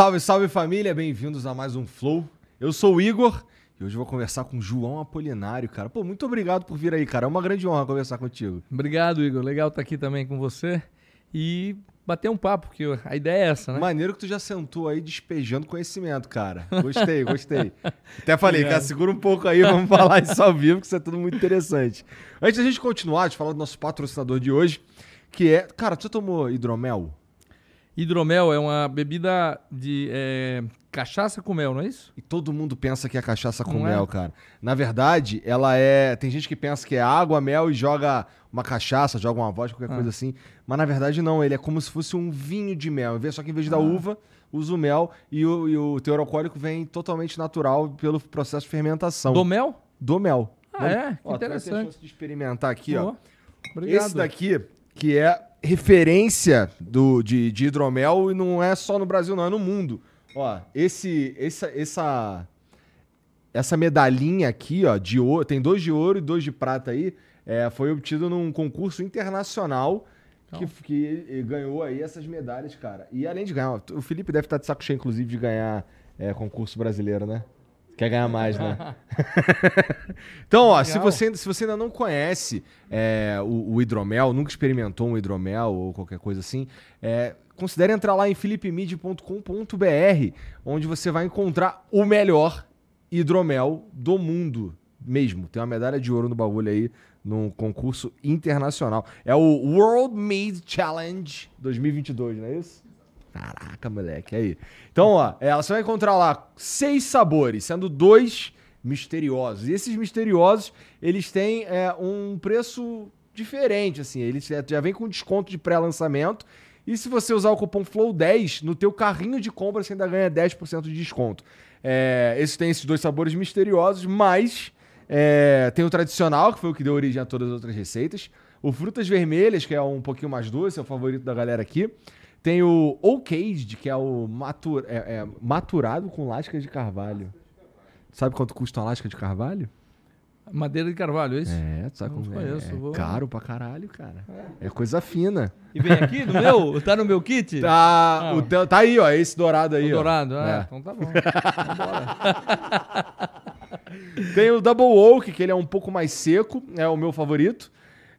Salve, salve família, bem-vindos a mais um Flow. Eu sou o Igor e hoje eu vou conversar com o João Apolinário, cara. Pô, muito obrigado por vir aí, cara. É uma grande honra conversar contigo. Obrigado, Igor. Legal estar aqui também com você e bater um papo, porque a ideia é essa, né? Maneiro que tu já sentou aí despejando conhecimento, cara. Gostei, gostei. Até falei, cara, segura um pouco aí, vamos falar isso ao vivo, que isso é tudo muito interessante. Antes da gente continuar, de falar do nosso patrocinador de hoje, que é. Cara, tu já tomou hidromel? Hidromel é uma bebida de é, cachaça com mel, não é isso? E todo mundo pensa que é cachaça com não mel, é? cara. Na verdade, ela é. Tem gente que pensa que é água, mel e joga uma cachaça, joga uma vodka, qualquer ah. coisa assim. Mas na verdade, não. Ele é como se fosse um vinho de mel. Só que em vez da ah. uva, usa o mel e o, e o teor alcoólico vem totalmente natural pelo processo de fermentação. Do mel? Do mel. Ah, é? Que ó, interessante. Vai ter chance de experimentar aqui, ó. Obrigado. Esse daqui, que é referência do, de, de hidromel e não é só no Brasil, não, é no mundo. Ó, esse, essa, essa, essa medalhinha aqui, ó, de ouro, tem dois de ouro e dois de prata aí, é, foi obtido num concurso internacional que, que ganhou aí essas medalhas, cara. E além de ganhar, o Felipe deve estar de saco cheio, inclusive, de ganhar é, concurso brasileiro, né? Quer ganhar mais, né? então, ó, se você, se você ainda não conhece é, o, o, hidromel, nunca experimentou um hidromel ou qualquer coisa assim, é, considere entrar lá em philipmid.com.br, onde você vai encontrar o melhor hidromel do mundo mesmo. Tem uma medalha de ouro no bagulho aí, num concurso internacional. É o World Mead Challenge 2022, não é isso? Caraca, moleque, aí. Então, ó, é, você vai encontrar lá seis sabores, sendo dois misteriosos. E esses misteriosos, eles têm é, um preço diferente, assim. Eles já vem com desconto de pré-lançamento. E se você usar o cupom FLOW10 no teu carrinho de compra, você ainda ganha 10% de desconto. É, esses têm esses dois sabores misteriosos, mas é, tem o tradicional, que foi o que deu origem a todas as outras receitas. O Frutas Vermelhas, que é um pouquinho mais doce, é o favorito da galera aqui. Tem o Oak Aged, que é o matur, é, é, maturado com lasca de carvalho. Sabe quanto custa uma lasca de carvalho? Madeira de carvalho, é isso? É, tu sabe como conheço, é? Vou... Caro pra caralho, cara. É. é coisa fina. E vem aqui no meu? Tá no meu kit? Tá, ah. o tá aí, ó, esse dourado aí. O dourado, ah, é. então tá bom. Tem o Double Oak, que ele é um pouco mais seco, é o meu favorito.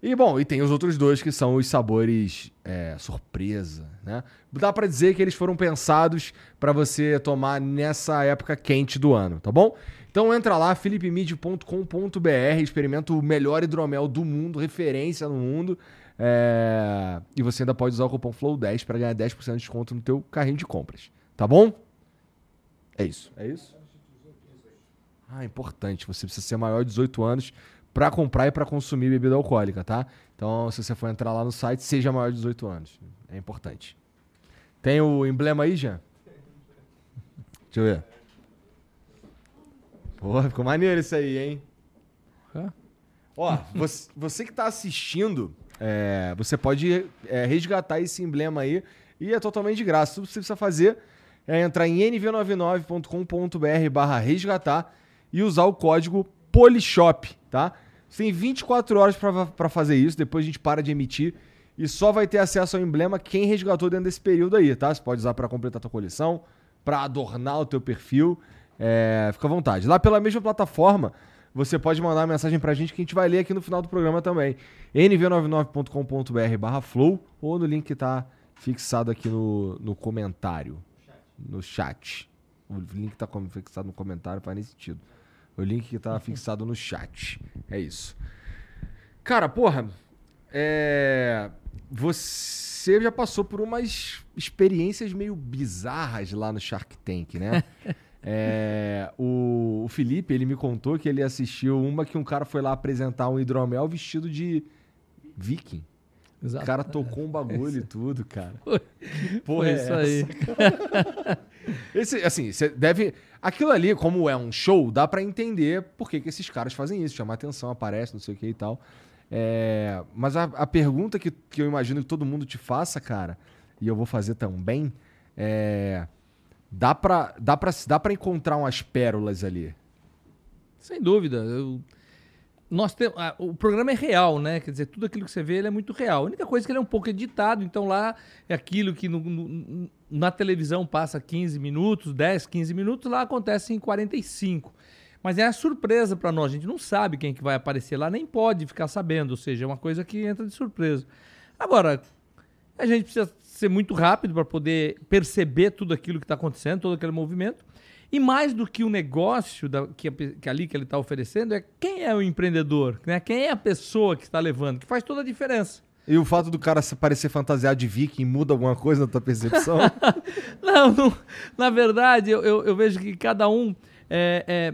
E bom, e tem os outros dois que são os sabores é, surpresa, né? Dá para dizer que eles foram pensados para você tomar nessa época quente do ano, tá bom? Então entra lá, philipmid.com.br, experimenta o melhor hidromel do mundo, referência no mundo. É... E você ainda pode usar o cupom FLOW10 para ganhar 10% de desconto no teu carrinho de compras. Tá bom? É isso. É isso? Ah, importante. Você precisa ser maior de 18 anos para comprar e para consumir bebida alcoólica, tá? Então, se você for entrar lá no site, seja maior de 18 anos. É importante. Tem o emblema aí, Jean? Deixa eu ver. Porra, ficou maneiro isso aí, hein? Ó, você, você que tá assistindo, é, você pode é, resgatar esse emblema aí e é totalmente de graça. Tudo que você precisa fazer é entrar em nv99.com.br barra resgatar e usar o código POLISHOP, tá? Você tem 24 horas para fazer isso, depois a gente para de emitir e só vai ter acesso ao emblema quem resgatou dentro desse período aí, tá? Você pode usar para completar a tua coleção, para adornar o teu perfil, é, fica à vontade. Lá pela mesma plataforma, você pode mandar uma mensagem pra gente que a gente vai ler aqui no final do programa também. nv99.com.br barra flow ou no link que tá fixado aqui no, no comentário, no chat. O link tá fixado no comentário faz nem sentido. O link que tá fixado no chat. É isso. Cara, porra, é... você já passou por umas experiências meio bizarras lá no Shark Tank, né? é... o... o Felipe, ele me contou que ele assistiu uma que um cara foi lá apresentar um hidromel vestido de viking. Exato. O cara tocou um bagulho e tudo, cara. Porra, é isso aí. Esse, assim, você deve. Aquilo ali, como é um show, dá para entender por que, que esses caras fazem isso, chamar atenção, aparece, não sei o que e tal. É, mas a, a, pergunta que, que eu imagino que todo mundo te faça, cara, e eu vou fazer também, é. Dá pra, dá pra, dá pra encontrar umas pérolas ali? Sem dúvida. Eu nós temos, ah, o programa é real, né? Quer dizer, tudo aquilo que você vê ele é muito real. A única coisa é que ele é um pouco editado, então lá é aquilo que no, no, na televisão passa 15 minutos, 10, 15 minutos, lá acontece em 45. Mas é a surpresa para nós, a gente não sabe quem que vai aparecer lá, nem pode ficar sabendo, ou seja, é uma coisa que entra de surpresa. Agora, a gente precisa ser muito rápido para poder perceber tudo aquilo que está acontecendo, todo aquele movimento. E mais do que o negócio da, que, que ali que ele está oferecendo, é quem é o empreendedor, né? quem é a pessoa que está levando, que faz toda a diferença. E o fato do cara parecer fantasiado de viking muda alguma coisa na tua percepção? não, não, na verdade, eu, eu, eu, vejo que cada um é, é,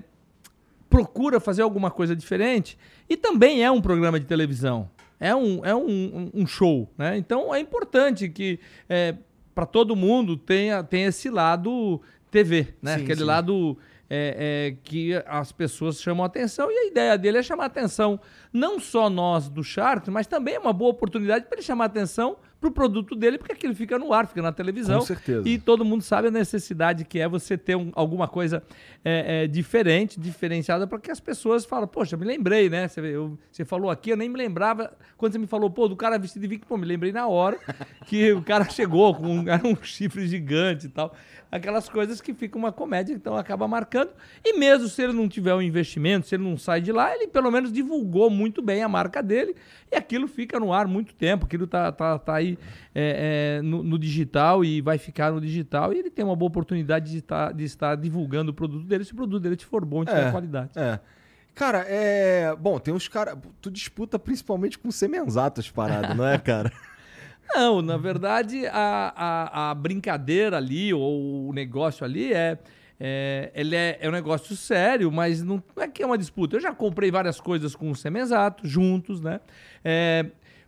procura fazer alguma coisa diferente e também é um programa de televisão. É um, é um, um show, né? Então é importante que é, para todo mundo tenha, tenha esse lado TV, né? Sim, Aquele sim. lado é, é, que as pessoas chamam atenção e a ideia dele é chamar atenção não só nós do Shark, mas também é uma boa oportunidade para ele chamar atenção para o produto dele, porque aquilo fica no ar, fica na televisão. Com certeza. E todo mundo sabe a necessidade que é você ter um, alguma coisa é, é, diferente, diferenciada, para que as pessoas falem, poxa, me lembrei, né? Você, eu, você, falou aqui, eu nem me lembrava. Quando você me falou, pô, do cara vestido de Viking, pô, me lembrei na hora que o cara chegou com um, um chifre gigante e tal aquelas coisas que fica uma comédia, então acaba marcando. E mesmo se ele não tiver um investimento, se ele não sai de lá, ele pelo menos divulgou muito bem a marca dele e aquilo fica no ar muito tempo, aquilo tá, tá, tá aí é, é, no, no, digital e vai ficar no digital e ele tem uma boa oportunidade de, tá, de estar divulgando o produto dele se o produto dele for bom e tiver é, qualidade. É. Cara, é. Bom, tem uns caras. Tu disputa principalmente com semenzatos parados, não é, cara? Não, na verdade, a, a, a brincadeira ali, ou o negócio ali é. É, ele é, é um negócio sério, mas não, não, é que é uma disputa. Eu já comprei várias coisas com o Semenzato, juntos, né? É,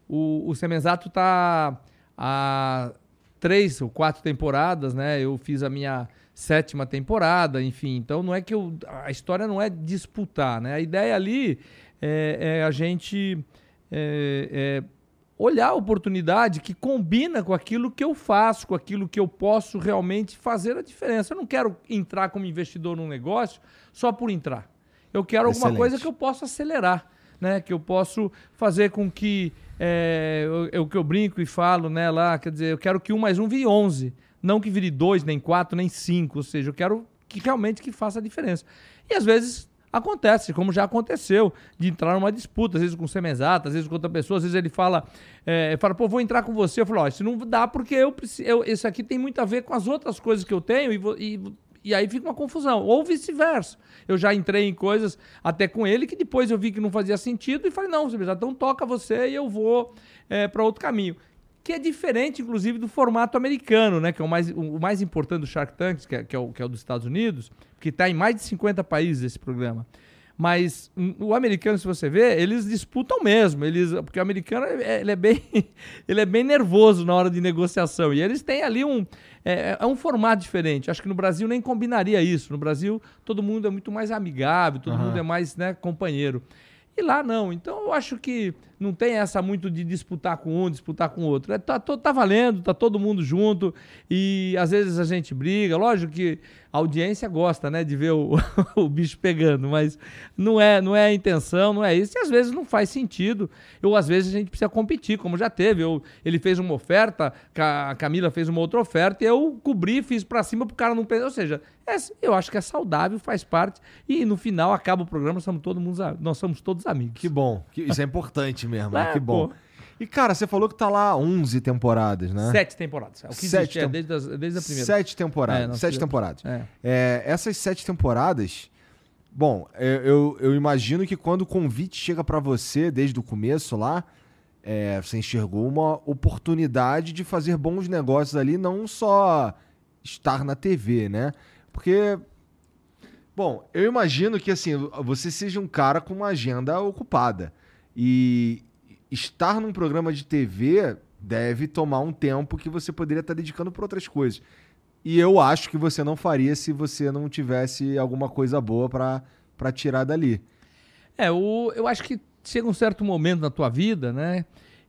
o, o Semenzato tá há três ou quatro temporadas, né? Eu fiz a minha sétima temporada, enfim. Então não é que eu, a história não é disputar, né? A ideia ali é, é a gente é, é olhar a oportunidade que combina com aquilo que eu faço, com aquilo que eu posso realmente fazer a diferença. Eu não quero entrar como investidor num negócio só por entrar. Eu quero alguma coisa que eu possa acelerar, né? Que eu posso fazer com que é, eu, que eu brinco e falo, né? Lá, quer dizer, eu quero que um mais um vire 11, não que vire dois, nem quatro, nem cinco. Ou seja, eu quero que realmente que faça a diferença. E às vezes Acontece, como já aconteceu, de entrar numa disputa, às vezes com o Semexato, às vezes com outra pessoa, às vezes ele fala, é, fala, pô, vou entrar com você. Eu falo, ó, isso não dá porque eu, eu, esse aqui tem muito a ver com as outras coisas que eu tenho e, e, e aí fica uma confusão. Ou vice-versa. Eu já entrei em coisas até com ele que depois eu vi que não fazia sentido e falei, não, então toca você e eu vou é, para outro caminho que é diferente, inclusive, do formato americano, né? Que é o mais, o mais importante do Shark Tank, que é, que é, o, que é o dos Estados Unidos, que está em mais de 50 países esse programa. Mas o americano, se você vê, eles disputam mesmo. Eles, porque o americano é, ele é, bem, ele é bem nervoso na hora de negociação. E eles têm ali um. É, é, um formato diferente. Acho que no Brasil nem combinaria isso. No Brasil, todo mundo é muito mais amigável, todo uhum. mundo é mais né, companheiro. E lá não. Então eu acho que não tem essa muito de disputar com um, disputar com outro. É, tá, tá valendo, tá todo mundo junto e às vezes a gente briga. Lógico que a audiência gosta, né, de ver o, o bicho pegando, mas não é, não é a intenção, não é isso. E às vezes não faz sentido. Ou às vezes a gente precisa competir, como já teve. Eu, ele fez uma oferta, a Camila fez uma outra oferta e eu cobri, fiz para cima pro cara não perder. Ou seja, é, eu acho que é saudável, faz parte e no final acaba o programa, somos todo mundo, nós somos todos amigos. Que bom. Isso é importante mesmo, né? que bom. Pô. E, cara, você falou que tá lá 11 temporadas, né? Sete temporadas. É o que sete existe, é, desde, as, desde a primeira. Sete temporadas. É, sete temporadas. É. É, essas sete temporadas... Bom, eu, eu, eu, imagino que quando o convite chega para você, desde o começo lá, é, você enxergou uma oportunidade de fazer bons negócios ali, não só estar na TV, né? Porque Bom, eu imagino que assim, você seja um cara com uma agenda ocupada. E estar num programa de TV deve tomar um tempo que você poderia estar dedicando para outras coisas. E eu acho que você não faria se você não tivesse alguma coisa boa para tirar dali. É, o, eu acho que chega um certo momento na tua vida, né?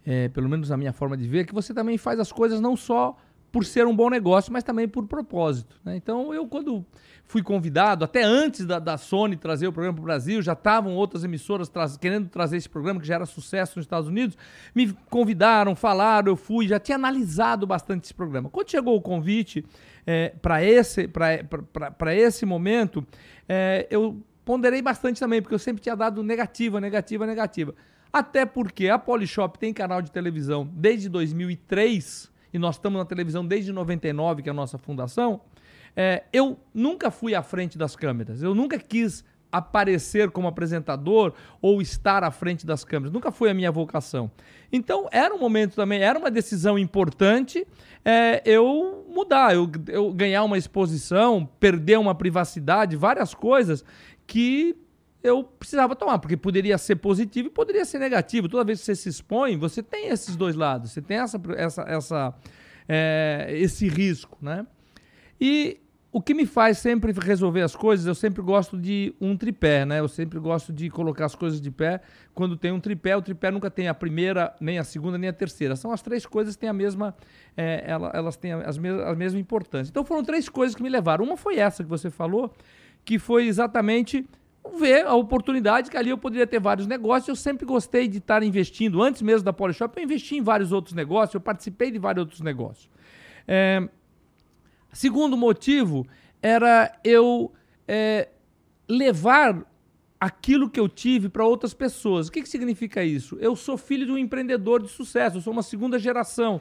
É, pelo menos na minha forma de ver, que você também faz as coisas não só por ser um bom negócio, mas também por propósito. Né? Então, eu, quando fui convidado, até antes da, da Sony trazer o programa para o Brasil, já estavam outras emissoras tra querendo trazer esse programa, que já era sucesso nos Estados Unidos, me convidaram, falaram, eu fui, já tinha analisado bastante esse programa. Quando chegou o convite é, para esse, esse momento, é, eu ponderei bastante também, porque eu sempre tinha dado negativa, negativa, negativa. Até porque a Polishop tem canal de televisão desde 2003 e nós estamos na televisão desde 99, que é a nossa fundação, é, eu nunca fui à frente das câmeras. Eu nunca quis aparecer como apresentador ou estar à frente das câmeras. Nunca foi a minha vocação. Então, era um momento também, era uma decisão importante é, eu mudar, eu, eu ganhar uma exposição, perder uma privacidade, várias coisas que eu precisava tomar, porque poderia ser positivo e poderia ser negativo. Toda vez que você se expõe, você tem esses dois lados, você tem essa, essa, essa, é, esse risco, né? E o que me faz sempre resolver as coisas, eu sempre gosto de um tripé, né? Eu sempre gosto de colocar as coisas de pé. Quando tem um tripé, o tripé nunca tem a primeira, nem a segunda, nem a terceira. São as três coisas que têm a mesma, é, elas têm as mesmas, a mesma importância. Então foram três coisas que me levaram. Uma foi essa que você falou, que foi exatamente ver a oportunidade que ali eu poderia ter vários negócios. Eu sempre gostei de estar investindo. Antes mesmo da Polishop, eu investi em vários outros negócios, eu participei de vários outros negócios. É... Segundo motivo era eu é, levar aquilo que eu tive para outras pessoas. O que, que significa isso? Eu sou filho de um empreendedor de sucesso, eu sou uma segunda geração.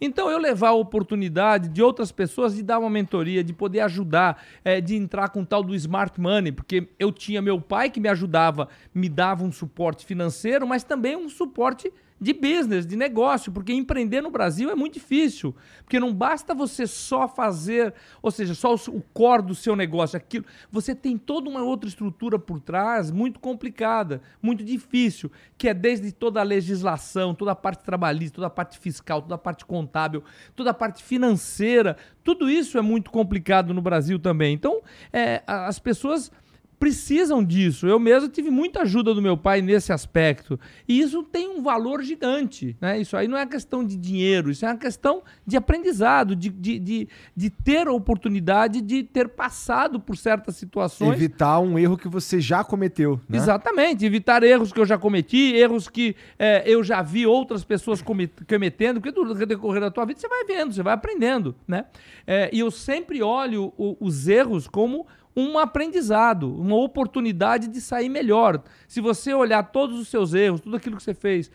Então, eu levar a oportunidade de outras pessoas de dar uma mentoria, de poder ajudar, é, de entrar com tal do smart money, porque eu tinha meu pai que me ajudava, me dava um suporte financeiro, mas também um suporte de business, de negócio, porque empreender no Brasil é muito difícil, porque não basta você só fazer, ou seja, só o core do seu negócio, aquilo, você tem toda uma outra estrutura por trás, muito complicada, muito difícil, que é desde toda a legislação, toda a parte trabalhista, toda a parte fiscal, toda a parte contábil, toda a parte financeira, tudo isso é muito complicado no Brasil também. Então, é, as pessoas precisam disso. Eu mesmo tive muita ajuda do meu pai nesse aspecto. E isso tem um valor gigante. Né? Isso aí não é questão de dinheiro, isso é uma questão de aprendizado, de, de, de, de ter a oportunidade de ter passado por certas situações. Evitar um erro que você já cometeu. Né? Exatamente, evitar erros que eu já cometi, erros que é, eu já vi outras pessoas cometendo, porque no decorrer da tua vida você vai vendo, você vai aprendendo. Né? É, e eu sempre olho os erros como um aprendizado, uma oportunidade de sair melhor. Se você olhar todos os seus erros, tudo aquilo que você fez,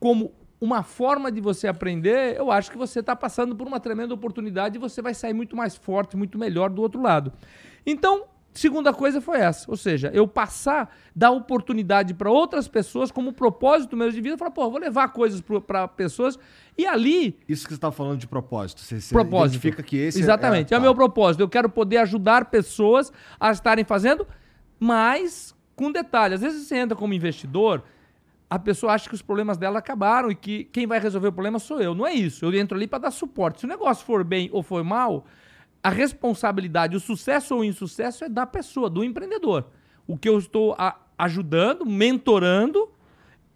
como uma forma de você aprender, eu acho que você está passando por uma tremenda oportunidade e você vai sair muito mais forte, muito melhor do outro lado. Então, Segunda coisa foi essa, ou seja, eu passar, dar oportunidade para outras pessoas como propósito mesmo de vida, falar, pô, vou levar coisas para pessoas e ali... Isso que você está falando de propósito, você, você propósito. identifica que esse é- Exatamente, é, é, é o meu propósito, eu quero poder ajudar pessoas a estarem fazendo, mas com detalhe, às vezes você entra como investidor, a pessoa acha que os problemas dela acabaram e que quem vai resolver o problema sou eu, não é isso, eu entro ali para dar suporte, se o negócio for bem ou for mal a responsabilidade, o sucesso ou o insucesso é da pessoa, do empreendedor. O que eu estou ajudando, mentorando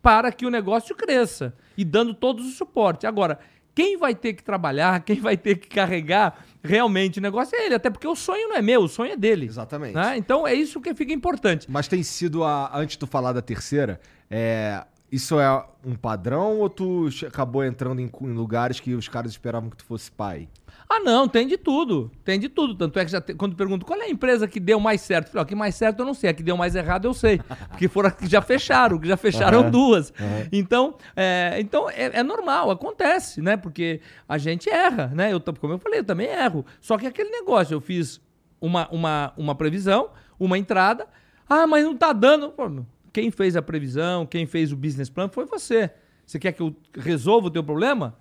para que o negócio cresça e dando todos o suporte. Agora, quem vai ter que trabalhar, quem vai ter que carregar realmente o negócio é ele, até porque o sonho não é meu, o sonho é dele. Exatamente. Né? Então é isso que fica importante. Mas tem sido a. Antes de tu falar da terceira, é, isso é um padrão ou tu acabou entrando em, em lugares que os caras esperavam que tu fosse pai? Ah, não, tem de tudo. Tem de tudo. Tanto é que já te, quando pergunto qual é a empresa que deu mais certo, eu falei, ó, que mais certo eu não sei, a que deu mais errado eu sei. Porque foram que já fecharam, que já fecharam uhum. duas. Uhum. Então, é, então é, é, normal, acontece, né? Porque a gente erra, né? Eu, como eu falei, eu também erro. Só que aquele negócio, eu fiz uma, uma, uma previsão, uma entrada. Ah, mas não tá dando. Pô, quem fez a previsão, quem fez o business plan foi você. Você quer que eu resolva o teu problema?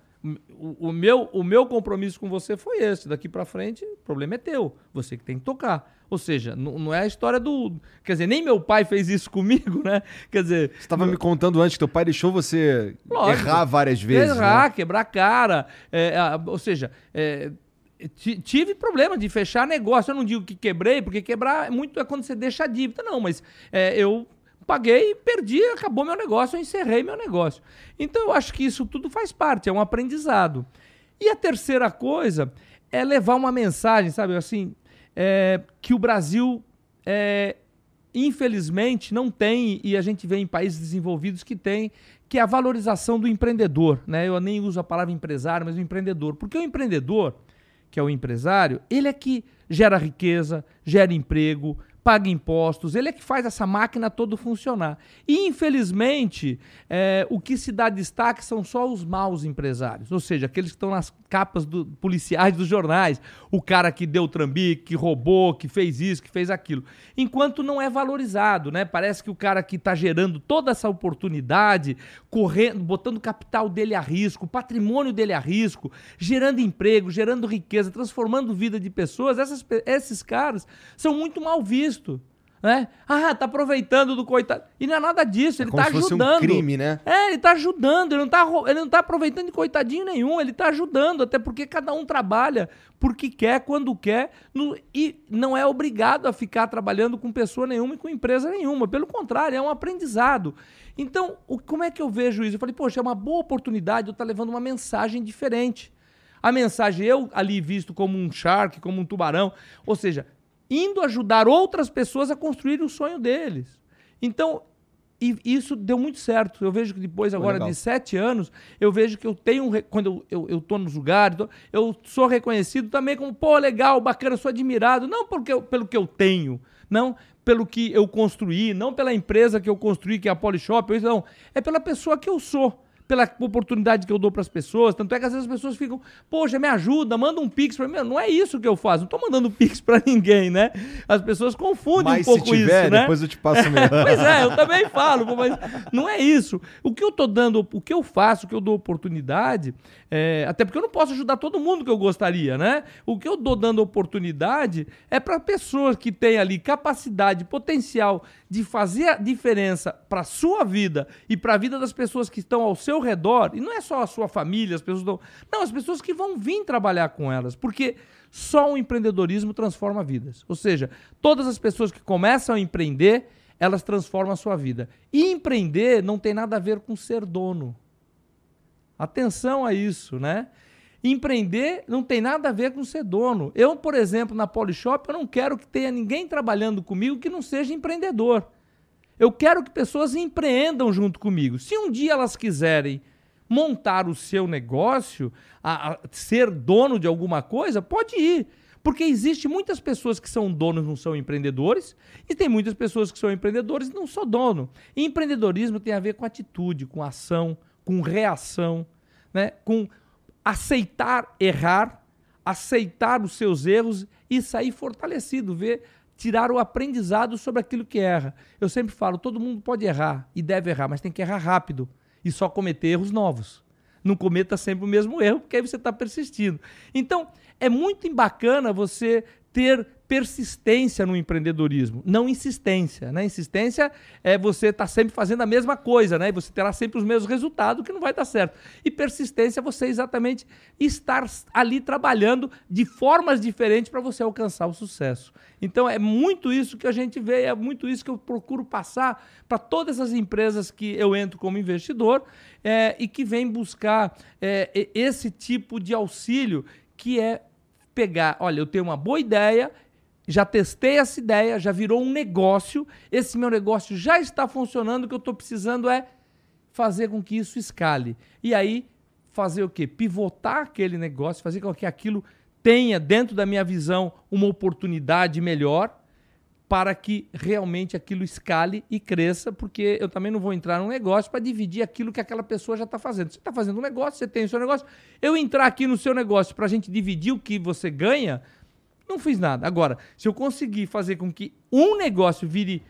O, o, meu, o meu compromisso com você foi esse. Daqui para frente, o problema é teu. Você que tem que tocar. Ou seja, não, não, é a história do. Quer dizer, nem meu pai fez isso comigo, né? Quer dizer. Você estava me contando antes, teu pai deixou você lógico, errar várias vezes. Errar, né? quebrar a cara. É, ou seja, é, tive problema de fechar negócio. Eu não digo que quebrei, porque quebrar é muito é quando você deixa a dívida, não, mas é, eu paguei, perdi, acabou meu negócio, eu encerrei meu negócio. Então eu acho que isso tudo faz parte, é um aprendizado. E a terceira coisa é levar uma mensagem, sabe, assim, é, que o Brasil, é, infelizmente, não tem, e a gente vê em países desenvolvidos que tem, que é a valorização do empreendedor. Né? Eu nem uso a palavra empresário, mas o empreendedor. Porque o empreendedor, que é o empresário, ele é que gera riqueza, gera emprego, paga impostos, ele é que faz essa máquina toda funcionar. E, infelizmente, é, o que se dá destaque são só os maus empresários, ou seja, aqueles que estão nas capas do, policiais dos jornais, o cara que deu trambique, que roubou, que fez isso, que fez aquilo. Enquanto não é valorizado, né? Parece que o cara que está gerando toda essa oportunidade, correndo, botando o capital dele a risco, o patrimônio dele a risco, gerando emprego, gerando riqueza, transformando vida de pessoas, essas, esses caras são muito mal vistos visto. Né? Ah, tá aproveitando do coitado. E não é nada disso, é ele tá ajudando. Um crime, né? É, ele tá ajudando, ele não tá, ele não tá aproveitando de coitadinho nenhum, ele tá ajudando, até porque cada um trabalha porque quer, quando quer, no, e não é obrigado a ficar trabalhando com pessoa nenhuma e com empresa nenhuma. Pelo contrário, é um aprendizado. Então, o, como é que eu vejo isso? Eu falei, poxa, é uma boa oportunidade eu estar tá levando uma mensagem diferente. A mensagem, eu ali visto como um shark, como um tubarão, ou seja, indo ajudar outras pessoas a construir o sonho deles. Então, e isso deu muito certo. Eu vejo que depois, agora de sete anos, eu vejo que eu tenho. Quando eu, eu, eu tô nos lugares, eu sou reconhecido também como, pô, legal, bacana, sou admirado. Não porque eu, pelo que eu tenho, não pelo que eu construí, não pela empresa que eu construí, que é a Polishop, não. É pela pessoa que eu sou pela oportunidade que eu dou para as pessoas. Tanto é que às vezes as pessoas ficam, poxa, me ajuda, manda um pix para mim. Não é isso que eu faço, não estou mandando pix para ninguém, né? As pessoas confundem mas um pouco se tiver, isso, né? depois eu te passo mesmo. pois é, eu também falo, mas não é isso. O que eu estou dando, o que eu faço, o que eu dou oportunidade, é, até porque eu não posso ajudar todo mundo que eu gostaria, né? O que eu dou dando oportunidade é para pessoas que têm ali capacidade, potencial de fazer a diferença para a sua vida e para a vida das pessoas que estão ao seu redor, e não é só a sua família, as pessoas não, não, as pessoas que vão vir trabalhar com elas, porque só o empreendedorismo transforma vidas. Ou seja, todas as pessoas que começam a empreender, elas transformam a sua vida. E empreender não tem nada a ver com ser dono. Atenção a isso, né? Empreender não tem nada a ver com ser dono. Eu, por exemplo, na Polishop, eu não quero que tenha ninguém trabalhando comigo que não seja empreendedor. Eu quero que pessoas empreendam junto comigo. Se um dia elas quiserem montar o seu negócio, a, a ser dono de alguma coisa, pode ir. Porque existe muitas pessoas que são donos não são empreendedores, e tem muitas pessoas que são empreendedores e não são dono. E empreendedorismo tem a ver com atitude, com ação, com reação, né? com aceitar errar, aceitar os seus erros e sair fortalecido, ver, tirar o aprendizado sobre aquilo que erra. Eu sempre falo, todo mundo pode errar e deve errar, mas tem que errar rápido e só cometer erros novos. Não cometa sempre o mesmo erro, porque aí você está persistindo. Então, é muito bacana você ter persistência no empreendedorismo, não insistência. Né? Insistência é você estar tá sempre fazendo a mesma coisa, né? E você terá sempre os mesmos resultados que não vai dar certo. E persistência é você exatamente estar ali trabalhando de formas diferentes para você alcançar o sucesso. Então é muito isso que a gente vê, é muito isso que eu procuro passar para todas as empresas que eu entro como investidor é, e que vêm buscar é, esse tipo de auxílio que é pegar, olha, eu tenho uma boa ideia, já testei essa ideia, já virou um negócio, esse meu negócio já está funcionando, o que eu estou precisando é fazer com que isso escale. E aí, fazer o quê? Pivotar aquele negócio, fazer com que aquilo tenha, dentro da minha visão, uma oportunidade melhor para que realmente aquilo escale e cresça, porque eu também não vou entrar num negócio para dividir aquilo que aquela pessoa já está fazendo. Você está fazendo um negócio, você tem o seu negócio. Eu entrar aqui no seu negócio para a gente dividir o que você ganha, não fiz nada. Agora, se eu conseguir fazer com que um negócio vire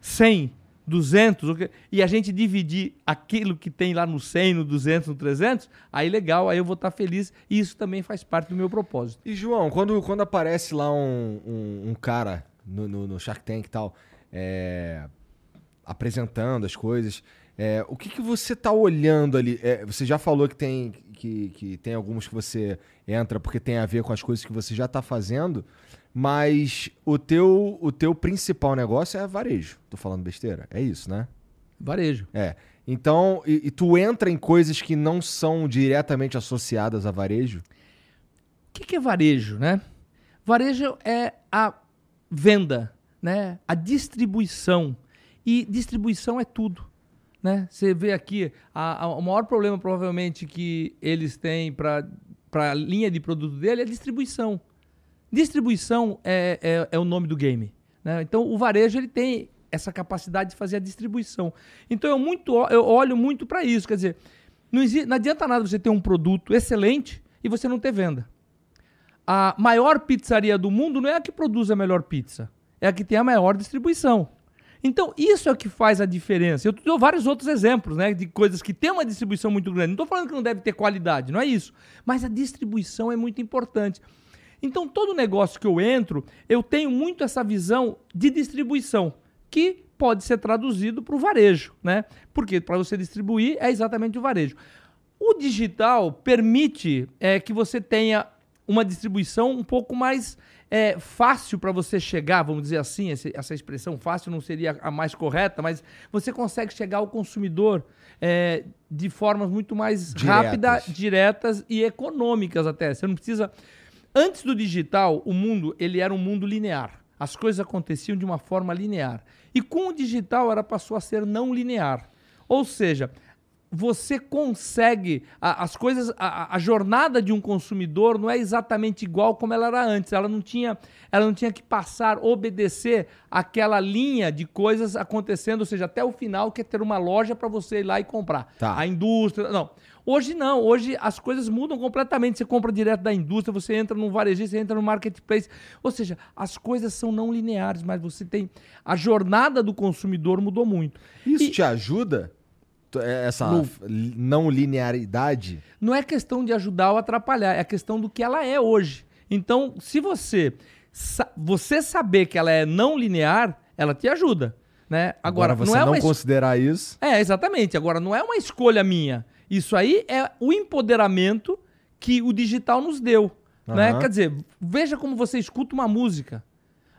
100, 200, e a gente dividir aquilo que tem lá no 100, no 200, no 300, aí legal, aí eu vou estar feliz e isso também faz parte do meu propósito. E João, quando, quando aparece lá um, um, um cara no, no, no, Shark Tank e tal, é, apresentando as coisas, é, o que, que você está olhando ali? É, você já falou que tem, que, que tem alguns que você entra porque tem a ver com as coisas que você já está fazendo, mas o teu, o teu principal negócio é varejo. Tô falando besteira? É isso, né? Varejo. É. Então, e, e tu entra em coisas que não são diretamente associadas a varejo? O que, que é varejo, né? Varejo é a venda, né? A distribuição. E distribuição é tudo. Né? Você vê aqui, a, a, o maior problema provavelmente que eles têm para a linha de produto dele é distribuição. Distribuição é, é, é o nome do game. Né? Então o varejo ele tem essa capacidade de fazer a distribuição. Então eu, muito, eu olho muito para isso. Quer dizer, não, existe, não adianta nada você ter um produto excelente e você não ter venda. A maior pizzaria do mundo não é a que produz a melhor pizza, é a que tem a maior distribuição. Então, isso é o que faz a diferença. Eu dou vários outros exemplos, né, de coisas que têm uma distribuição muito grande. Não estou falando que não deve ter qualidade, não é isso. Mas a distribuição é muito importante. Então, todo negócio que eu entro, eu tenho muito essa visão de distribuição, que pode ser traduzido para o varejo, né? Porque para você distribuir é exatamente o varejo. O digital permite é, que você tenha uma distribuição um pouco mais é, fácil para você chegar, vamos dizer assim, essa expressão fácil não seria a mais correta, mas você consegue chegar ao consumidor é, de formas muito mais rápidas, diretas e econômicas até. Você não precisa. Antes do digital, o mundo ele era um mundo linear. As coisas aconteciam de uma forma linear. E com o digital, ela passou a ser não linear. Ou seja, você consegue. A, as coisas. A, a, jornada de um consumidor não é exatamente igual como ela era antes. Ela não tinha, ela não tinha que passar, obedecer aquela linha de coisas acontecendo, ou seja, até o final, que é ter uma loja para você ir lá e comprar. Tá. A indústria. Não. Hoje não, hoje as coisas mudam completamente. Você compra direto da indústria, você entra num varejista, você entra no marketplace. Ou seja, as coisas são não lineares, mas você tem. A jornada do consumidor mudou muito. Isso e... te ajuda? É, essa no, não linearidade? Não é questão de ajudar ou atrapalhar, é questão do que ela é hoje. Então, se você você saber que ela é não linear, ela te ajuda, né? Agora, Agora você não, é não considerar isso? É, exatamente. Agora não é uma escolha minha. Isso aí é o empoderamento que o digital nos deu, uhum. né? Quer dizer, veja como você escuta uma música.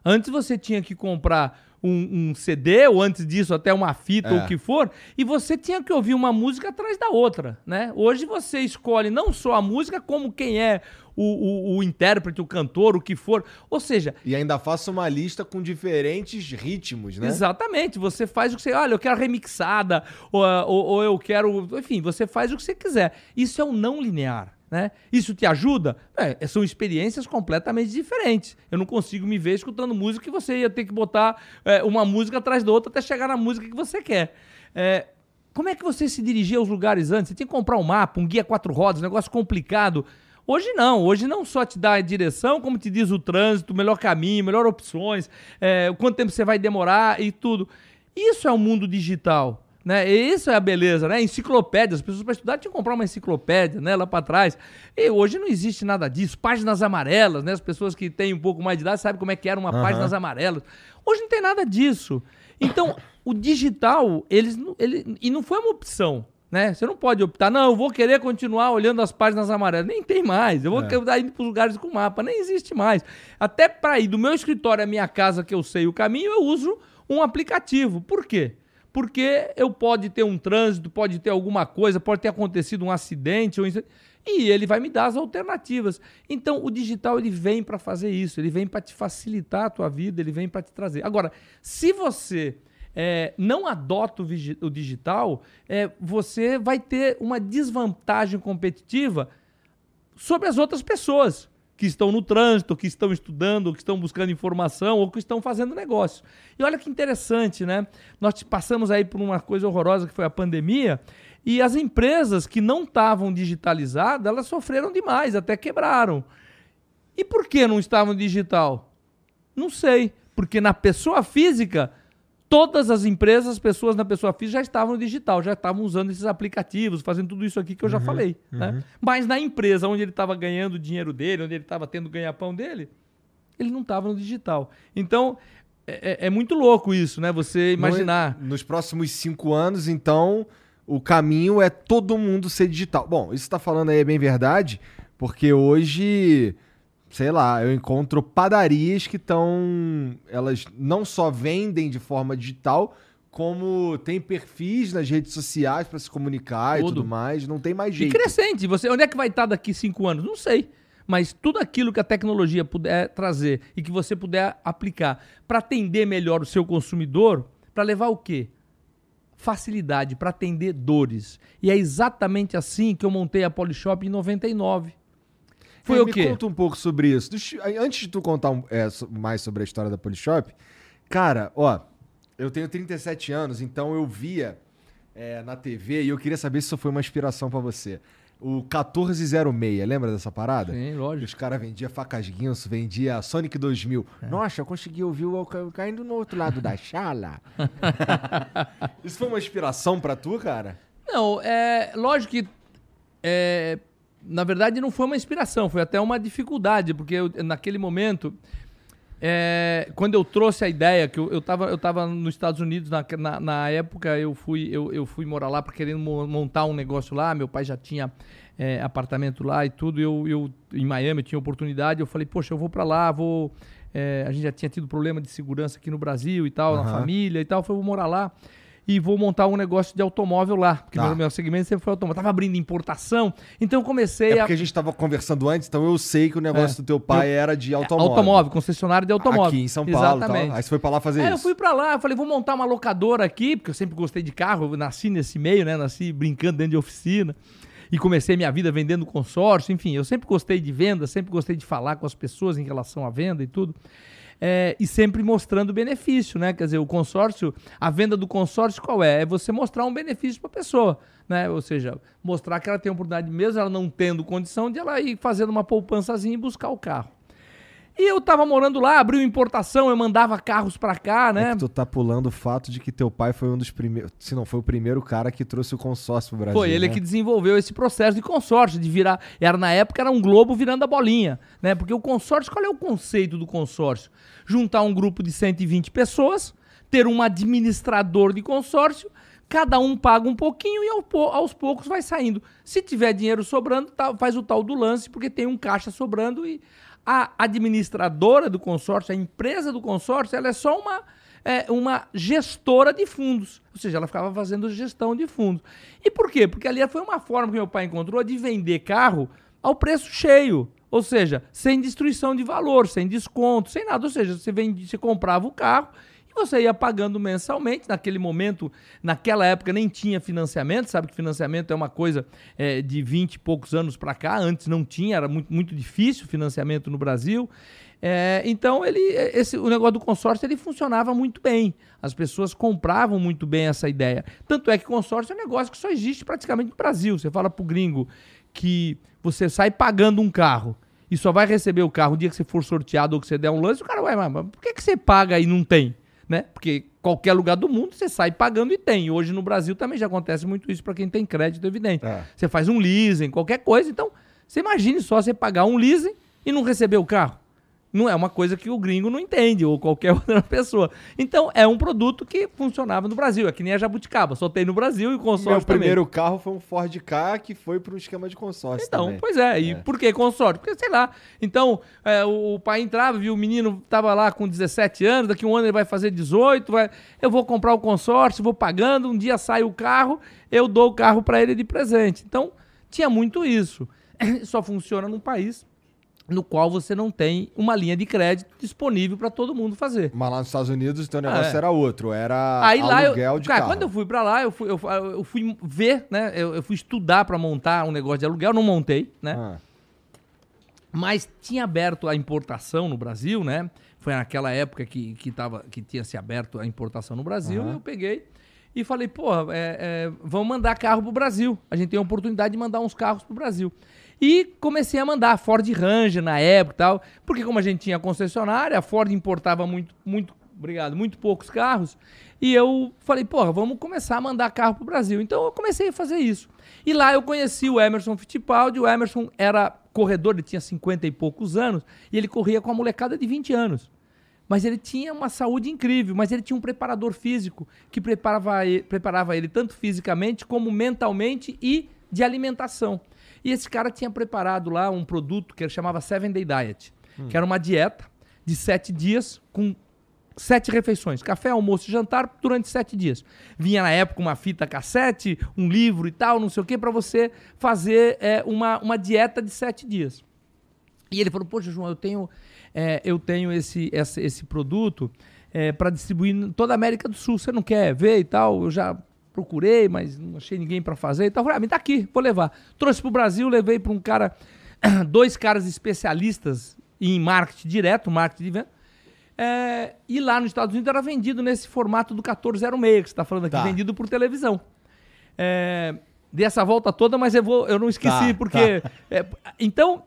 Antes você tinha que comprar um, um, CD, ou antes disso até uma fita é. ou o que for, e você tinha que ouvir uma música atrás da outra, né? Hoje você escolhe não só a música, como quem é o, o, o, intérprete, o cantor, o que for. Ou seja. E ainda faça uma lista com diferentes ritmos, né? Exatamente. Você faz o que você. Olha, eu quero remixada, ou, ou, ou eu quero. Enfim, você faz o que você quiser. Isso é o não linear. Né? Isso te ajuda? É, são experiências completamente diferentes. Eu não consigo me ver escutando música que você ia ter que botar é, uma música atrás da outra até chegar na música que você quer. É, como é que você se dirigia aos lugares antes? Você tinha que comprar um mapa, um guia quatro rodas, um negócio complicado. Hoje não, hoje não só te dá a direção, como te diz o trânsito, o melhor caminho, melhor opções, é, quanto tempo você vai demorar e tudo. Isso é o mundo digital. Né? E isso é a beleza, né? Enciclopédia. As pessoas para estudar tinham que comprar uma enciclopédia, né? Lá para trás. E hoje não existe nada disso. Páginas amarelas, né? As pessoas que têm um pouco mais de idade sabem como é que era uma uhum. páginas amarelas. Hoje não tem nada disso. Então, o digital, eles, ele, e não foi uma opção. Né? Você não pode optar, não, eu vou querer continuar olhando as páginas amarelas. Nem tem mais. Eu vou é. querer ir para os lugares com mapa. Nem existe mais. Até para ir do meu escritório à minha casa, que eu sei o caminho, eu uso um aplicativo. Por quê? Porque eu pode ter um trânsito, pode ter alguma coisa, pode ter acontecido um acidente, ou e ele vai me dar as alternativas. Então, o digital ele vem para fazer isso, ele vem para te facilitar a tua vida, ele vem para te trazer. Agora, se você é, não adota o, o digital, é, você vai ter uma desvantagem competitiva sobre as outras pessoas que estão no trânsito, que estão estudando, que estão buscando informação ou que estão fazendo negócio. E olha que interessante, né? Nós passamos aí por uma coisa horrorosa que foi a pandemia e as empresas que não estavam digitalizadas, elas sofreram demais, até quebraram. E por que não estavam digital? Não sei, porque na pessoa física todas as empresas, as pessoas na pessoa física já estavam no digital, já estavam usando esses aplicativos, fazendo tudo isso aqui que eu já uhum, falei. Uhum. Né? Mas na empresa onde ele estava ganhando o dinheiro dele, onde ele estava tendo ganha-pão dele, ele não estava no digital. Então, é, é, é, muito louco isso, né? Você imaginar. No, nos próximos cinco anos, então, o caminho é todo mundo ser digital. Bom, isso está falando aí é bem verdade, porque hoje sei lá, eu encontro padarias que estão. Elas não só vendem de forma digital, como tem perfis nas redes sociais para se comunicar tudo. e tudo mais. Não tem mais jeito. E crescente. Você, onde é que vai estar daqui cinco anos? Não sei. Mas tudo aquilo que a tecnologia puder trazer e que você puder aplicar para atender melhor o seu consumidor, para levar o quê? Facilidade para atender dores. E é exatamente assim que eu montei a Polishop em 99. Foi o quê? Me conta um pouco sobre isso. Antes de tu contar um, é, mais sobre a história da Polishop, cara, ó, eu tenho 37 anos, então eu via é, na TV e eu queria saber se isso foi uma inspiração para você. O 1406, lembra dessa parada? Sim, lógico. Os caras vendiam facas guinso, vendia Sonic 2000. É. Nossa, eu consegui ouvir o caindo no outro lado da chala. Isso foi uma inspiração para tu, cara? Não, é lógico que é, na verdade, não foi uma inspiração, foi até uma dificuldade, porque eu, naquele momento, é, quando eu trouxe a ideia, que eu estava eu tava nos Estados Unidos, na, na, na, época eu fui, eu, eu fui morar lá para querendo montar um negócio lá, meu pai já tinha é, apartamento lá e tudo, eu, eu em Miami eu tinha oportunidade, eu falei, poxa, eu vou para lá, vou... É, a gente já tinha tido problema de segurança aqui no Brasil e tal, uhum. na família e tal, eu falei, vou morar lá e vou montar um negócio de automóvel lá. Porque ah. meu segmento sempre foi automóvel. Tava abrindo importação, então eu comecei é a. porque a gente estava conversando antes, então eu sei que o negócio é. do teu pai eu... era de é, automóvel. Automóvel, concessionário de automóvel. Aqui em São Paulo. Exatamente. Tal. Aí você foi para lá fazer é, isso. eu fui para lá, eu falei, vou montar uma locadora aqui, porque eu sempre gostei de carro, eu nasci nesse meio, né? Nasci brincando dentro de oficina e comecei minha vida vendendo consórcio, enfim, eu sempre gostei de venda, sempre gostei de falar com as pessoas em relação à venda e tudo é, e sempre mostrando benefício, né? Quer dizer, o consórcio, a venda do consórcio qual é? É você mostrar um benefício para a pessoa, né? Ou seja, mostrar que ela tem a oportunidade, mesmo ela não tendo condição, de ela ir fazendo uma poupançazinha e buscar o carro. E eu tava morando lá, abriu importação, eu mandava carros para cá, né? É tu tá pulando o fato de que teu pai foi um dos primeiros, se não foi o primeiro cara que trouxe o consórcio pro Brasil. Foi ele né? que desenvolveu esse processo de consórcio, de virar, era na época era um globo virando a bolinha, né? Porque o consórcio, qual é o conceito do consórcio? Juntar um grupo de 120 pessoas, ter um administrador de consórcio, cada um paga um pouquinho e aos poucos vai saindo. Se tiver dinheiro sobrando, tá, faz o tal do lance, porque tem um caixa sobrando e a administradora do consórcio, a empresa do consórcio, ela é só uma, é, uma gestora de fundos. Ou seja, ela ficava fazendo gestão de fundos. E por quê? Porque ali foi uma forma que meu pai encontrou de vender carro ao preço cheio. Ou seja, sem destruição de valor, sem desconto, sem nada. Ou seja, você, vende, você comprava o carro você ia pagando mensalmente. Naquele momento, naquela época, nem tinha financiamento. Sabe que financiamento é uma coisa é, de 20 e poucos anos para cá. Antes não tinha, era muito, muito difícil financiamento no Brasil. É, então, ele, esse, o negócio do consórcio ele funcionava muito bem. As pessoas compravam muito bem essa ideia. Tanto é que consórcio é um negócio que só existe praticamente no Brasil. Você fala para o gringo que você sai pagando um carro e só vai receber o carro o dia que você for sorteado ou que você der um lance, o cara vai, mas por que, que você paga e não tem? Né? Porque qualquer lugar do mundo você sai pagando e tem. Hoje no Brasil também já acontece muito isso para quem tem crédito, evidente. É. Você faz um leasing, qualquer coisa, então você imagine só você pagar um leasing e não receber o carro não é uma coisa que o gringo não entende, ou qualquer outra pessoa. Então, é um produto que funcionava no Brasil. É que nem a Jabuticaba. Só tem no Brasil e o consórcio Meu também. primeiro carro foi um Ford K que foi para o esquema de consórcio Então, também. pois é. E é. por que consórcio? Porque, sei lá. Então, é, o, pai entrava, viu o menino estava lá com 17 anos, daqui um ano ele vai fazer 18, vai, eu vou comprar o consórcio, vou pagando, um dia sai o carro, eu dou o carro para ele de presente. Então, tinha muito isso. Só funciona num país no qual você não tem uma linha de crédito disponível para todo mundo fazer. Mas lá nos Estados Unidos, então o negócio é. era outro, era Aí lá eu, de cara, carro. quando eu fui para lá, eu fui, eu, eu, fui ver, né? Eu, eu fui estudar para montar um negócio de aluguel, não montei, né? Ah. Mas tinha aberto a importação no Brasil, né? Foi naquela época que, que, tava, que tinha se aberto a importação no Brasil, uhum. eu peguei e falei, pô, é, é, vamos mandar carro pro Brasil. A gente tem a oportunidade de mandar uns carros pro Brasil. E comecei a mandar Ford Ranger na época e tal, porque como a gente tinha concessionária, a Ford importava muito, muito, obrigado, muito poucos carros, e eu falei, porra, vamos começar a mandar carro pro Brasil. Então eu comecei a fazer isso. E lá eu conheci o Emerson Fittipaldi, o Emerson era corredor, ele tinha 50 e poucos anos, e ele corria com a molecada de 20 anos. Mas ele tinha uma saúde incrível, mas ele tinha um preparador físico que preparava ele, preparava ele tanto fisicamente como mentalmente e de alimentação. E esse cara tinha preparado lá um produto que ele chamava Seven Day Diet, hum. que era uma dieta de sete dias com sete refeições, café, almoço e jantar durante sete dias. Vinha na época uma fita cassete, um livro e tal, não sei o que, para você fazer é, uma, uma dieta de sete dias. E ele falou, poxa, João, eu tenho, é, eu tenho esse, esse, esse produto é, para distribuir em toda a América do Sul. Você não quer ver e tal? Eu já procurei, mas não achei ninguém para fazer. Então, falei, ah, me dá aqui, vou levar. Trouxe para o Brasil, levei para um cara, dois caras especialistas em marketing direto, marketing de venda. É, e lá nos Estados Unidos era vendido nesse formato do 1406, que você está falando aqui, tá. vendido por televisão. É, dei essa volta toda, mas eu, vou, eu não esqueci, tá, porque. Tá. É, então,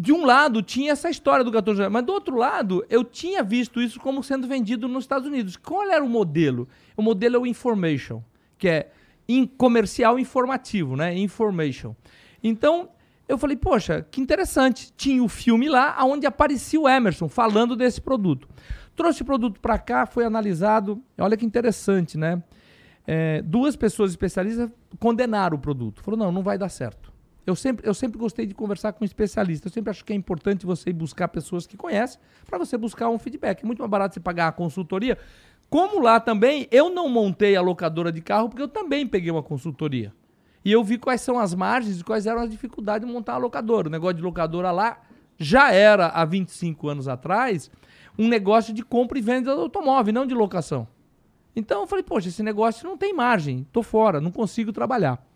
de um lado tinha essa história do 14 mas do outro lado eu tinha visto isso como sendo vendido nos Estados Unidos. Qual era o modelo? O modelo é o information, que é in comercial informativo, né? Information. Então eu falei, poxa, que interessante. Tinha o filme lá onde aparecia o Emerson falando desse produto. Trouxe o produto para cá, foi analisado. Olha que interessante, né? É, duas pessoas especialistas condenaram o produto. Falou, não, não vai dar certo. Eu sempre, eu sempre gostei de conversar com especialistas. Eu sempre acho que é importante você buscar pessoas que conhecem para você buscar um feedback. É muito mais barato você pagar a consultoria. Como lá também, eu não montei a locadora de carro porque eu também peguei uma consultoria. E eu vi quais são as margens e quais eram as dificuldades de montar a locadora. O negócio de locadora lá já era, há 25 anos atrás, um negócio de compra e venda de automóvel, não de locação. Então eu falei, poxa, esse negócio não tem margem, tô fora, não consigo trabalhar.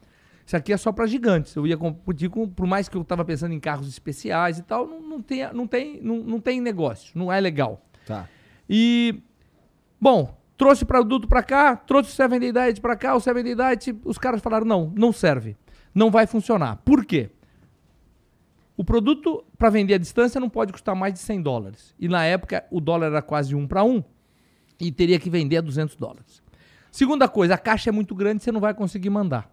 Isso aqui é só para gigantes. Eu ia competir com, por mais que eu estava pensando em carros especiais e tal, não, não, tem, não, tem, não, não tem negócio, não é legal. Tá. E, bom, trouxe o produto para cá, trouxe o Seven Day Diet para cá, o Seven Day Diet, os caras falaram, não, não serve, não vai funcionar. Por quê? O produto para vender à distância não pode custar mais de 100 dólares. E na época o dólar era quase um para um e teria que vender a 200 dólares. Segunda coisa, a caixa é muito grande, você não vai conseguir mandar.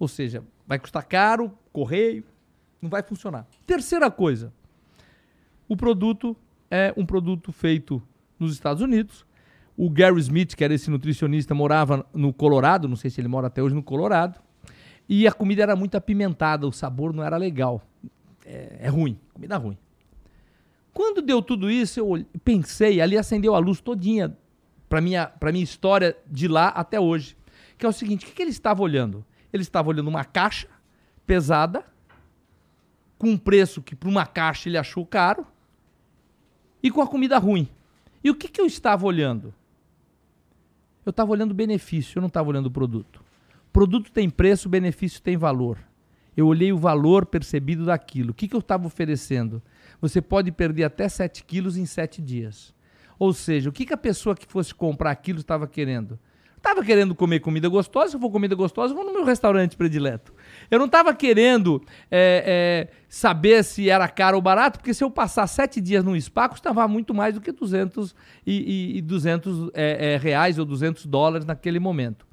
Ou seja, vai custar caro, correio, não vai funcionar. Terceira coisa, o produto é um produto feito nos Estados Unidos. O Gary Smith, que era esse nutricionista, morava no Colorado, não sei se ele mora até hoje no Colorado, e a comida era muito apimentada, o sabor não era legal. É, é ruim, comida ruim. Quando deu tudo isso, eu pensei, ali acendeu a luz todinha para minha para minha história de lá até hoje, que é o seguinte, o que, que ele estava olhando? Ele estava olhando uma caixa pesada, com um preço que para uma caixa ele achou caro, e com a comida ruim. E o que, que eu estava olhando? Eu estava olhando o benefício, eu não estava olhando o produto. Produto tem preço, benefício tem valor. Eu olhei o valor percebido daquilo. O que, que eu estava oferecendo? Você pode perder até 7 quilos em 7 dias. Ou seja, o que, que a pessoa que fosse comprar aquilo estava querendo? Tava querendo comer comida gostosa, se for comida gostosa, eu vou no meu restaurante predileto. Eu não estava querendo é, é, saber se era caro ou barato, porque se eu passar sete dias num spa, custava muito mais do que 200, e, e, e 200 é, é, reais ou 200 dólares naquele momento.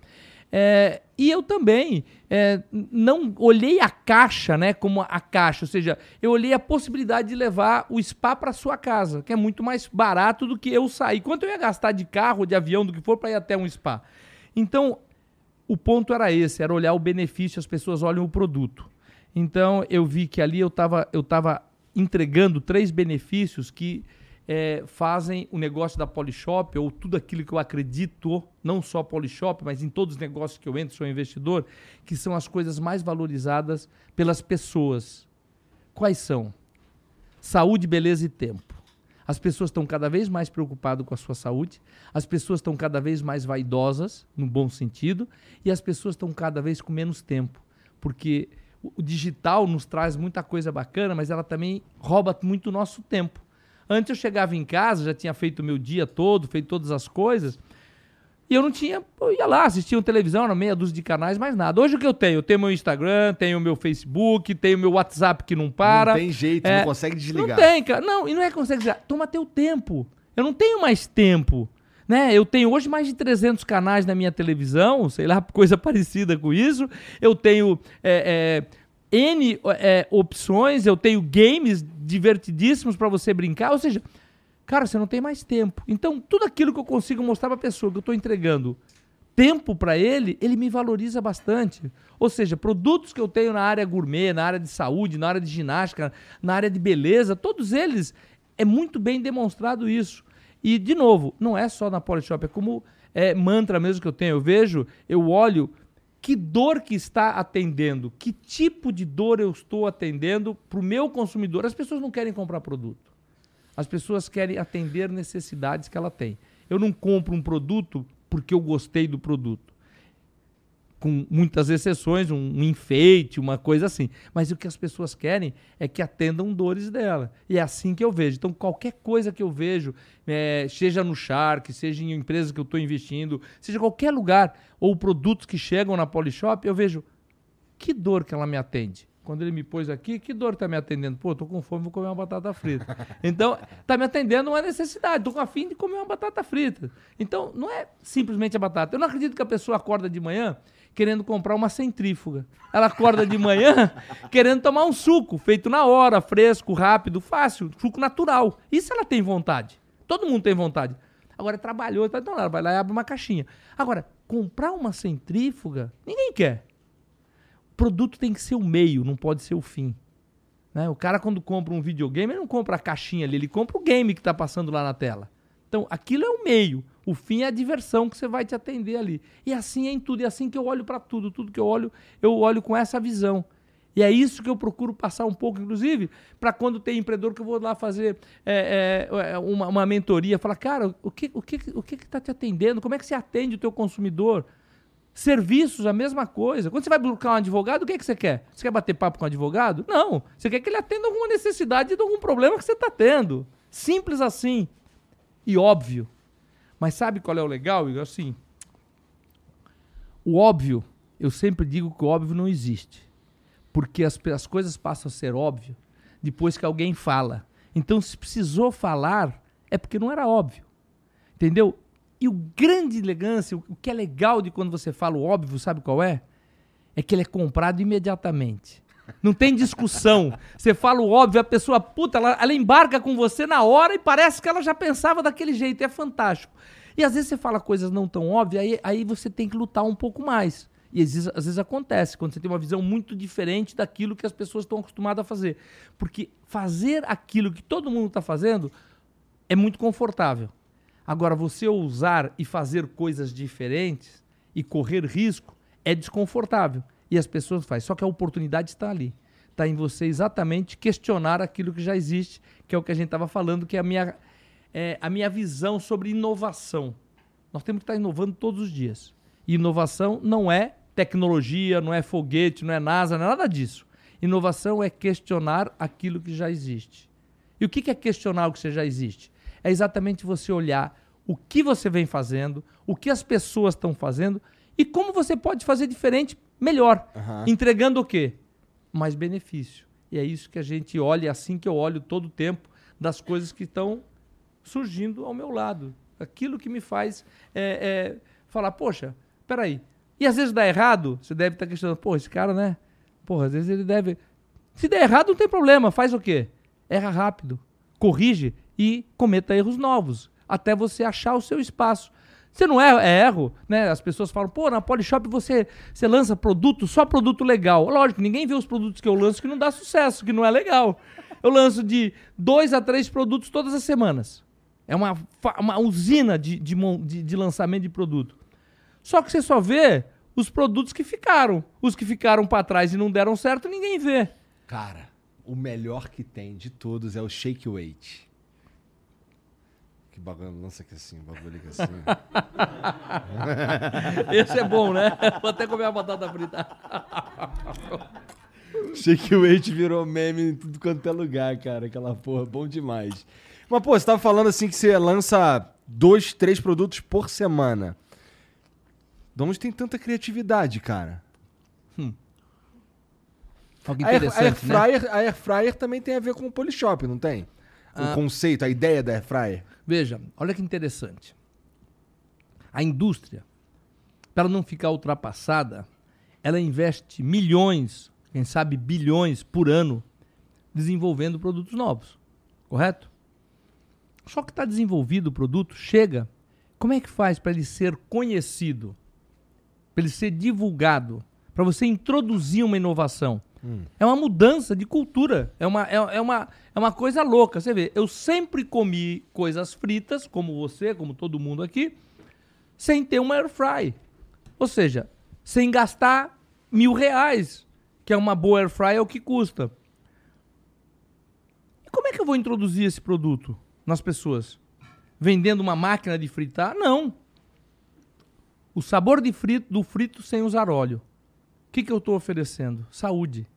É, e eu também é, não olhei a caixa né, como a caixa, ou seja, eu olhei a possibilidade de levar o spa para sua casa, que é muito mais barato do que eu sair. Quanto eu ia gastar de carro, de avião, do que for, para ir até um spa? Então, o ponto era esse, era olhar o benefício, as pessoas olham o produto. Então, eu vi que ali eu estava eu tava entregando três benefícios que é, fazem o negócio da Polishop, ou tudo aquilo que eu acredito, não só Polishop, mas em todos os negócios que eu entro, sou investidor, que são as coisas mais valorizadas pelas pessoas. Quais são? Saúde, beleza e tempo. As pessoas estão cada vez mais preocupadas com a sua saúde, as pessoas estão cada vez mais vaidosas, no bom sentido, e as pessoas estão cada vez com menos tempo, porque o digital nos traz muita coisa bacana, mas ela também rouba muito o nosso tempo. Antes eu chegava em casa, já tinha feito o meu dia todo, feito todas as coisas. E eu não tinha, eu ia lá, assistia uma televisão, era meia dúzia de canais, mais nada. Hoje o que eu tenho? Eu tenho meu Instagram, tenho meu Facebook, tenho meu WhatsApp que não para. Não tem jeito, é, não consegue desligar. Não tem, cara. Não, e não é que consegue desligar. Toma teu tempo. Eu não tenho mais tempo. Né? Eu tenho hoje mais de 300 canais na minha televisão, sei lá, coisa parecida com isso. Eu tenho é, é, N é, opções, eu tenho games divertidíssimos para você brincar. Ou seja, cara, você não tem mais tempo. Então, tudo aquilo que eu consigo mostrar para a pessoa que eu estou entregando tempo para ele, ele me valoriza bastante. Ou seja, produtos que eu tenho na área gourmet, na área de saúde, na área de ginástica, na área de beleza, todos eles é muito bem demonstrado isso. E, de novo, não é só na Polishop, é como é, mantra mesmo que eu tenho. Eu vejo, eu olho que dor que está atendendo, que tipo de dor eu estou atendendo para o meu consumidor. As pessoas não querem comprar produto. As pessoas querem atender necessidades que ela tem. Eu não compro um produto porque eu gostei do produto com muitas exceções, um enfeite, uma coisa assim. Mas o que as pessoas querem é que atendam dores dela. E é assim que eu vejo. Então, qualquer coisa que eu vejo, é, seja no Shark, seja em empresas que eu estou investindo, seja qualquer lugar, ou produtos que chegam na Polishop, eu vejo que dor que ela me atende. Quando ele me pôs aqui, que dor está me atendendo? Pô, tô com fome, vou comer uma batata frita. Então, tá me atendendo uma necessidade. Tô com afim de comer uma batata frita. Então, não é simplesmente a batata. Eu não acredito que a pessoa acorda de manhã querendo comprar uma centrífuga. Ela acorda de manhã querendo tomar um suco, feito na hora, fresco, rápido, fácil, suco natural. Isso ela tem vontade. Todo mundo tem vontade. Agora, trabalhou, então ela vai lá e abre uma caixinha. Agora, comprar uma centrífuga, ninguém quer. O produto tem que ser o meio, não pode ser o fim. Né? O cara, quando compra um videogame, ele não compra a caixinha ali, ele compra o game que está passando lá na tela. Então, aquilo é o meio. O fim é a diversão que você vai te atender ali. E assim é em tudo. E é assim que eu olho para tudo. Tudo que eu olho, eu olho com essa visão. E é isso que eu procuro passar um pouco, inclusive, para quando tem empreendedor que eu vou lá fazer é, é, é, uma, uma, mentoria, falar, cara, o que o que o que está te atendendo? Como é que você atende o teu consumidor? Serviços, a mesma coisa. Quando você vai buscar um advogado, o que, é que você quer? Você quer bater papo com um advogado? Não. Você quer que ele atenda alguma necessidade de algum problema que você está tendo. Simples assim. E óbvio. Mas sabe qual é o legal, Igor? Assim, o óbvio, eu sempre digo que o óbvio não existe. Porque as, as coisas passam a ser óbvio depois que alguém fala. Então, se precisou falar, é porque não era óbvio. Entendeu? E o grande elegância, o que é legal de quando você fala o óbvio, sabe qual é? É que ele é comprado imediatamente. Não tem discussão. Você fala o óbvio, a pessoa, puta, ela, ela embarca com você na hora e parece que ela já pensava daquele jeito. É fantástico. E às vezes você fala coisas não tão óbvias, aí, aí você tem que lutar um pouco mais. E às vezes, às vezes acontece, quando você tem uma visão muito diferente daquilo que as pessoas estão acostumadas a fazer. Porque fazer aquilo que todo mundo está fazendo é muito confortável. Agora, você ousar e fazer coisas diferentes e correr risco é desconfortável. E as pessoas fazem. Só que a oportunidade está ali. Está em você exatamente questionar aquilo que já existe, que é o que a gente estava falando, que é a minha, é, a minha visão sobre inovação. Nós temos que estar inovando todos os dias. E inovação não é tecnologia, não é foguete, não é NASA, não é nada disso. Inovação é questionar aquilo que já existe. E o que é questionar o que já existe? É exatamente você olhar o que você vem fazendo, o que as pessoas estão fazendo e como você pode fazer diferente melhor. Uhum. Entregando o quê? Mais benefício. E é isso que a gente olha, é assim que eu olho todo o tempo das coisas que estão surgindo ao meu lado. Aquilo que me faz é, é, falar, poxa, peraí. E às vezes dá errado, você deve estar questionando, pô, esse cara, né? Porra, às vezes ele deve. Se der errado, não tem problema. Faz o quê? Erra rápido, corrige e cometa erros novos, até você achar o seu espaço. Você não é, é erro, né? As pessoas falam, pô, na Polishop você, você lança produto, só produto legal. Lógico, ninguém vê os produtos que eu lanço que não dá sucesso, que não é legal. Eu lanço de dois a três produtos todas as semanas. É uma, uma usina de, de, de, de lançamento de produto. Só que você só vê os produtos que ficaram. Os que ficaram para trás e não deram certo, ninguém vê. Cara, o melhor que tem de todos é o Shake Weight. Que bagulho, lança aqui assim, bagulho aqui assim. Esse é bom, né? Vou até comer a batata frita. Shake Weight virou meme em tudo quanto é lugar, cara. Aquela porra, bom demais. Mas, pô, você tava falando assim que você lança dois, três produtos por semana. De onde tem tanta criatividade, cara? Hum. Algo interessante, a air, a air fryer, né? A air fryer também tem a ver com o Polishop, não tem? Ah, o conceito, a ideia da air fryer. Veja, olha que interessante. A indústria, para não ficar ultrapassada, ela investe milhões, quem sabe bilhões por ano, desenvolvendo produtos novos. Correto? Só que está desenvolvido o produto, chega. Como é que faz para ele ser conhecido? para ele ser divulgado, para você introduzir uma inovação. Hum. É uma mudança de cultura. É uma, é, é, uma, é uma coisa louca. Você vê, eu sempre comi coisas fritas, como você, como todo mundo aqui, sem ter uma air fry. Ou seja, sem gastar mil reais, que é uma boa air fry, é o que custa. E como é que eu vou introduzir esse produto nas pessoas? Vendendo uma máquina de fritar? Não. O sabor de frito, do frito sem usar óleo. O que, que eu estou oferecendo? Saúde.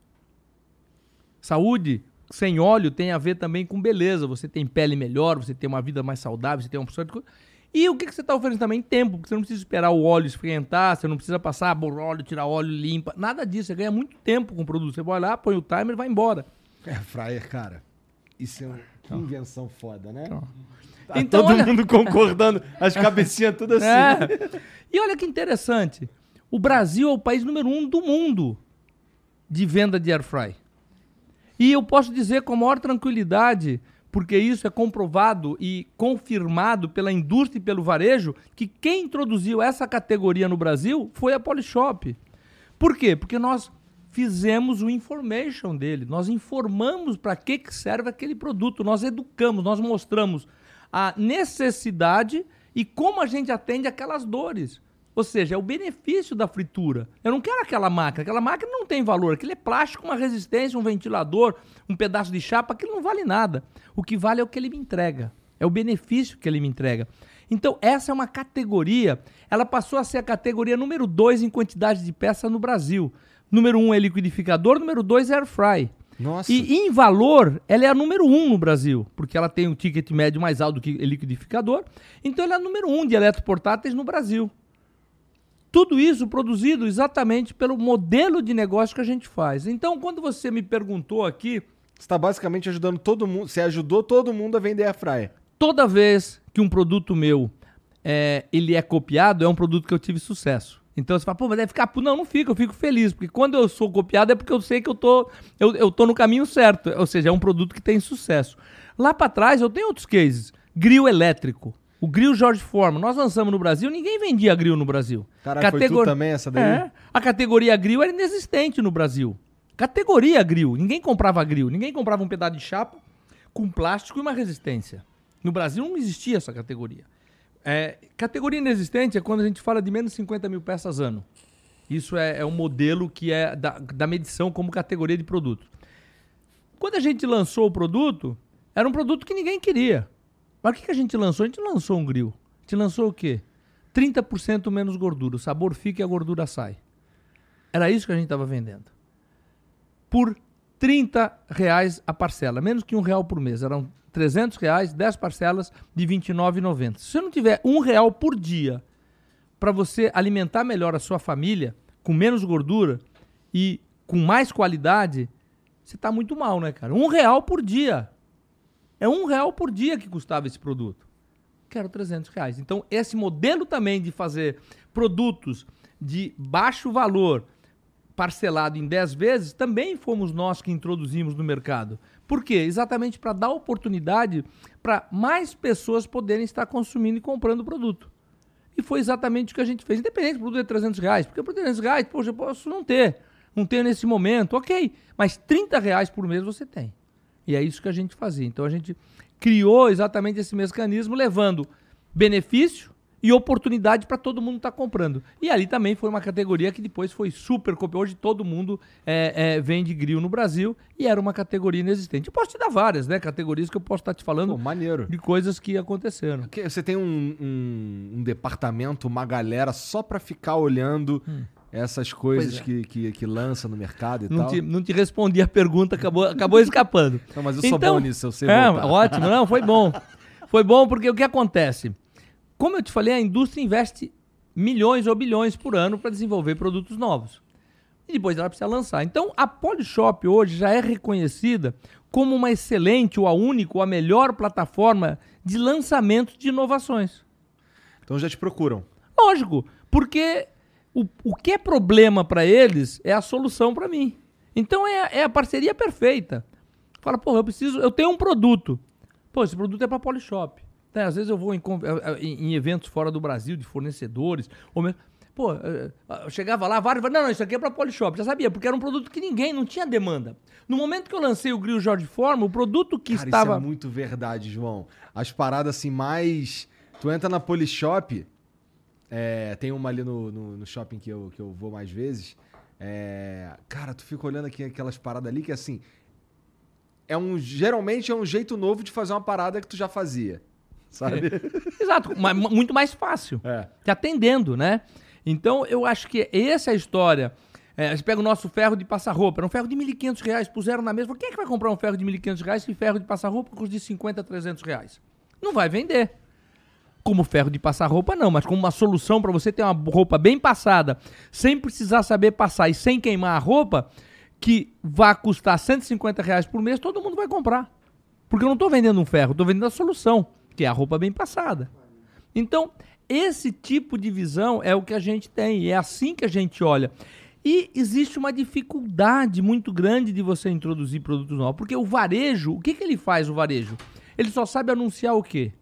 Saúde sem óleo tem a ver também com beleza. Você tem pele melhor, você tem uma vida mais saudável, você tem uma opção de coisa. E o que, que você está oferecendo também? Tempo, porque você não precisa esperar o óleo esquentar, você não precisa passar por óleo, tirar óleo, limpa. Nada disso. Você ganha muito tempo com o produto. Você vai lá, põe o timer e vai embora. É, fryer, cara. Isso é uma então. invenção foda, né? Então, tá então todo olha... mundo concordando, as cabecinhas tudo assim. É. E olha que interessante. O Brasil é o país número um do mundo de venda de air fry. E eu posso dizer com a maior tranquilidade, porque isso é comprovado e confirmado pela indústria e pelo varejo, que quem introduziu essa categoria no Brasil foi a Polishop. Por quê? Porque nós fizemos o information dele, nós informamos para que, que serve aquele produto, nós educamos, nós mostramos a necessidade e como a gente atende aquelas dores. Ou seja, é o benefício da fritura. Eu não quero aquela máquina. Aquela máquina não tem valor. Aquilo é plástico, uma resistência, um ventilador, um pedaço de chapa. Aquilo não vale nada. O que vale é o que ele me entrega. É o benefício que ele me entrega. Então, essa é uma categoria. Ela passou a ser a categoria número 2 em quantidade de peça no Brasil. Número 1 um é liquidificador, número 2 é air fry. Nossa. E em valor, ela é a número um no Brasil, porque ela tem um ticket médio mais alto do que liquidificador. Então, ela é a número um de eletroportáteis no Brasil. Tudo isso produzido exatamente pelo modelo de negócio que a gente faz. Então, quando você me perguntou aqui. Você está basicamente ajudando todo mundo. Você ajudou todo mundo a vender a fraia. Toda vez que um produto meu é, ele é copiado, é um produto que eu tive sucesso. Então você fala, pô, mas deve ficar. Não, não fica, eu fico feliz. Porque quando eu sou copiado é porque eu sei que eu tô, eu, eu tô no caminho certo. Ou seja, é um produto que tem sucesso. Lá para trás eu tenho outros cases. Grill elétrico. O grill Jorge Forma. Nós lançamos no Brasil, ninguém vendia grill no Brasil. Caraca, Categor... foi também essa daí? É, a categoria grill era inexistente no Brasil. Categoria grill. Ninguém comprava grill. Ninguém comprava um pedaço de chapa com plástico e uma resistência. No Brasil não existia essa categoria. É, categoria inexistente é quando a gente fala de menos de 50 mil peças ano. Isso é, é um modelo que é da, da medição como categoria de produto. Quando a gente lançou o produto, era um produto que ninguém queria. Mas o que, que a gente lançou? A gente lançou um grill. A gente lançou o quê? 30% menos gordura. O sabor fica e a gordura sai. Era isso que a gente estava vendendo. Por 30 reais a parcela, menos que um real por mês. Eram 300 reais, 10 parcelas de R$ 29,90. Se você não tiver um real por dia para você alimentar melhor a sua família, com menos gordura e com mais qualidade, você está muito mal, né, cara? Um real por dia. É um real por dia que custava esse produto. Quero 300 reais. Então, esse modelo também de fazer produtos de baixo valor parcelado em 10 vezes, também fomos nós que introduzimos no mercado. Por quê? Exatamente para dar oportunidade para mais pessoas poderem estar consumindo e comprando o produto. E foi exatamente o que a gente fez. Independente do produto de 300 reais, porque por 300 reais, poxa, eu posso não ter. Não tenho nesse momento, ok. Mas 30 reais por mês você tem. E é isso que a gente fazia. Então a gente criou exatamente esse mecanismo, levando benefício e oportunidade para todo mundo estar tá comprando. E ali também foi uma categoria que depois foi super copiada. Hoje todo mundo é, é, vende grill no Brasil e era uma categoria inexistente. Eu posso te dar várias, né? Categorias que eu posso estar tá te falando Pô, maneiro. de coisas que aconteceram. Você tem um, um, um departamento, uma galera só para ficar olhando hum essas coisas é. que, que, que, lança no mercado e não tal. Te, não te respondi a pergunta, acabou, acabou escapando. Não, mas eu sou então, bom nisso, eu sei é, Ótimo, não, foi bom. Foi bom porque o que acontece? Como eu te falei, a indústria investe milhões ou bilhões por ano para desenvolver produtos novos. E depois ela precisa lançar. Então, a Polishop hoje já é reconhecida como uma excelente, ou a única, ou a melhor plataforma de lançamento de inovações. Então já te procuram. Lógico, porque o, o que é problema para eles é a solução para mim. Então é, é, a parceria perfeita. Fala, porra, eu preciso, eu tenho um produto. Pô, esse produto é para Polishop. Né? Às vezes eu vou em, eh, eh, em, em, eventos fora do Brasil, de fornecedores, ou mesmo, Pô, eh, eu chegava lá, vários. Não, não, isso aqui é para Polishop. Já sabia, porque era um produto que ninguém, não tinha demanda. No momento que eu lancei o grill Jorge Forma, o produto que Cara, estava. Isso é muito verdade, João. As paradas assim mais. Tu entra na Polishop, é, tem uma ali no, no, no, shopping que eu, que eu vou mais vezes. É, cara, tu fica olhando aqui aquelas paradas ali que assim. É um, geralmente é um jeito novo de fazer uma parada que tu já fazia. Sabe? É. Exato, mas muito mais fácil. É. Te atendendo, né? Então eu acho que essa é a história. É, a gente pega o nosso ferro de passar roupa. Era um ferro de 1.500 reais, puseram na mesa. Quem é que vai comprar um ferro de 1.500 reais se ferro de passar roupa custa de 50 a 300 reais? Não vai vender como ferro de passar roupa, não, mas como uma solução para você ter uma roupa bem passada, sem precisar saber passar e sem queimar a roupa, que vai custar 150 reais por mês, todo mundo vai comprar. Porque eu não estou vendendo um ferro, estou vendendo a solução, que é a roupa bem passada. Então, esse tipo de visão é o que a gente tem, e é assim que a gente olha. E existe uma dificuldade muito grande de você introduzir produtos novos, porque o varejo, o que, que ele faz, o varejo? Ele só sabe anunciar o quê?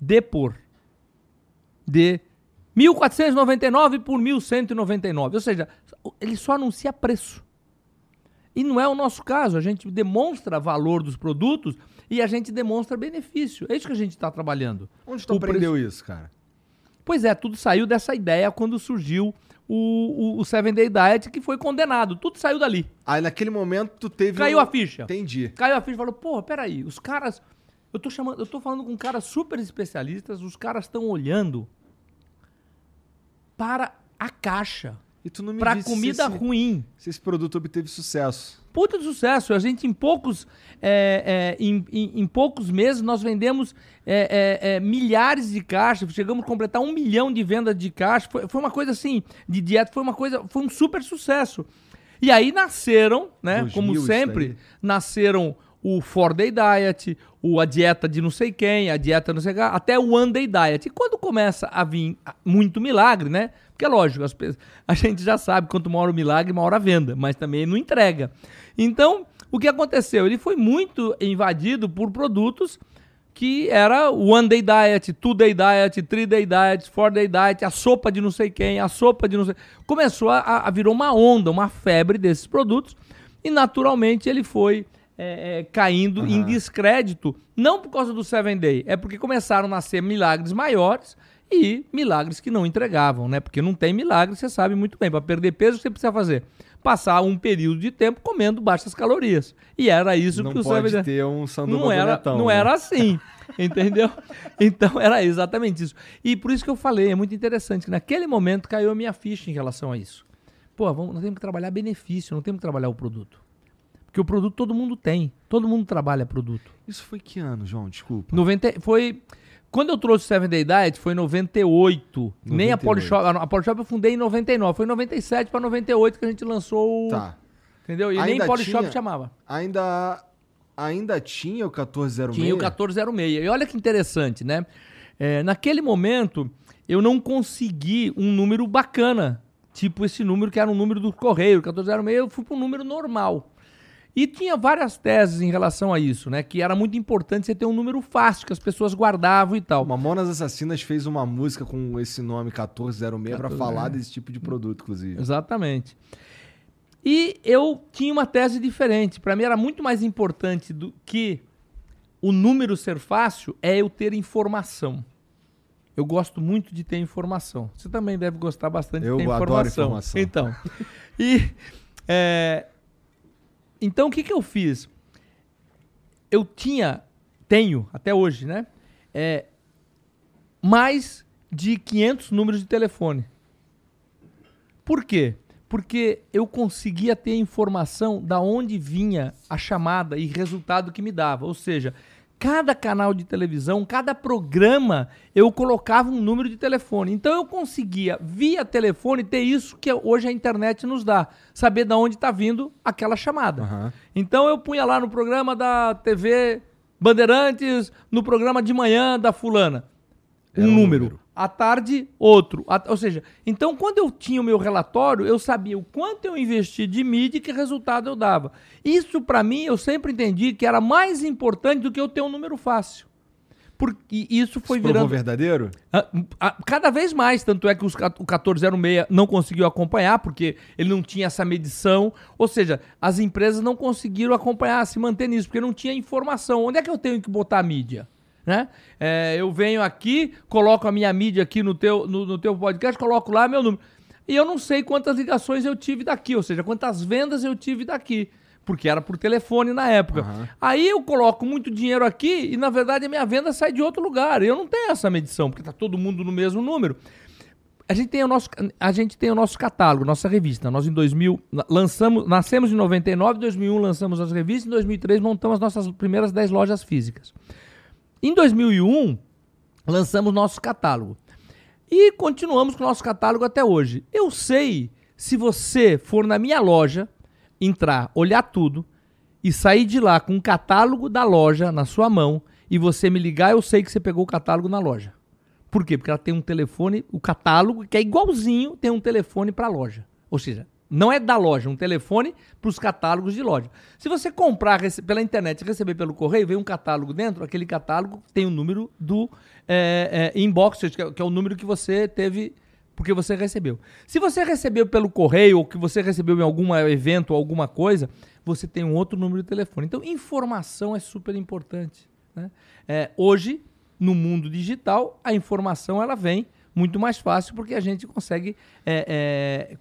Depor de 1.499 por 1.199. Ou seja, ele só anuncia preço. E não é o nosso caso. A gente demonstra valor dos produtos e a gente demonstra benefício. É isso que a gente está trabalhando. Onde tu o aprendeu preço... isso, cara? Pois é, tudo saiu dessa ideia quando surgiu o, o, o, Seven Day Diet, que foi condenado. Tudo saiu dali. Aí naquele momento tu teve. Caiu um... a ficha. Entendi. Caiu a ficha e falou: porra, peraí, os caras. Eu tô chamando, eu tô falando com caras super especialistas, os caras estão olhando para a caixa. E tu não me para comida se esse, ruim. Se esse produto obteve sucesso. Puta de sucesso. A gente, em poucos, é, é, em, em, em, poucos meses, nós vendemos é, é, é, milhares de caixas. Chegamos a completar um milhão de vendas de caixa. Foi, foi, uma coisa assim, de dieta, foi uma coisa, foi um super sucesso. E aí nasceram, né? como sempre, nasceram o Four Day Diet, o, a dieta de não sei quem, a dieta não sei quem, até o One Day Diet. E quando começa a vir muito milagre, né? Porque é lógico, as, a gente já sabe quanto uma hora o milagre, uma hora a venda, mas também não entrega. Então, o que aconteceu? Ele foi muito invadido por produtos que era o One Day Diet, Two Day Diet, Three Day Diet, Four Day Diet, a sopa de não sei quem, a sopa de não sei... Começou a, a virou uma onda, uma febre desses produtos e naturalmente ele foi é, é, caindo uhum. em descrédito, não por causa do Seven Day, é porque começaram a nascer milagres maiores e milagres que não entregavam, né? Porque não tem milagre, você sabe muito bem. Para perder peso, o que você precisa fazer? Passar um período de tempo comendo baixas calorias. E era isso não que o pode Seven ter um não era, não né? era assim. Entendeu? Então era exatamente isso. E por isso que eu falei, é muito interessante que naquele momento caiu a minha ficha em relação a isso. Pô, vamos, nós temos que trabalhar benefício, não temos que trabalhar o produto. Porque o produto todo mundo tem. Todo mundo trabalha produto. Isso foi que ano, João? Desculpa. 90, foi, Quando eu trouxe o Seven Day Diet foi em 98. 98. Nem a Polishop. A Polishop eu fundei em 99. Foi em 97 para 98 que a gente lançou o. Tá. Entendeu? E ainda nem Polishop tinha, chamava. Ainda, ainda tinha o 1406? Tinha o 1406. E olha que interessante, né? É, naquele momento, eu não consegui um número bacana. Tipo esse número que era um número do correio, 1406, eu fui para um número normal. E tinha várias teses em relação a isso, né? Que era muito importante você ter um número fácil, que as pessoas guardavam e tal. Mamonas Assassinas fez uma música com esse nome 1406 para falar desse tipo de produto, inclusive. Exatamente. E eu tinha uma tese diferente. Para mim era muito mais importante do que o número ser fácil, é eu ter informação. Eu gosto muito de ter informação. Você também deve gostar bastante eu de ter informação. Eu adoro informação. Então, e é, então, o que, que eu fiz? Eu tinha, tenho até hoje, né? É, mais de 500 números de telefone. Por quê? Porque eu conseguia ter informação da onde vinha a chamada e resultado que me dava. Ou seja, cada canal de televisão, cada programa, eu colocava um número de telefone. Então eu conseguia, via telefone, ter isso que hoje a internet nos dá. Saber de onde está vindo aquela chamada. Uhum. Então eu punha lá no programa da TV Bandeirantes, no programa de manhã da fulana. Um, um número. número à tarde outro. Ou seja, então quando eu tinha o meu relatório, eu sabia o quanto eu investi de mídia e que resultado eu dava. Isso para mim eu sempre entendi que era mais importante do que eu ter um número fácil. Porque isso foi Isso virando. verdadeiro? cada vez mais. Tanto é que os, o 1406 não conseguiu acompanhar, porque ele não tinha essa medição. Ou seja, as empresas não conseguiram acompanhar, se manter nisso, porque não tinha informação. Onde é que eu tenho que botar a mídia? Né? É, eu venho aqui, coloco a minha mídia aqui no teu, no, no, teu podcast, coloco lá meu número. E eu não sei quantas ligações eu tive daqui, ou seja, quantas vendas eu tive daqui. Porque era por telefone na época. Uhum. Aí eu coloco muito dinheiro aqui e, na verdade, a minha venda sai de outro lugar. Eu não tenho essa medição, porque está todo mundo no mesmo número. A gente tem o nosso, a gente tem o nosso catálogo, nossa revista. Nós em 2000 lançamos, nascemos em 99, em 2001 lançamos as revistas, em 2003 montamos as nossas primeiras 10 lojas físicas. Em 2001, lançamos nosso catálogo. E continuamos com o nosso catálogo até hoje. Eu sei, se você for na minha loja, entrar, olhar tudo e sair de lá com o catálogo da loja na sua mão e você me ligar, eu sei que você pegou o catálogo na loja. Por quê? Porque ela tem um telefone, o catálogo, que é igualzinho, tem um telefone para a loja. Ou seja, não é da loja, um telefone para os catálogos de loja. Se você comprar pela internet e receber pelo correio, vem um catálogo dentro, aquele catálogo tem o número do é, é, inbox, que é, que é o número que você teve porque você recebeu. Se você recebeu pelo correio ou que você recebeu em algum evento ou alguma coisa, você tem um outro número de telefone. Então, informação é super importante. Né? É, hoje, no mundo digital, a informação ela vem muito mais fácil porque a gente consegue é, é,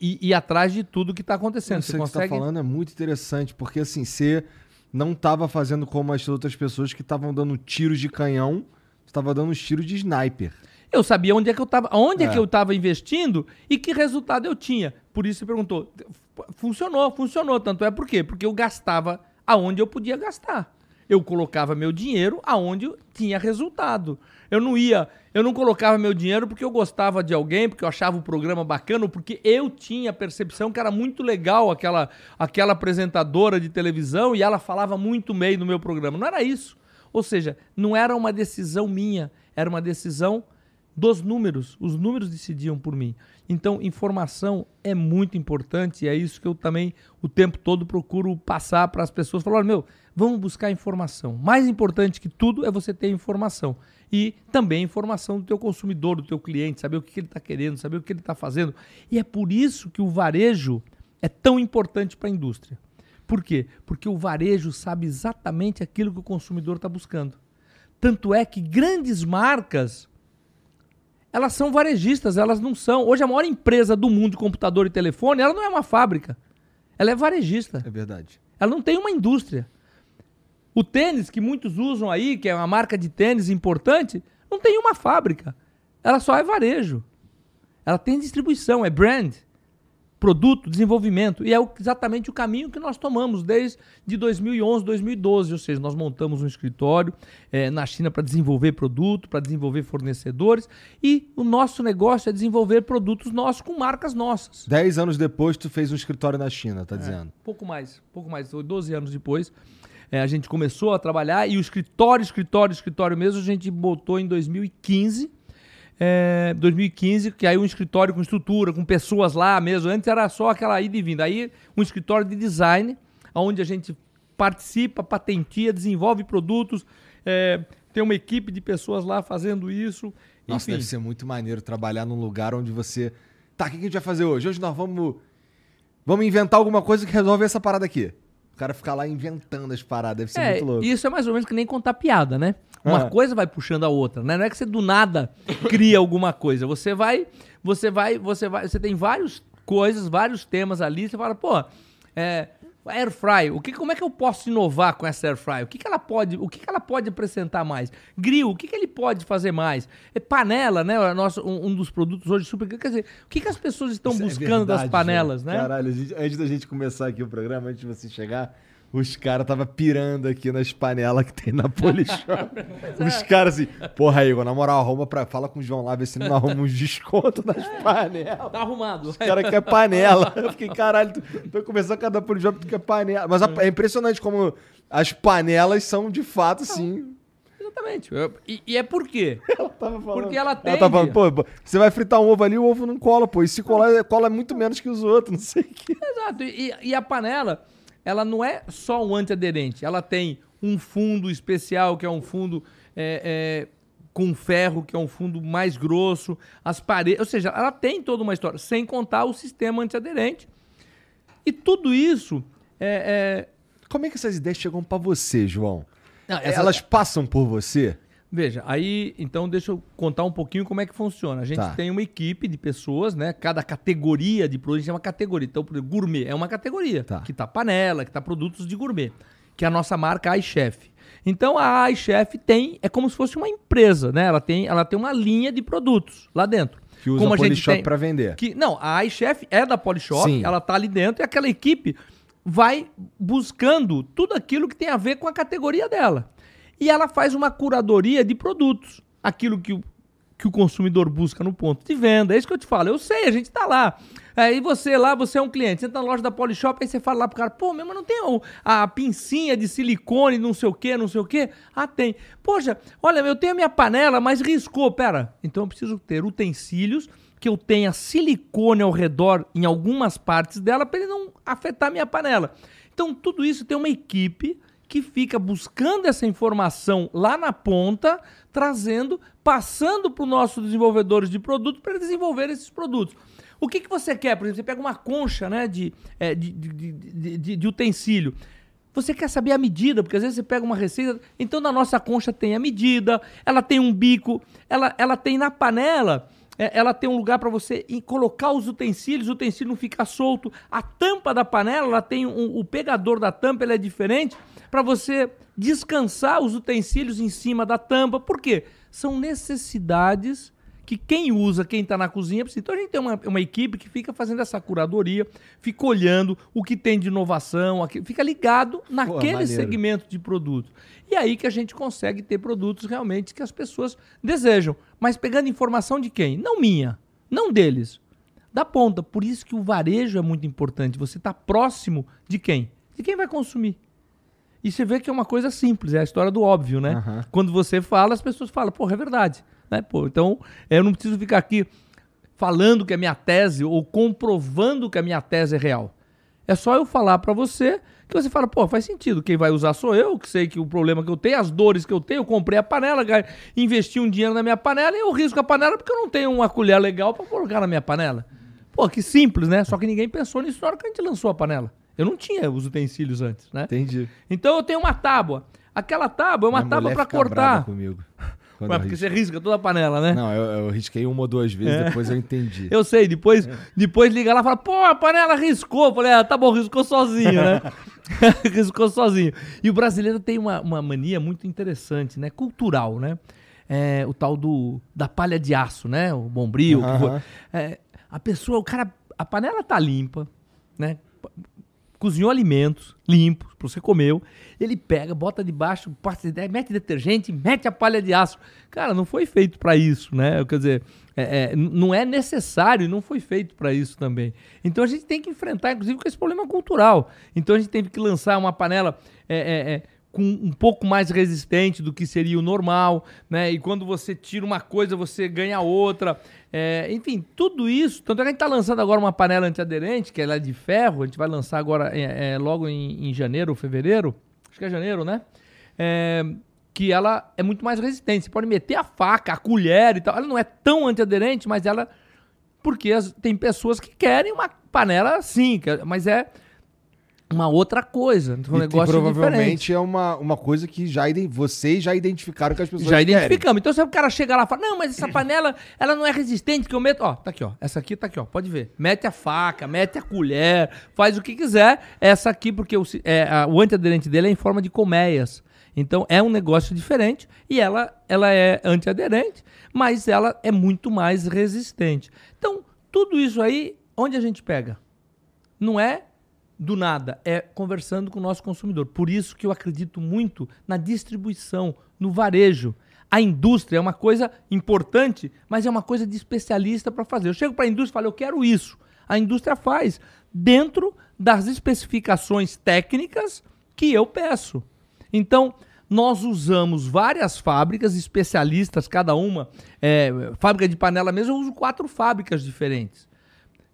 e ir atrás de tudo que está acontecendo. Isso você consegue... que você está falando é muito interessante, porque assim, você não estava fazendo como as outras pessoas que estavam dando tiros de canhão, estava dando tiros de sniper. Eu sabia onde é que eu estava, onde é. é que eu estava investindo e que resultado eu tinha. Por isso você perguntou. Funcionou, funcionou. Tanto é por quê? Porque eu gastava aonde eu podia gastar. Eu colocava meu dinheiro aonde tinha resultado. Eu não ia, eu não colocava meu dinheiro porque eu gostava de alguém, porque eu achava o programa bacana, porque eu tinha a percepção que era muito legal aquela, aquela apresentadora de televisão e ela falava muito bem no meu programa. Não era isso. Ou seja, não era uma decisão minha, era uma decisão dos números. Os números decidiam por mim. Então, informação é muito importante e é isso que eu também o tempo todo procuro passar para as pessoas. Falar, meu, vamos buscar informação. Mais importante que tudo é você ter informação. E também informação do teu consumidor, do teu cliente, saber o que ele está querendo, saber o que ele está fazendo. E é por isso que o varejo é tão importante para a indústria. Por quê? Porque o varejo sabe exatamente aquilo que o consumidor está buscando. Tanto é que grandes marcas elas são varejistas, elas não são. Hoje a maior empresa do mundo de computador e telefone, ela não é uma fábrica. Ela é varejista. É verdade. Ela não tem uma indústria. O tênis que muitos usam aí, que é uma marca de tênis importante, não tem uma fábrica. Ela só é varejo. Ela tem distribuição, é brand. produto, desenvolvimento. E é exatamente o caminho que nós tomamos desde 2011, 2012. Ou seja, nós montamos um escritório é, na China para desenvolver produto, para desenvolver fornecedores. E o nosso negócio é desenvolver produtos nossos com marcas nossas. Dez anos depois, tu fez um escritório na China, tá é, dizendo? Pouco mais, pouco mais. 12 anos depois. É, a gente começou a trabalhar e o escritório, escritório, escritório mesmo, a gente botou em 2015 é, 2015, que aí um escritório com estrutura, com pessoas lá mesmo. Antes era só aquela ida e vinda. Aí um escritório de design, onde a gente participa, patentia, desenvolve produtos, é, tem uma equipe de pessoas lá fazendo isso. Nossa, Enfim. deve ser muito maneiro trabalhar num lugar onde você. Tá, o que a gente vai fazer hoje? Hoje nós vamos. Vamos inventar alguma coisa que resolve essa parada aqui. O cara ficar lá inventando as paradas, deve ser é, muito louco. Isso é mais ou menos que nem contar piada, né? Uma ah. coisa vai puxando a outra, né? Não é que você do nada cria alguma coisa. Você vai, você vai, você vai, você tem várias coisas, vários temas ali, você fala, pô, é, air fry, o que, como é que eu posso inovar com essa air fry? O que, que ela pode, o que, que ela pode apresentar mais? Grill, o que, que ele pode fazer mais? É panela, né? Nosso, um, um dos produtos hoje super, quer dizer, o que, que as pessoas estão Isso é buscando é verdade, das panelas, né? Caralho, gente, antes da gente começar aqui o programa, antes de você chegar, os caras tava pirando aqui nas panelas que tem na Polishop. Os caras assim, porra, Igor, na moral, arruma pra. Fala com o João lá, ver se não arruma uns descontos nas panelas. Tá arrumado. Os caras querem panela. Eu fiquei, caralho, tu começou a cada Polishop, tu quer panela. Mas é impressionante como as panelas são de fato, sim. Exatamente. E, e, é por quê? Ela tava falando. Porque ela tem. Ela tava falando, pô, você vai fritar um ovo ali, o ovo não cola, pô. E se colar, cola muito menos que os outros, não sei o quê. Exato. E, e a panela ela não é só um antiaderente, ela tem um fundo especial, que é um fundo é, é, com ferro, que é um fundo mais grosso, as paredes, ou seja, ela tem toda uma história, sem contar o sistema antiaderente. E tudo isso é, é... Como é que essas ideias chegam para você, João? Não, essa... Elas passam por você? Veja, aí então deixa eu contar um pouquinho como é que funciona. A gente tá. tem uma equipe de pessoas, né? Cada categoria de produto é uma categoria. Então, por exemplo, gourmet é uma categoria tá. que tá panela, que tá produtos de gourmet, que é a nossa marca iChef. Então a iChef tem, é como se fosse uma empresa, né? Ela tem, ela tem uma linha de produtos lá dentro. Que usa como a Polishop para vender. Que, não, a iChef é da Polishop, Sim. ela tá ali dentro e aquela equipe vai buscando tudo aquilo que tem a ver com a categoria dela e ela faz uma curadoria de produtos. Aquilo que o, que o consumidor busca no ponto de venda. É isso que eu te falo. Eu sei, a gente tá lá. Aí você lá, você é um cliente, você tá na loja da Polishop, aí você fala lá pro cara, pô, mesmo não tem a pincinha de silicone, não sei o que, não sei o que? Ah, tem. Poxa, olha, eu tenho a minha panela, mas riscou. Pera, então eu preciso ter utensílios que eu tenha silicone ao redor em algumas partes dela para ele não afetar minha panela. Então tudo isso tem uma equipe que fica buscando essa informação lá na ponta, trazendo, passando para os nossos desenvolvedores de produto para desenvolver esses produtos. O que, que você quer? Por exemplo, você pega uma concha né, de, é, de, de, de, de, utensílio. Você quer saber a medida, porque às vezes você pega uma receita. Então, na nossa concha tem a medida, ela tem um bico, ela, ela tem na panela é, ela tem um lugar para você colocar os utensílios, o utensílio não fica solto. A tampa da panela, ela tem um, o pegador da tampa, ele é diferente para você descansar os utensílios em cima da tampa. Por quê? São necessidades que quem usa, quem está na cozinha, precisa. Então a gente tem uma, uma equipe que fica fazendo essa curadoria, fica olhando o que tem de inovação, fica ligado naquele Pô, segmento de produto. E aí que a gente consegue ter produtos realmente que as pessoas desejam. Mas pegando informação de quem? Não minha, não deles. Da ponta. Por isso que o varejo é muito importante. Você está próximo de quem? De quem vai consumir. E você vê que é uma coisa simples, é a história do óbvio, né? Uhum. Quando você fala, as pessoas falam, porra, é verdade. Né? Pô, então, eu não preciso ficar aqui falando que a minha tese ou comprovando que a minha tese é real. É só eu falar para você que você fala, pô, faz sentido. Quem vai usar sou eu, que sei que o problema que eu tenho, as dores que eu tenho, eu comprei a panela, investi um dinheiro na minha panela e eu risco a panela porque eu não tenho uma colher legal para colocar na minha panela. Pô, que simples, né? Só que ninguém pensou nisso na hora que a gente lançou a panela. Eu não tinha os utensílios antes, né? Entendi. Então eu tenho uma tábua. Aquela tábua é uma minha tábua para cortar. Comigo. Ué, porque você risca toda a panela, né? Não, eu, eu risquei uma ou duas vezes, é. depois eu entendi. eu sei, depois, depois liga lá e fala, pô, a panela riscou. Eu falei, ah, tá bom, riscou sozinho, né? riscou sozinho. E o brasileiro tem uma, uma mania muito interessante, né? Cultural, né? É, o tal do da palha de aço, né? O bombril. Uh -huh. é, a pessoa, o cara a panela tá limpa, né? Cozinhou alimentos limpos, você comeu. Ele pega, bota debaixo, mete detergente, mete a palha de aço. Cara, não foi feito para isso, né? Quer dizer, é, é, não é necessário e não foi feito para isso também. Então a gente tem que enfrentar, inclusive, com esse problema cultural. Então a gente teve que lançar uma panela. É, é, é com um pouco mais resistente do que seria o normal, né? E quando você tira uma coisa, você ganha outra. É, enfim, tudo isso. Tanto é que a gente está lançando agora uma panela antiaderente, que ela é de ferro. A gente vai lançar agora é, é, logo em, em, janeiro ou fevereiro. Acho que é janeiro, né? É, que ela é muito mais resistente. Você pode meter a faca, a colher e tal. Ela não é tão antiaderente, mas ela. Porque as, tem pessoas que querem uma panela assim, mas é uma outra coisa. Um e, negócio e provavelmente diferente. é uma, uma coisa que já vocês já identificaram que as pessoas Já identificamos. Então se o cara chega lá e fala, não, mas essa panela, ela não é resistente, que eu meto... Ó, tá aqui, ó. Essa aqui tá aqui, ó. Pode ver. Mete a faca, mete a colher, faz o que quiser. Essa aqui, porque o, é, a, o antiaderente dele é em forma de colmeias. Então é um negócio diferente e ela, ela é antiaderente, mas ela é muito mais resistente. Então, tudo isso aí, onde a gente pega? Não é do nada, é conversando com o nosso consumidor. Por isso que eu acredito muito na distribuição, no varejo. A indústria é uma coisa importante, mas é uma coisa de especialista para fazer. Eu chego para a indústria e falo, eu quero isso. A indústria faz dentro das especificações técnicas que eu peço. Então, nós usamos várias fábricas especialistas, cada uma, é, fábrica de panela mesmo, eu uso quatro fábricas diferentes.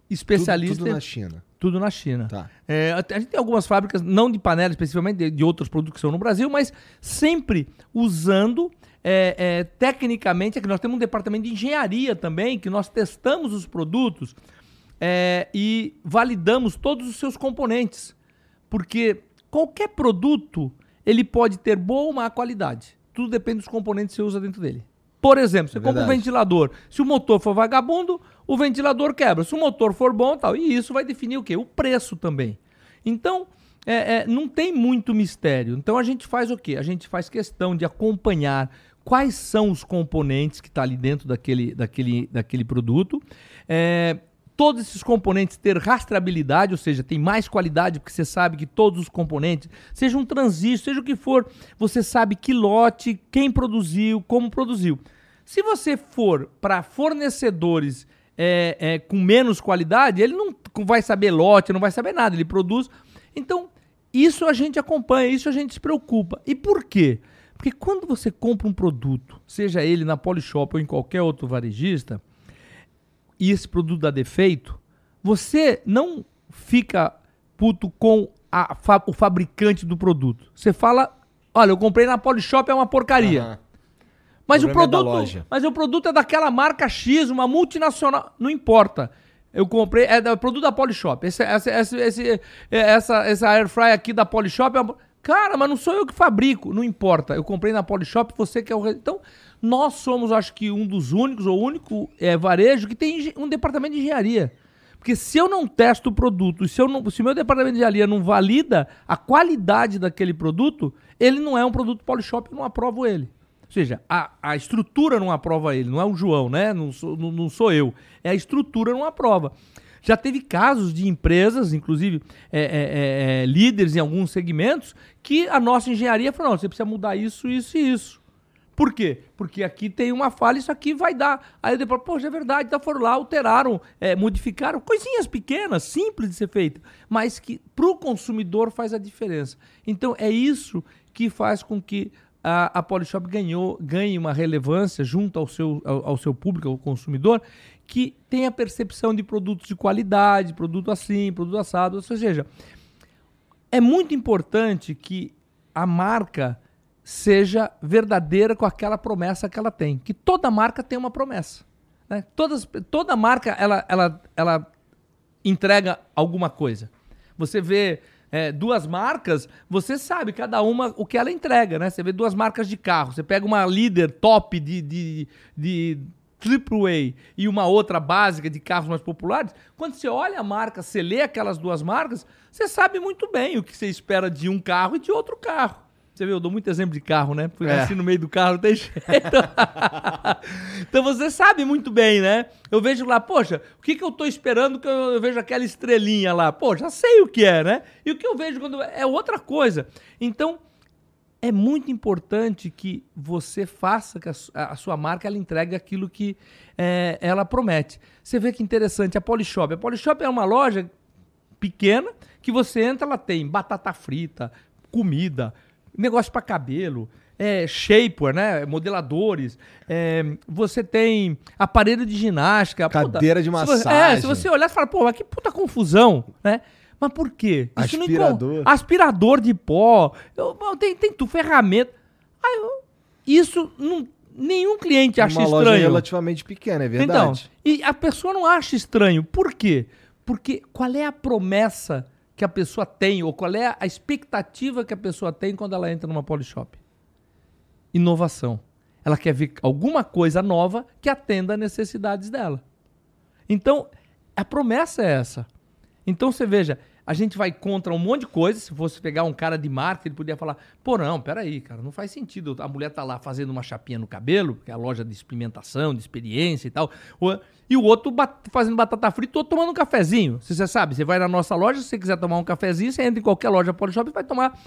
Especialistas. Tudo, tudo na China. Tudo na China. Tá. É, a gente tem algumas fábricas, não de panela especificamente, de, de outros produtos que são no Brasil, mas sempre usando é, é, tecnicamente, aqui nós temos um departamento de engenharia também, que nós testamos os produtos é, e validamos todos os seus componentes. Porque qualquer produto, ele pode ter boa ou má qualidade. Tudo depende dos componentes que você usa dentro dele. Por exemplo, você é compra um ventilador. Se o motor for vagabundo, o ventilador quebra. Se o motor for bom, tal. E isso vai definir o quê? O preço também. Então, é, é, não tem muito mistério. Então a gente faz o quê? A gente faz questão de acompanhar quais são os componentes que está ali dentro daquele, daquele, daquele produto. É, todos esses componentes ter rastreabilidade, ou seja, tem mais qualidade, porque você sabe que todos os componentes, seja um transistor, seja o que for, você sabe que lote, quem produziu, como produziu. Se você for para fornecedores é, é, com menos qualidade, ele não vai saber lote, não vai saber nada, ele produz. Então, isso a gente acompanha, isso a gente se preocupa. E por quê? Porque quando você compra um produto, seja ele na Polishop ou em qualquer outro varejista, e esse produto dá defeito, você não fica puto com a, o fabricante do produto. Você fala, olha, eu comprei na Polishop, é uma porcaria. Uhum. Mas o, o é produto, é mas o produto é daquela marca X, uma multinacional, não importa. Eu comprei, é do produto da Polishop. Esse, esse, esse, esse, é, essa, essa air fry aqui da Polishop é uma... Cara, mas não sou eu que fabrico, não importa. Eu comprei na Polishop, você que é o. Então, nós somos, acho que, um dos únicos, ou único é, varejo que tem um departamento de engenharia. Porque se eu não testo o produto, se, eu não, se o meu departamento de engenharia não valida a qualidade daquele produto, ele não é um produto Polishop, eu não aprovo ele. Ou seja, a, a estrutura não aprova ele, não é o João, né? Não sou, não, não sou eu. É a estrutura não aprova. Já teve casos de empresas, inclusive é, é, é, é, líderes em alguns segmentos, que a nossa engenharia falou: não, você precisa mudar isso, isso e isso. Por quê? Porque aqui tem uma falha, isso aqui vai dar. Aí depois, poxa, é verdade, então foram lá, alteraram, é, modificaram, coisinhas pequenas, simples de ser feita, mas que para o consumidor faz a diferença. Então é isso que faz com que a, a Polishop ganhou, ganhe uma relevância junto ao seu, ao, ao seu público, ao consumidor, que tem a percepção de produtos de qualidade, produto assim, produto assado. Ou seja, é muito importante que a marca seja verdadeira com aquela promessa que ela tem. Que toda marca tem uma promessa. Né? Todas, toda marca ela, ela, ela entrega alguma coisa. Você vê é, duas marcas, você sabe cada uma o que ela entrega, né? Você vê duas marcas de carro, você pega uma líder top de, de, de AAA e uma outra básica de carros mais populares, quando você olha a marca, você lê aquelas duas marcas, você sabe muito bem o que você espera de um carro e de outro carro. Você vê, eu dou muito exemplo de carro, né? Fui é. assim no meio do carro, não tem jeito. então você sabe muito bem, né? Eu vejo lá, poxa, o que, que eu tô esperando que eu, eu vejo aquela estrelinha lá? Pô, já sei o que é, né? E o que eu vejo quando é outra coisa. Então, é muito importante que você faça que a, a sua marca ela entregue aquilo que é, ela promete. Você vê que interessante, a Polishop. A Polishop é uma loja pequena que você entra, ela tem batata frita, comida, negócio para cabelo, é, shaper, né? Modeladores. É, você tem aparelho de ginástica. Cadeira puta, de massagem. Se você, é, se você olhar e falar, pô, mas que puta confusão, né? Mas por quê? Isso aspirador. Não, aspirador de pó. Eu, tem, tem tu, ferramenta. Aí, eu, isso não, nenhum cliente acha Uma estranho. Loja relativamente pequena, é verdade. Então, e a pessoa não acha estranho. Por quê? Porque qual é a promessa que a pessoa tem, ou qual é a expectativa que a pessoa tem quando ela entra numa Polishop? Inovação. Ela quer ver alguma coisa nova que atenda às necessidades dela. Então, a promessa é essa. Então você veja, a gente vai contra um monte de coisa. Se fosse pegar um cara de marketing, ele podia falar: pô, não, peraí, cara, não faz sentido. A mulher tá lá fazendo uma chapinha no cabelo, que é a loja de experimentação, de experiência e tal. E o outro bat fazendo batata frita, o outro tomando um cafezinho. Você sabe, você vai na nossa loja, se você quiser tomar um cafezinho, você entra em qualquer loja Polishop e vai tomar.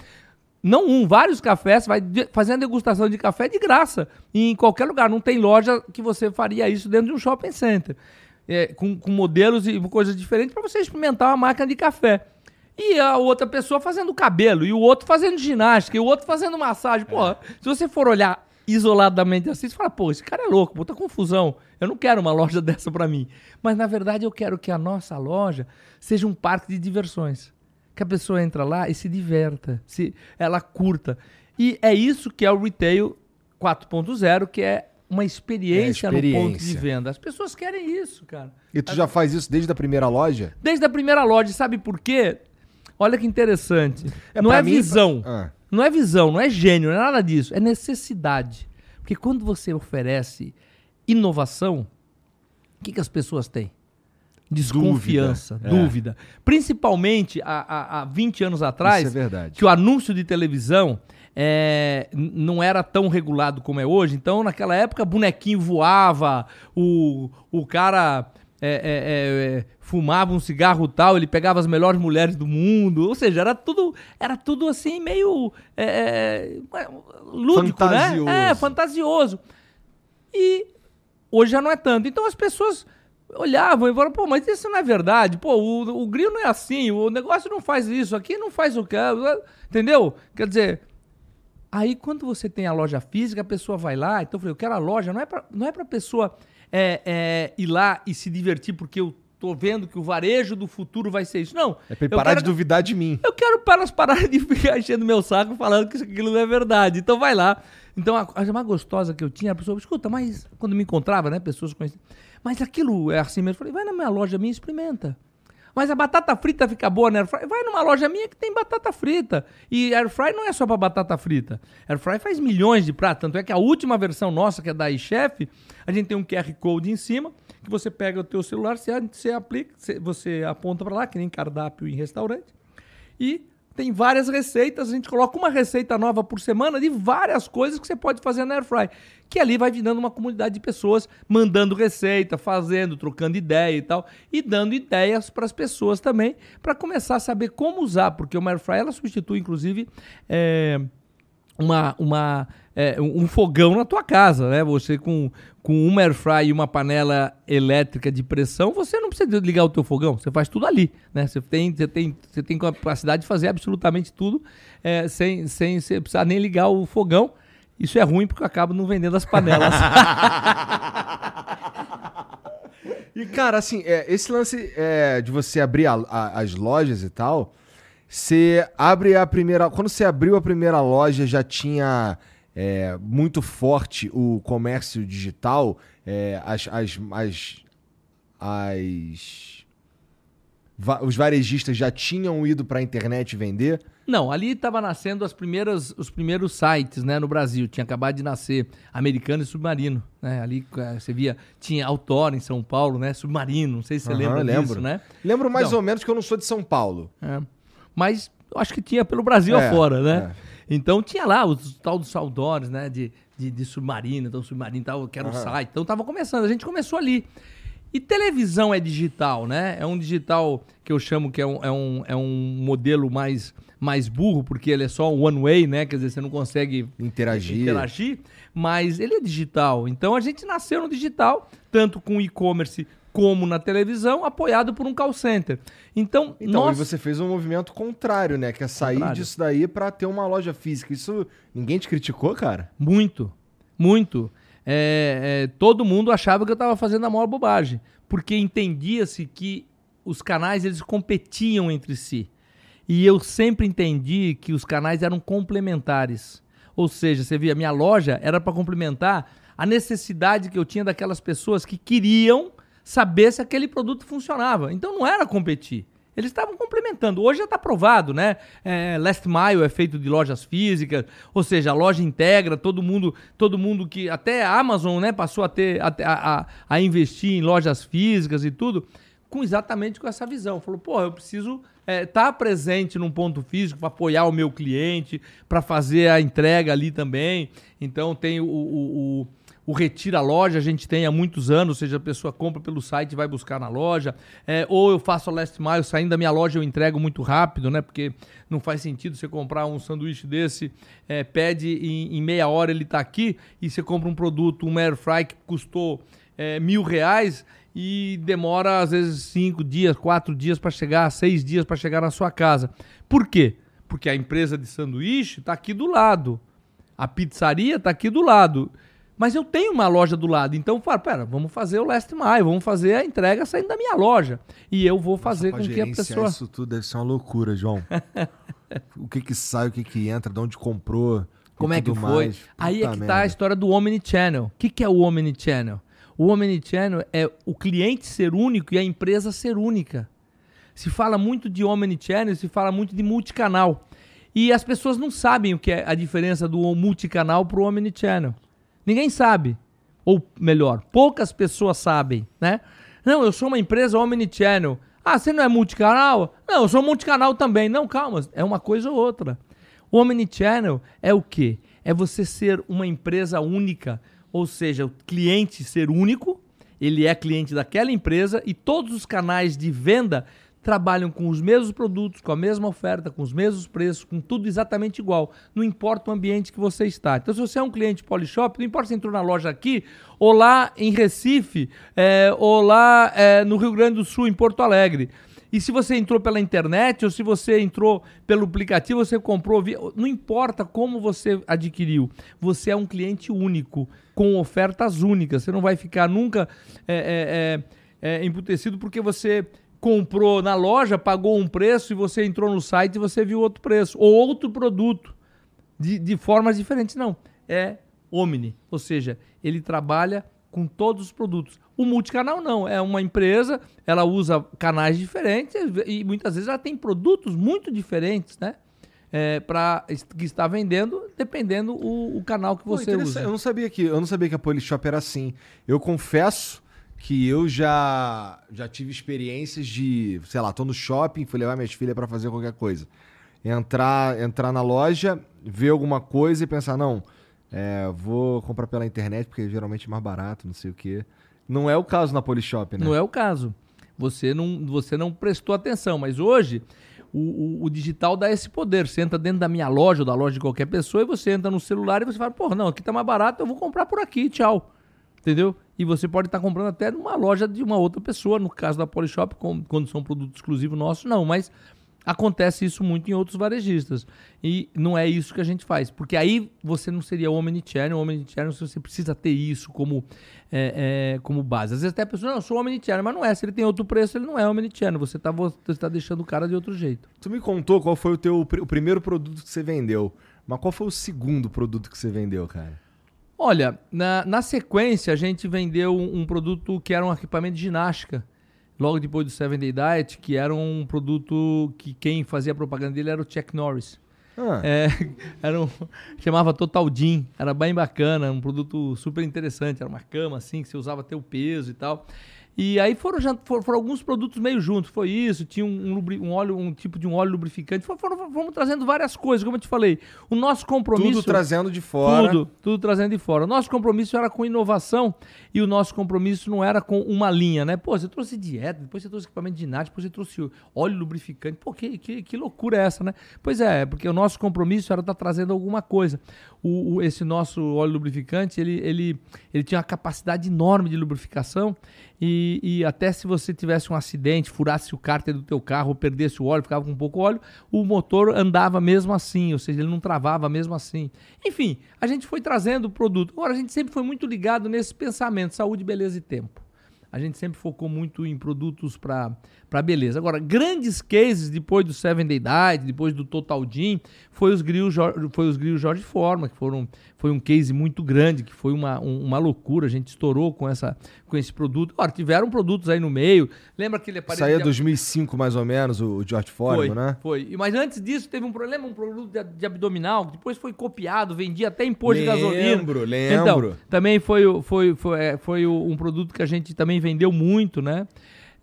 Não um, vários cafés, vai fazer a degustação de café de graça. em qualquer lugar. Não tem loja que você faria isso dentro de um shopping center é, com, com, modelos e coisas diferentes para você experimentar uma máquina de café. E a outra pessoa fazendo cabelo, e o outro fazendo ginástica, e o outro fazendo massagem. Pô, é. se você for olhar isoladamente assim, você fala, pô, esse cara é louco, puta confusão. Eu não quero uma loja dessa para mim. Mas na verdade eu quero que a nossa loja seja um parque de diversões. Que a pessoa entra lá e se diverta, se ela curta. E é isso que é o retail 4.0, que é uma experiência, é experiência, no ponto de venda. As pessoas querem isso, cara. E tu já faz isso desde a primeira loja? Desde a primeira loja. Sabe por quê? Olha que interessante. É, não é mim, visão. Ah. Não é visão, não é gênio, não é nada disso. É necessidade. Porque quando você oferece inovação, o que, que as pessoas têm? Desconfiança, dúvida. Dúvida. É. Principalmente há, há 20 anos atrás, é que o anúncio de televisão é, não era tão regulado como é hoje. Então, naquela época, bonequinho voava, o, o cara é, é, é, fumava um cigarro tal, ele pegava as melhores mulheres do mundo. Ou seja, era tudo, era tudo assim, meio é, é, lúdico, né? fantasioso. né? É, fantasioso. E hoje já não é tanto. Então as pessoas olhavam e falavam, pô, mas isso não é verdade. Pô, o, o grill não é assim, o negócio não faz isso, aqui não faz o que. Entendeu? Quer dizer, Aí, quando você tem a loja física, a pessoa vai lá. Então, eu falei, eu quero a loja. Não é para não é a pessoa é, é, ir lá e se divertir porque eu tô vendo que o varejo do futuro vai ser isso. Não. É pra parar quero, de duvidar de mim. Eu quero para elas pararem de ficar enchendo meu saco falando que aquilo não é verdade. Então, vai lá. Então, a coisa mais gostosa que eu tinha, a pessoa, escuta, mas quando me encontrava, né, pessoas conhecidas, mas aquilo é assim mesmo. Eu falei, vai na minha loja minha e experimenta. Mas a batata frita fica boa na Airfry? Vai numa loja minha que tem batata frita. E Airfry não é só para batata frita. Airfry faz milhões de pratos. Tanto é que a última versão nossa, que é da iChef, a gente tem um QR Code em cima, que você pega o teu celular, você, você aplica, você aponta para lá, que nem cardápio em restaurante, e tem várias receitas, a gente coloca uma receita nova por semana de várias coisas que você pode fazer na Airfry. Que ali vai virando uma comunidade de pessoas mandando receita, fazendo, trocando ideia e tal. E dando ideias para as pessoas também, para começar a saber como usar. Porque uma Airfry, ela substitui, inclusive, é, uma, uma, é, um fogão na tua casa, né? Você com, com air fry e uma panela elétrica de pressão, você não precisa ligar o teu fogão, você faz tudo ali, né? Você tem, você tem, você tem capacidade de fazer absolutamente tudo é, sem, sem você precisar nem ligar o fogão. Isso é ruim porque eu acabo não vendendo as panelas. e, cara, assim, é, esse lance é, de você abrir a, a, as lojas e tal, você abre a primeira. Quando você abriu a primeira loja, já tinha é, muito forte o comércio digital, é, as, as, as, as va os varejistas já tinham ido para a internet vender? Não, ali estava nascendo as primeiras, os primeiros sites né, no Brasil. Tinha acabado de nascer Americano e Submarino. Né? Ali é, você via, tinha Autor em São Paulo, né? Submarino, não sei se você uhum, lembra lembro. disso, né? Lembro mais então, ou menos que eu não sou de São Paulo. É mas acho que tinha pelo Brasil é, afora, né? É. Então tinha lá os tal dos outdoors, né? De, de, de submarino, então submarino tal, que era o uhum. site. Então tava começando, a gente começou ali. E televisão é digital, né? É um digital que eu chamo que é um, é um, é um modelo mais, mais burro, porque ele é só one way, né? Quer dizer, você não consegue interagir. interagir, mas ele é digital. Então a gente nasceu no digital, tanto com e-commerce como na televisão, apoiado por um call center. Então, então nós... e você fez um movimento contrário, né? Que é sair contrário. disso daí para ter uma loja física. Isso ninguém te criticou, cara? Muito, muito é, é, todo mundo achava que eu estava fazendo a maior bobagem, porque entendia-se que os canais eles competiam entre si. E eu sempre entendi que os canais eram complementares. Ou seja, você via, minha loja era para complementar a necessidade que eu tinha daquelas pessoas que queriam saber se aquele produto funcionava. Então não era competir. Eles estavam complementando. Hoje já está provado, né? É, Last Mile é feito de lojas físicas, ou seja, a loja integra todo mundo, todo mundo que até a Amazon, né, passou a ter a, a, a investir em lojas físicas e tudo, com exatamente com essa visão. Falou, pô, eu preciso estar é, tá presente num ponto físico para apoiar o meu cliente, para fazer a entrega ali também. Então tem o, o, o o Retira Loja, a gente tem há muitos anos, ou seja, a pessoa compra pelo site e vai buscar na loja. É, ou eu faço a Last Mile, saindo da minha loja eu entrego muito rápido, né? Porque não faz sentido você comprar um sanduíche desse, é, pede em, em, meia hora ele está aqui, e você compra um produto, um air fry que custou é, mil reais e demora às vezes cinco dias, quatro dias para chegar, seis dias para chegar na sua casa. Por quê? Porque a empresa de sanduíche está aqui do lado. A pizzaria está aqui do lado. Mas eu tenho uma loja do lado, então fala, pera, vamos fazer o last mile, vamos fazer a entrega saindo da minha loja. E eu vou fazer Nossa, com que a pessoa... isso tudo deve ser uma loucura, João. o que que sai, o que que entra, de onde comprou, Como é que foi? Aí é que merda. tá a história do Omnichannel. O que que é o Omnichannel? O Omnichannel é o cliente ser único e a empresa ser única. Se fala muito de Omnichannel, se fala muito de multicanal. E as pessoas não sabem o que é a diferença do multicanal para o Omnichannel. Ninguém sabe. Ou melhor, poucas pessoas sabem, né? Não, eu sou uma empresa omnichannel. Ah, você não é multicanal? Não, eu sou multicanal também. Não, calma, é uma coisa ou outra. O omnichannel é o quê? É você ser uma empresa única, ou seja, o cliente ser único, ele é cliente daquela empresa e todos os canais de venda trabalham com os mesmos produtos, com a mesma oferta, com os mesmos preços, com tudo exatamente igual. Não importa o ambiente que você está. Então, se você é um cliente Polishop, não importa se entrou na loja aqui, ou lá em Recife, é, ou lá é, no Rio Grande do Sul, em Porto Alegre. E se você entrou pela internet ou se você entrou pelo aplicativo, você comprou, não importa como você adquiriu, você é um cliente único, com ofertas únicas. Você não vai ficar nunca é, é, é emputecido porque você comprou na loja, pagou um preço e você entrou no site e você viu outro preço. Ou outro produto de, de formas diferentes. Não. É Omni. Ou seja, ele trabalha com todos os produtos. O multicanal não. É uma empresa, ela usa canais diferentes e muitas vezes ela tem produtos muito diferentes, né? É, para que está vendendo, dependendo o, o canal que você Pô, usa. Eu não sabia que eu não sabia que a Polishop era assim. Eu confesso que eu já já tive experiências de, sei lá, tô no shopping, fui levar minhas filhas para fazer qualquer coisa. Entrar, entrar na loja, ver alguma coisa e pensar, não, é, vou comprar pela internet porque geralmente é mais barato, não sei o quê. Não é o caso na Polishop, né? Não é o caso. Você não, você não prestou atenção, mas hoje o, o, o, digital dá esse poder. Você entra dentro da minha loja ou da loja de qualquer pessoa e você entra no celular e você fala, porra, não, aqui tá mais barato, eu vou comprar por aqui, tchau. Entendeu? E você pode estar comprando até numa loja de uma outra pessoa, no caso da Polishop, quando são produtos exclusivos nossos, não, mas acontece isso muito em outros varejistas. E não é isso que a gente faz, porque aí você não seria omnichannel, omnichannel você precisa ter isso como, é, é, como base. Às vezes até a pessoa, não, eu sou omnichannel, mas não é, se ele tem outro preço, ele não é omnichannel, você está você tá deixando o cara de outro jeito. Tu me contou qual foi o teu o primeiro produto que você vendeu, mas qual foi o segundo produto que você vendeu, cara? Olha, na, na sequência a gente vendeu um, um, produto que era um equipamento de ginástica. Logo depois do Seven Day Diet, que era um produto que quem fazia propaganda dele era o Chuck Norris. Ah. É, era um, chamava Total Jean, era bem bacana, um produto super interessante, era uma cama assim, que você usava até o peso e tal. E aí foram, foram, foram, alguns produtos meio juntos. Foi isso, tinha um, um, um, óleo, um tipo de um óleo lubrificante. Foram, foram, fomos trazendo várias coisas, como eu te falei. O nosso compromisso. Tudo trazendo de fora. Tudo, tudo trazendo de fora. O nosso compromisso era com inovação e o nosso compromisso não era com uma linha, né? Pô, você trouxe dieta, depois você trouxe equipamento de ginástica, depois você trouxe óleo lubrificante. Pô, que, que, que loucura é essa, né? Pois é, porque o nosso compromisso era estar tá trazendo alguma coisa. O, o, esse nosso óleo lubrificante, ele, ele, ele tinha uma capacidade enorme de lubrificação e, e, até se você tivesse um acidente, furasse o cárter do teu carro, perdesse o óleo, ficava com pouco óleo, o motor andava mesmo assim, ou seja, ele não travava mesmo assim. Enfim, a gente foi trazendo o produto. Agora, a gente sempre foi muito ligado nesse pensamento, saúde, beleza e tempo. A gente sempre focou muito em produtos para beleza. Agora, grandes cases depois do Seven Day Diet, depois do Total Gym, foi os grills, foi os grills Jorge Forma, que foram, foi um case muito grande, que foi uma, um, uma loucura, a gente estourou com, essa, com esse produto. Ora, tiveram produtos aí no meio, lembra aquele aparelho... Saía de... 2005 mais ou menos, o, George Forma, né? Foi, mas antes disso teve um problema, um produto de, de abdominal, que depois foi copiado, vendia até em posto de gasolina. Lembro, lembro. Então, também foi, foi, foi, é, foi, foi um produto que a gente também vendeu muito, né?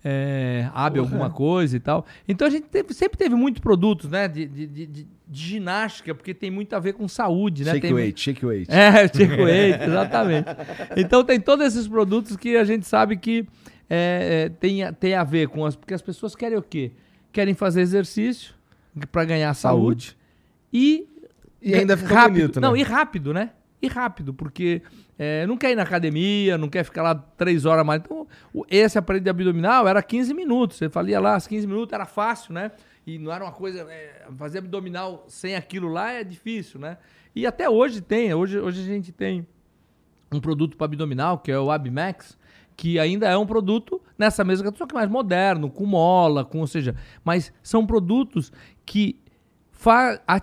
é, abre alguma coisa e tal. Então a gente teve, sempre teve muitos produtos, né? De, de, de, de, ginástica, porque tem muito a ver com saúde, né? Shake tem... weight, shake weight. É, shake weight, exatamente. Então tem todos esses produtos que a gente sabe que é, é, tem, tem a ver com as. Porque as pessoas querem o quê? Querem fazer exercício para ganhar saúde, saúde. e. E ainda fica rápido. bonito, né? Não, e rápido, né? E rápido, porque é, não quer ir na academia, não quer ficar lá três horas mais. Então, esse aparelho de abdominal era 15 minutos. Você fazia lá, as 15 minutos era fácil, né? E não era uma coisa. É, fazer abdominal sem aquilo lá é difícil, né? E até hoje tem. Hoje, hoje a gente tem um produto para abdominal, que é o Abmax, que ainda é um produto nessa mesma só que mais moderno, com mola, com, ou seja, mas são produtos que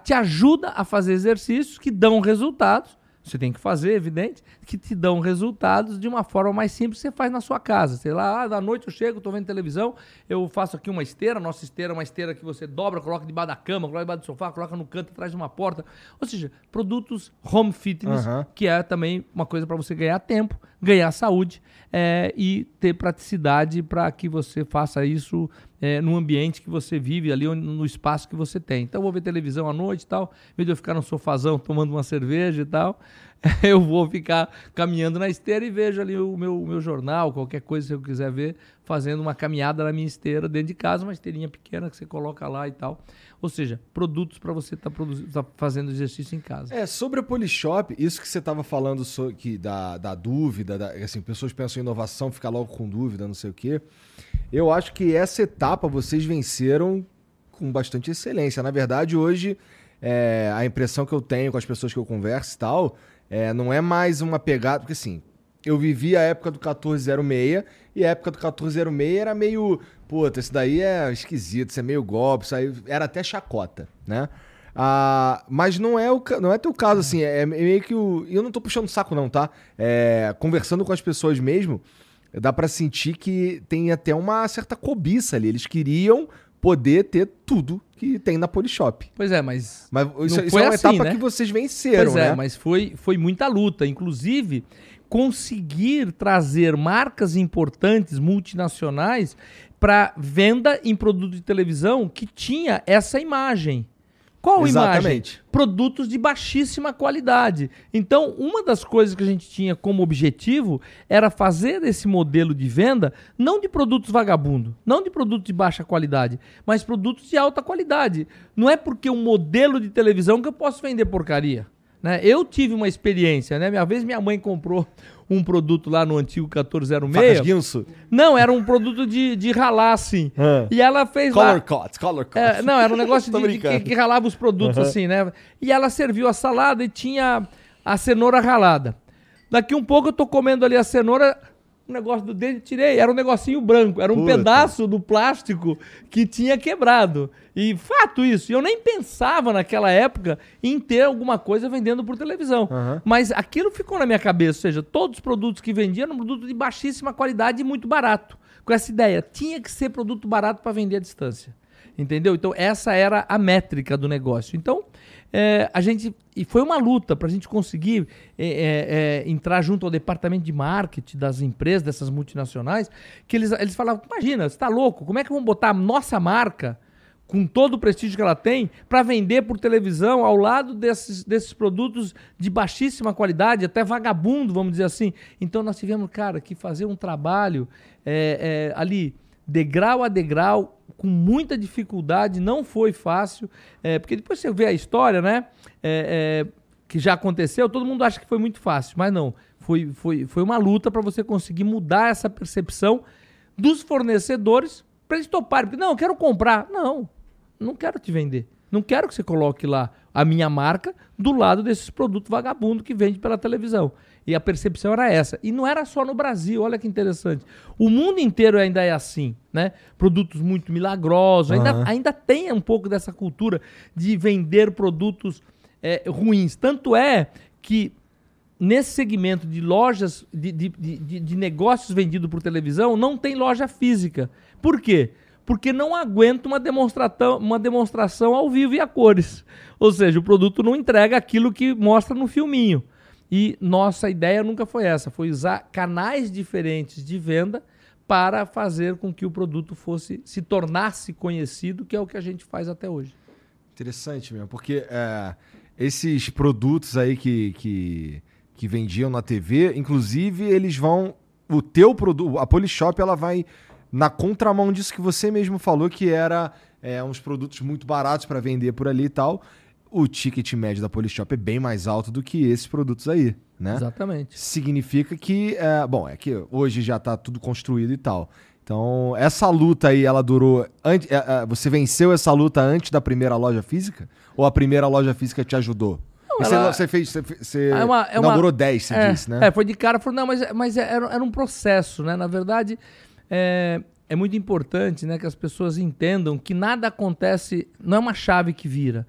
te ajudam a fazer exercícios que dão resultados você tem que fazer, evidente, que te dão resultados de uma forma mais simples que você faz na sua casa. Sei lá, ah, da noite eu chego, estou vendo televisão, eu faço aqui uma esteira, nossa esteira é uma esteira que você dobra, coloca debaixo da cama, coloca debaixo do sofá, coloca no canto atrás de uma porta. Ou seja, produtos home fitness, uhum. que é também uma coisa para você ganhar tempo, ganhar saúde é, e ter praticidade para que você faça isso é, no ambiente que você vive, ali no espaço que você tem. Então, eu vou ver televisão à noite e tal, em vez de eu ficar no sofazão tomando uma cerveja e tal, eu vou ficar caminhando na esteira e vejo ali o meu, o meu jornal, qualquer coisa que eu quiser ver, fazendo uma caminhada na minha esteira dentro de casa, uma esteirinha pequena que você coloca lá e tal. Ou seja, produtos para você estar tá tá fazendo exercício em casa. É, sobre a Polishop, isso que você estava falando so, que da, da dúvida, da, assim, pessoas pensam em inovação, fica logo com dúvida, não sei o quê. Eu acho que essa etapa vocês venceram com bastante excelência. Na verdade, hoje, é, a impressão que eu tenho com as pessoas que eu converso e tal, é, não é mais uma pegada, porque assim, eu vivi a época do 1406 e a época do 1406 era meio puta, isso daí é esquisito, isso é meio golpe, isso aí era até chacota, né? Ah, mas não é, o, não é teu caso, assim, é, é meio que o. Eu não tô puxando saco, não, tá? É, conversando com as pessoas mesmo, dá para sentir que tem até uma certa cobiça ali. Eles queriam poder ter tudo que tem na Polishop. Pois é, mas. Mas isso, isso é uma assim, etapa né? que vocês venceram, pois é, né? mas foi, foi muita luta. Inclusive, conseguir trazer marcas importantes multinacionais para venda em produto de televisão que tinha essa imagem. Qual Exatamente. imagem? Produtos de baixíssima qualidade. Então, uma das coisas que a gente tinha como objetivo era fazer esse modelo de venda não de produtos vagabundo, não de produtos de baixa qualidade, mas produtos de alta qualidade. Não é porque um modelo de televisão que eu posso vender porcaria. Né? Eu tive uma experiência, né? Minha vez minha mãe comprou um produto lá no antigo 1406. Guinso? Não, era um produto de, de ralar, assim. Ah. E ela fez color lá... Cuts, color cuts. É, não, era um negócio de, de que, que, ralava os produtos, uhum. assim, né? E ela serviu a salada e tinha a cenoura ralada. Daqui um pouco eu tô comendo ali a cenoura, um negócio do dente, tirei, era um negocinho branco, era um Puta. pedaço do plástico que tinha quebrado. E fato isso, eu nem pensava naquela época em ter alguma coisa vendendo por televisão. Uhum. Mas aquilo ficou na minha cabeça, ou seja, todos os produtos que vendiam eram produtos de baixíssima qualidade e muito barato. Com essa ideia, tinha que ser produto barato para vender à distância. Entendeu? Então, essa era a métrica do negócio. Então, é, a gente. E foi uma luta para a gente conseguir é, é, é, entrar junto ao departamento de marketing das empresas, dessas multinacionais, que eles, eles falavam: imagina, você está louco, como é que vamos botar a nossa marca? com todo o prestígio que ela tem, para vender por televisão ao lado desses, desses produtos de baixíssima qualidade, até vagabundo, vamos dizer assim. Então nós tivemos, cara, que fazer um trabalho é, é, ali, degrau a degrau, com muita dificuldade, não foi fácil, é, porque depois você vê a história, né? É, é, que já aconteceu, todo mundo acha que foi muito fácil, mas não. Foi, foi, foi uma luta para você conseguir mudar essa percepção dos fornecedores para eles toparem. Porque, não, eu quero comprar. Não, não quero te vender. Não quero que você coloque lá a minha marca do lado desses produtos vagabundo que vende pela televisão. E a percepção era essa. E não era só no Brasil, olha que interessante. O mundo inteiro ainda é assim, né? Produtos muito milagrosos, ainda, uhum. ainda tem um pouco dessa cultura de vender produtos é, ruins. Tanto é que nesse segmento de lojas, de, de, de, de negócios vendidos por televisão, não tem loja física. Por quê? porque não aguenta uma demonstração, uma demonstração ao vivo e a cores. Ou seja, o produto não entrega aquilo que mostra no filminho. E nossa ideia nunca foi essa, foi usar canais diferentes de venda para fazer com que o produto fosse se tornasse conhecido, que é o que a gente faz até hoje. Interessante mesmo, porque é, esses produtos aí que, que, que vendiam na TV, inclusive eles vão o teu produto, a Polishop, ela vai na contramão disso que você mesmo falou, que era é, uns produtos muito baratos para vender por ali e tal. O ticket médio da Polishop é bem mais alto do que esses produtos aí, né? Exatamente. Significa que, é, bom, é que hoje já está tudo construído e tal. Então, essa luta aí, ela durou. Antes, é, é, você venceu essa luta antes da primeira loja física? Ou a primeira loja física te ajudou? ela... Você fez. Você, você é uma, é inaugurou uma... 10, você é, disse, né? É, foi de cara, falou, não, mas, mas era, era um processo, né? Na verdade, é, é muito importante né, que as pessoas entendam que nada acontece, não é uma chave que vira,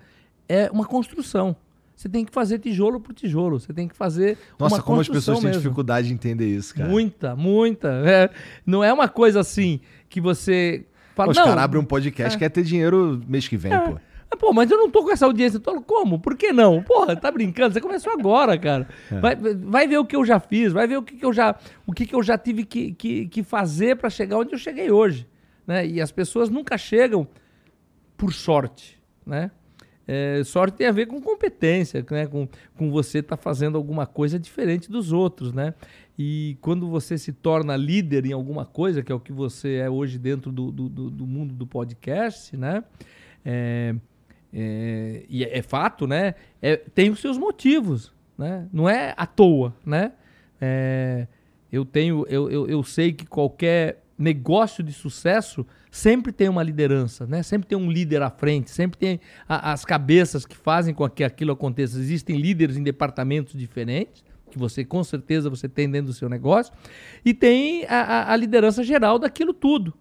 é uma construção. Você tem que fazer tijolo por tijolo, você tem que fazer Nossa, como as pessoas mesmo. têm dificuldade de entender isso, cara. Muita, muita. É, não é uma coisa assim que você fala. Os caras abrem um podcast é. quer ter dinheiro mês que vem, é. pô. Pô, mas eu não tô com essa audiência. Tô, como? Por que não? Porra, tá brincando? Você começou agora, cara. É. Vai, vai ver o que eu já fiz, vai ver o que, que eu já, o que, que eu já tive que, que, que fazer para chegar onde eu cheguei hoje. Né? E as pessoas nunca chegam por sorte, né? É, sorte tem a ver com competência, né? com, com você estar tá fazendo alguma coisa diferente dos outros, né? E quando você se torna líder em alguma coisa, que é o que você é hoje dentro do, do, do mundo do podcast, né? É, é, e é, é, fato, né? É, tem os seus motivos, né? Não é à toa, né? É, eu tenho, eu, eu, eu sei que qualquer negócio de sucesso sempre tem uma liderança, né? Sempre tem um líder à frente, sempre tem a, as cabeças que fazem com que aquilo aconteça. Existem líderes em departamentos diferentes, que você com certeza você tem dentro do seu negócio, e tem a, a, liderança geral daquilo tudo.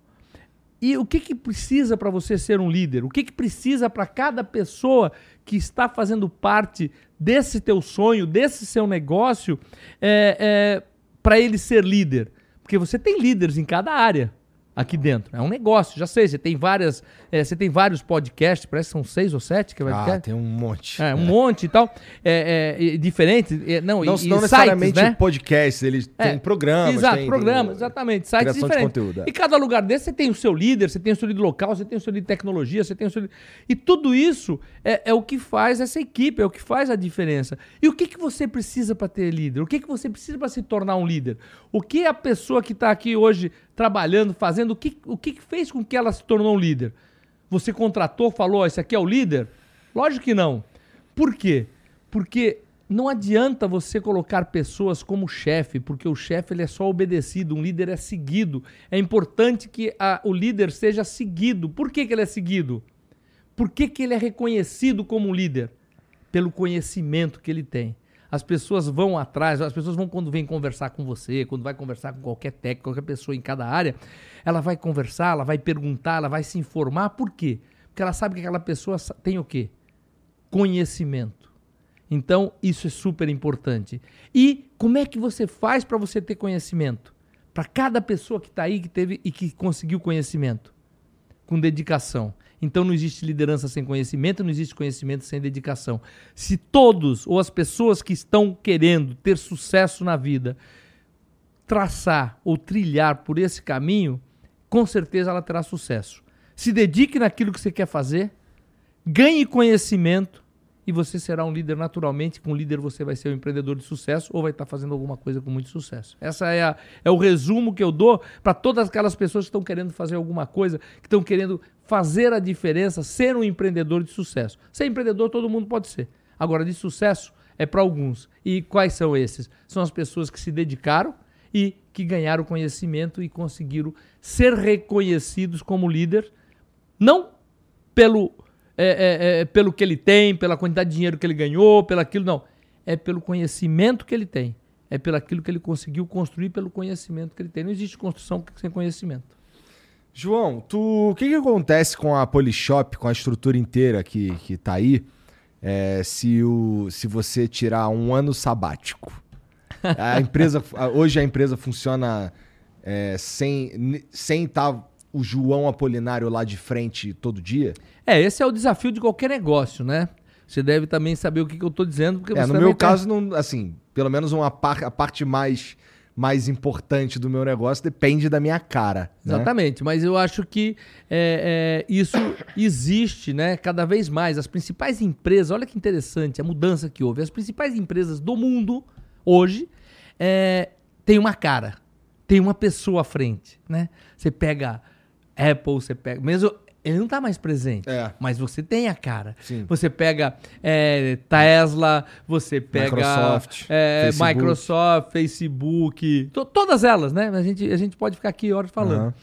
E o que, que precisa para você ser um líder? O que, que precisa para cada pessoa que está fazendo parte desse teu sonho, desse seu negócio, é, é, para ele ser líder? Porque você tem líderes em cada área aqui dentro. É um negócio, já sei. Você tem várias, é, você tem vários podcasts, parece que são seis ou sete que vai Ah, tem um monte. É, um é. monte e tal. É, é. É, não, não, e, não e necessariamente sites, né? podcasts, eles têm programas. Exato, tem, programas, tem, exatamente. Sites diferentes. Conteúdo, é. E cada lugar desse você tem o seu líder, você tem o seu líder local, você tem o seu líder de tecnologia, você tem o seu líder... E tudo isso é, é o que faz essa equipe, é o que faz a diferença. E o que, que você precisa para ter líder? O que, que você precisa para se tornar um líder? O que a pessoa que está aqui hoje trabalhando, fazendo, o que, o que fez com que ela se tornou um líder? Você contratou, falou, esse aqui é o líder? Lógico que não. Por quê? Porque não adianta você colocar pessoas como chefe, porque o chefe ele é só obedecido, um líder é seguido. É importante que a, o líder seja seguido. Por que, que ele é seguido? Por que, que ele é reconhecido como líder? Pelo conhecimento que ele tem. As pessoas vão atrás, as pessoas vão quando vem conversar com você, quando vai conversar com qualquer técnico, qualquer pessoa em cada área, ela vai conversar, ela vai perguntar, ela vai se informar. Por quê? Porque ela sabe que aquela pessoa tem o quê? Conhecimento. Então, isso é super importante. E como é que você faz para você ter conhecimento? Para cada pessoa que está aí que teve e que conseguiu conhecimento? Com dedicação. Então não existe liderança sem conhecimento, não existe conhecimento sem dedicação. Se todos ou as pessoas que estão querendo ter sucesso na vida traçar ou trilhar por esse caminho, com certeza ela terá sucesso. Se dedique naquilo que você quer fazer, ganhe conhecimento e você será um líder naturalmente. Com líder você vai ser um empreendedor de sucesso ou vai estar fazendo alguma coisa com muito sucesso. Essa é, a, é o resumo que eu dou para todas aquelas pessoas que estão querendo fazer alguma coisa, que estão querendo fazer a diferença, ser um empreendedor de sucesso. Ser empreendedor todo mundo pode ser. Agora, de sucesso é para alguns. E quais são esses? São as pessoas que se dedicaram e que ganharam conhecimento e conseguiram ser reconhecidos como líder, não pelo, é, é, é, pelo que ele tem, pela quantidade de dinheiro que ele ganhou, pelo aquilo, não. É pelo conhecimento que ele tem. É pelo aquilo que ele conseguiu construir, pelo conhecimento que ele tem. Não existe construção sem conhecimento. João, tu, o que, que acontece com a Polishop, com a estrutura inteira que, que tá aí, é, se, o, se você tirar um ano sabático? A empresa, hoje a empresa funciona é, sem sem estar tá o João Apolinário lá de frente todo dia? É, esse é o desafio de qualquer negócio, né? Você deve também saber o que, que eu estou dizendo. Porque é, no meu tem... caso, não, assim, pelo menos uma par, a parte mais mais importante do meu negócio depende da minha cara. Né? Exatamente, mas eu acho que é, é, isso existe né, cada vez mais. As principais empresas, olha que interessante a mudança que houve. As principais empresas do mundo hoje é, têm uma cara, tem uma pessoa à frente. Né? Você pega Apple, você pega. Mesmo ele não está mais presente. É. Mas você tem a cara. Sim. Você pega é, Tesla, você pega Microsoft, é, Facebook. Microsoft, Facebook, to, todas elas, né? A gente, a gente pode ficar aqui horas falando. Uhum.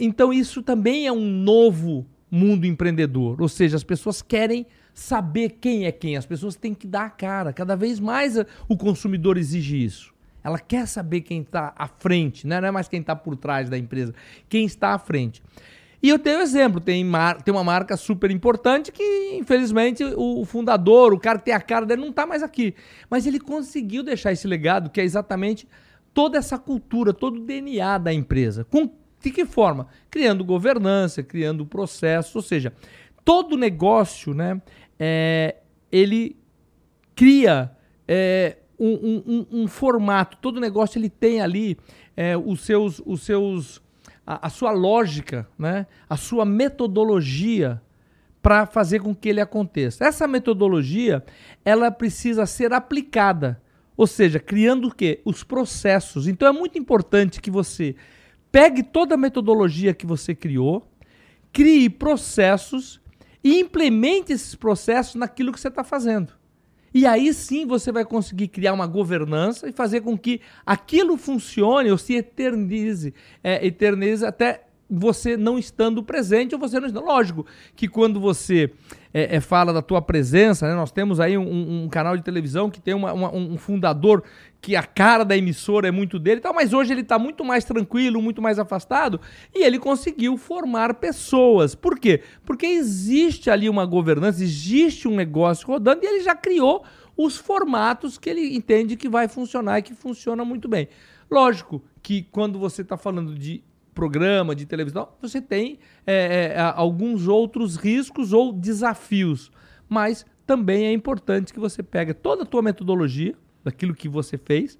então isso também é um novo mundo empreendedor. Ou seja, as pessoas querem saber quem é quem. As pessoas têm que dar a cara. Cada vez mais o consumidor exige isso. Ela quer saber quem está à frente, né? não é mais quem está por trás da empresa, quem está à frente. E eu tenho exemplo, tem, mar, tem uma marca super importante que, infelizmente, o, o, fundador, o cara que tem a cara dele, não está mais aqui. Mas ele conseguiu deixar esse legado, que é exatamente toda essa cultura, todo o DNA da empresa. Com, de que forma? Criando governança, criando processos, ou seja, todo negócio, né, é, ele cria é, um, um, um, formato, todo negócio ele tem ali é, os seus... Os seus a, a sua lógica, né? a sua metodologia para fazer com que ele aconteça. Essa metodologia ela precisa ser aplicada, ou seja, criando o quê? Os processos. Então é muito importante que você pegue toda a metodologia que você criou, crie processos e implemente esses processos naquilo que você está fazendo. E aí sim você vai conseguir criar uma governança e fazer com que aquilo funcione ou se eternize, é, eternize até você não estando presente ou você não estando. Lógico que quando você é, é, fala da tua presença, né, nós temos aí um, um, canal de televisão que tem uma, uma, um fundador que a cara da emissora é muito dele e tal, mas hoje ele está muito mais tranquilo, muito mais afastado e ele conseguiu formar pessoas. Por quê? Porque existe ali uma governança, existe um negócio rodando e ele já criou os formatos que ele entende que vai funcionar e que funciona muito bem. Lógico que quando você está falando de programa, de televisão, você tem é, é, alguns outros riscos ou desafios. Mas também é importante que você pegue toda a tua metodologia, daquilo que você fez,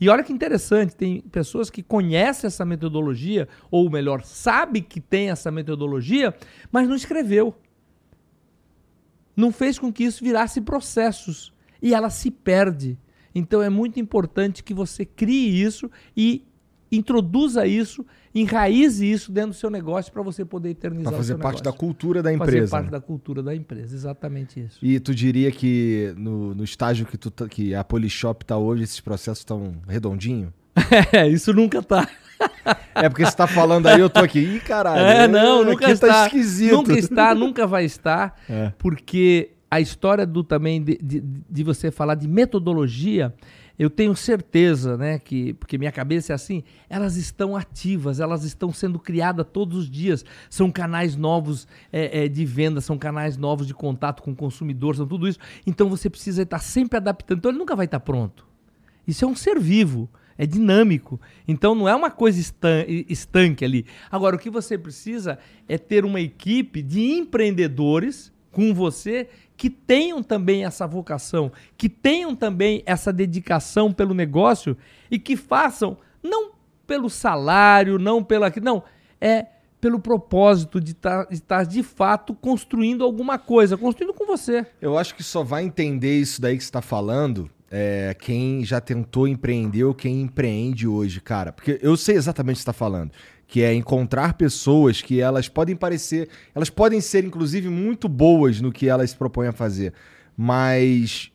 e olha que interessante, tem pessoas que conhecem essa metodologia, ou melhor, sabe que tem essa metodologia, mas não escreveu. Não fez com que isso virasse processos. E ela se perde. Então é muito importante que você crie isso e introduza isso, enraize isso dentro do seu negócio para você poder eternizar Para fazer parte negócio. da cultura da empresa. Fazer parte da cultura da empresa, exatamente isso. E tu diria que no, no estágio que, tu, tá, que a Polishop está hoje, esses processos estão redondinho? É, isso nunca tá. É porque você tá falando aí, eu tô aqui. Ih, caralho. É, não, nunca tá está. Tá esquisito. Nunca está, nunca vai estar. É. Porque a história do também de, de, de você falar de metodologia eu tenho certeza, né, que porque minha cabeça é assim, elas estão ativas, elas estão sendo criadas todos os dias. São canais novos é, é, de venda, são canais novos de contato com o consumidor, são tudo isso. Então você precisa estar sempre adaptando. Então ele nunca vai estar pronto. Isso é um ser vivo. é dinâmico. Então não é uma coisa estan estanque ali. Agora, o que você precisa é ter uma equipe de empreendedores com você que tenham também essa vocação, que tenham também essa dedicação pelo negócio e que façam não pelo salário, não pela não, é pelo propósito de estar tá, de, tá, de fato construindo alguma coisa, construindo com você. Eu acho que só vai entender isso daí que você está falando é, quem já tentou empreender ou quem empreende hoje, cara. Porque eu sei exatamente o que você está falando. Que é encontrar pessoas que elas podem parecer. Elas podem ser, inclusive, muito boas no que elas se propõem a fazer. Mas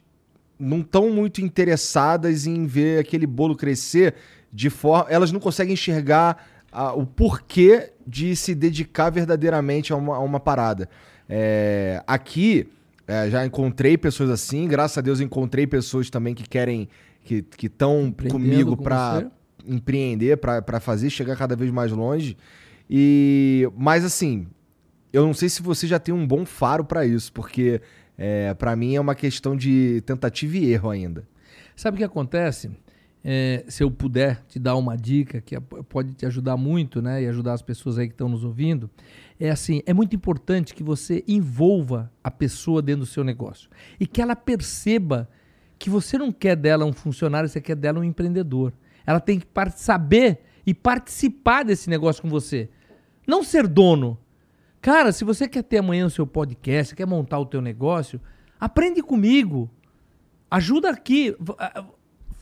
não estão muito interessadas em ver aquele bolo crescer de forma. Elas não conseguem enxergar a, o porquê de se dedicar verdadeiramente a uma, a uma parada. É, aqui, é, já encontrei pessoas assim, graças a Deus encontrei pessoas também que querem, que estão comigo com para empreender, para fazer chegar cada vez mais longe. E, mas assim, eu não sei se você já tem um bom faro para isso, porque é, para mim é uma questão de tentativa e erro ainda. Sabe o que acontece? É, se eu puder te dar uma dica que pode te ajudar muito, né, e ajudar as pessoas aí que estão nos ouvindo, é assim, é muito importante que você envolva a pessoa dentro do seu negócio e que ela perceba que você não quer dela um funcionário, você quer dela um empreendedor. Ela tem que saber e participar desse negócio com você. Não ser dono. Cara, se você quer ter amanhã o seu podcast, quer montar o teu negócio, aprende comigo. Ajuda aqui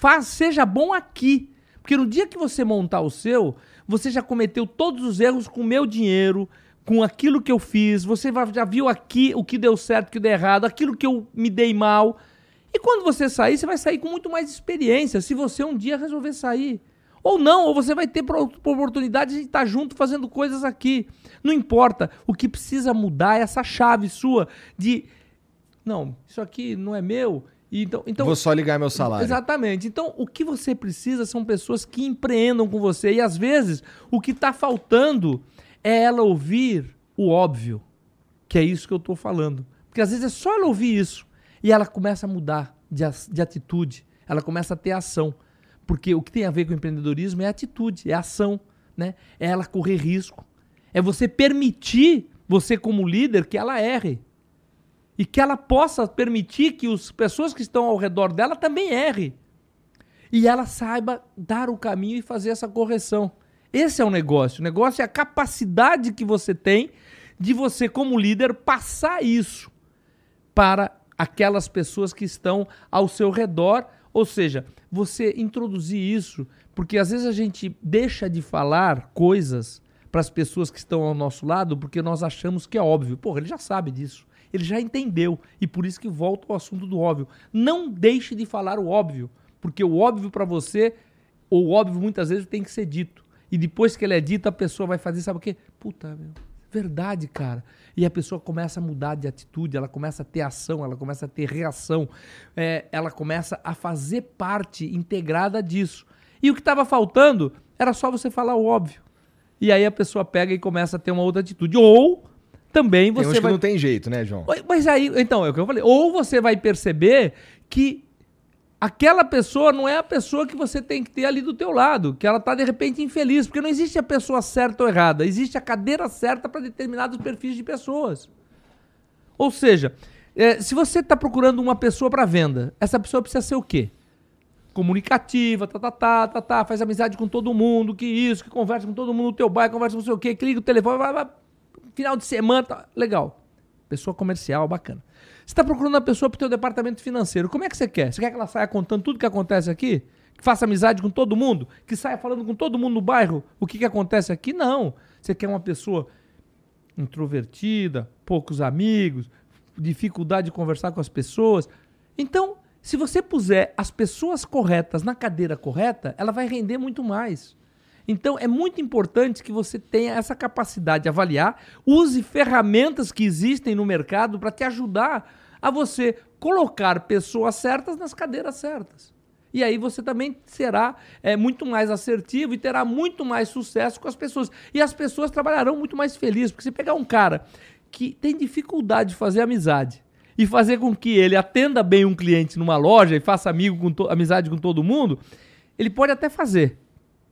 Faz, seja bom aqui. Porque no dia que você montar o seu, você já cometeu todos os erros com o meu dinheiro, com aquilo que eu fiz. Você já viu aqui o que deu certo, o que deu errado, aquilo que eu me dei mal. E quando você sair, você vai sair com muito mais experiência, se você um dia resolver sair. Ou não, ou você vai ter oportunidade de estar junto fazendo coisas aqui. Não importa. O que precisa mudar é essa chave sua de. Não, isso aqui não é meu, então, então, Vou só ligar meu salário. Exatamente. Então, o que você precisa são pessoas que empreendam com você. E às vezes, o que está faltando é ela ouvir o óbvio, que é isso que eu estou falando. Porque às vezes é só ela ouvir isso e ela começa a mudar de, de atitude, ela começa a ter ação. Porque o que tem a ver com empreendedorismo é atitude, é ação, né? É ela correr risco. É você permitir, você como líder, que ela erre e que ela possa permitir que as pessoas que estão ao redor dela também errem. E ela saiba dar o caminho e fazer essa correção. Esse é o negócio. O negócio é a capacidade que você tem de você, como líder, passar isso para aquelas pessoas que estão ao seu redor. Ou seja, você introduzir isso, porque às vezes a gente deixa de falar coisas para as pessoas que estão ao nosso lado porque nós achamos que é óbvio. Porra, ele já sabe disso ele já entendeu. E por isso que volta ao assunto do óbvio. Não deixe de falar o óbvio, porque o óbvio para você, ou o óbvio muitas vezes tem que ser dito. E depois que ele é dito, a pessoa vai fazer, sabe o quê? Puta, meu, verdade, cara. E a pessoa começa a mudar de atitude, ela começa a ter ação, ela começa a ter reação, é, ela começa a fazer parte integrada disso. E o que estava faltando era só você falar o óbvio. E aí a pessoa pega e começa a ter uma outra atitude. Ou também você tem uns vai... que não tem jeito, né, João? Mas aí, então, é o que eu falei. Ou você vai perceber que aquela pessoa não é a pessoa que você tem que ter ali do teu lado, que ela tá de repente infeliz, porque não existe a pessoa certa ou errada, existe a cadeira certa para determinados perfis de pessoas. Ou seja, é, se você está procurando uma pessoa para venda, essa pessoa precisa ser o quê? Comunicativa, tá, tá, tá, tá, tá, faz amizade com todo mundo, que isso, que conversa com todo mundo no teu bairro, conversa com não sei o quê, que liga o telefone, vai, vai, final de semana, tá, legal. Pessoa comercial, bacana. Você está procurando uma pessoa para o teu departamento financeiro. Como é que você quer? Você quer que ela saia contando tudo que acontece aqui? Que faça amizade com todo mundo? Que saia falando com todo mundo no bairro o que, que acontece aqui? Não. Você quer uma pessoa introvertida, poucos amigos, dificuldade de conversar com as pessoas. Então, se você puser as pessoas corretas na cadeira correta, ela vai render muito mais. Então é muito importante que você tenha essa capacidade de avaliar, use ferramentas que existem no mercado para te ajudar a você colocar pessoas certas nas cadeiras certas. E aí você também será é, muito mais assertivo e terá muito mais sucesso com as pessoas. E as pessoas trabalharão muito mais felizes. Porque se pegar um cara que tem dificuldade de fazer amizade e fazer com que ele atenda bem um cliente numa loja e faça amigo com amizade com todo mundo, Ele pode até fazer,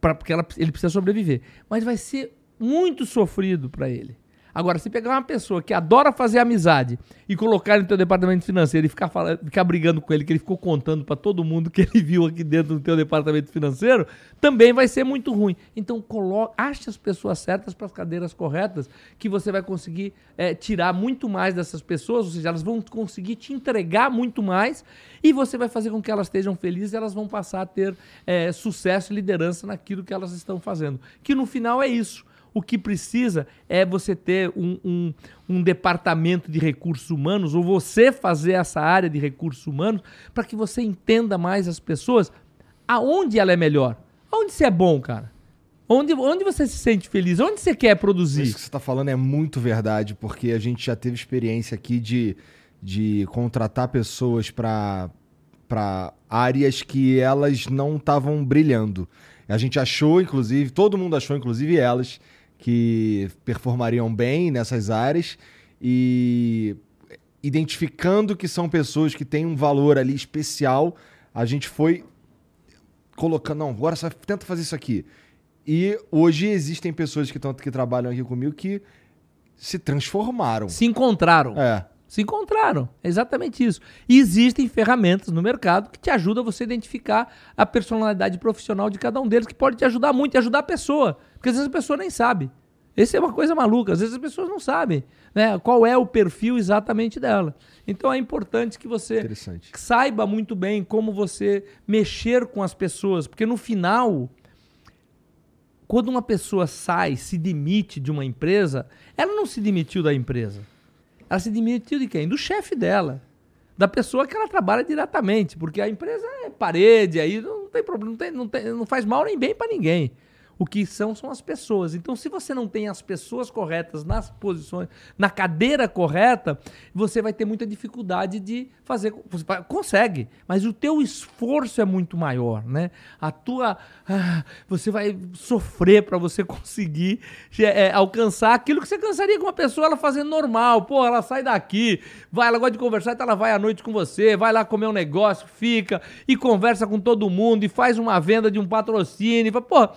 pra, porque ela, ele precisa sobreviver, mas vai ser muito sofrido para ele. Agora, se pegar uma pessoa que adora fazer amizade e colocar no teu departamento financeiro e ficar, falando, ficar brigando com ele, que ele ficou contando para todo mundo que ele viu aqui dentro do teu departamento financeiro, também vai ser muito ruim. Então, coloque, ache as pessoas certas para as cadeiras corretas, que você vai conseguir é, tirar muito mais dessas pessoas, ou seja, elas vão conseguir te entregar muito mais e você vai fazer com que elas estejam felizes e elas vão passar a ter é, sucesso e liderança naquilo que elas estão fazendo. Que no final é isso o que precisa é você ter um, um, um departamento de recursos humanos, ou você fazer essa área de recursos humanos, para que você entenda mais as pessoas aonde ela é melhor. Onde você é bom, cara? Onde, onde você se sente feliz? Onde você quer produzir? Isso que você está falando é muito verdade, porque a gente já teve experiência aqui de, de contratar pessoas para áreas que elas não estavam brilhando. A gente achou, inclusive, todo mundo achou, inclusive elas, que performariam bem nessas áreas e identificando que são pessoas que têm um valor ali especial, a gente foi colocando, não, agora só tenta fazer isso aqui. E hoje existem pessoas que, tão, que trabalham aqui comigo que se transformaram. Se encontraram. É. Se encontraram. É exatamente isso. E existem ferramentas no mercado que te ajudam a você identificar a personalidade profissional de cada um deles, que pode te ajudar muito e ajudar a pessoa. Porque às vezes a pessoa nem sabe. Essa é uma coisa maluca. Às vezes as pessoas não sabem né, qual é o perfil exatamente dela. Então é importante que você saiba muito bem como você mexer com as pessoas. Porque no final, quando uma pessoa sai, se demite de uma empresa, ela não se demitiu da empresa. Ela se demitiu de quem? Do chefe dela. Da pessoa que ela trabalha diretamente. Porque a empresa é parede, aí não tem problema, não, tem, não, tem, não faz mal nem bem para ninguém. O que são são as pessoas. Então, se você não tem as pessoas corretas nas posições, na cadeira correta, você vai ter muita dificuldade de fazer. Você consegue, mas o teu esforço é muito maior, né? A tua, ah, você vai sofrer para você conseguir é, é, alcançar aquilo que você cansaria com uma pessoa ela fazendo normal. Pô, ela sai daqui, vai, ela gosta de conversar, então ela vai à noite com você, vai lá comer um negócio, fica e conversa com todo mundo e faz uma venda de um patrocínio. Pô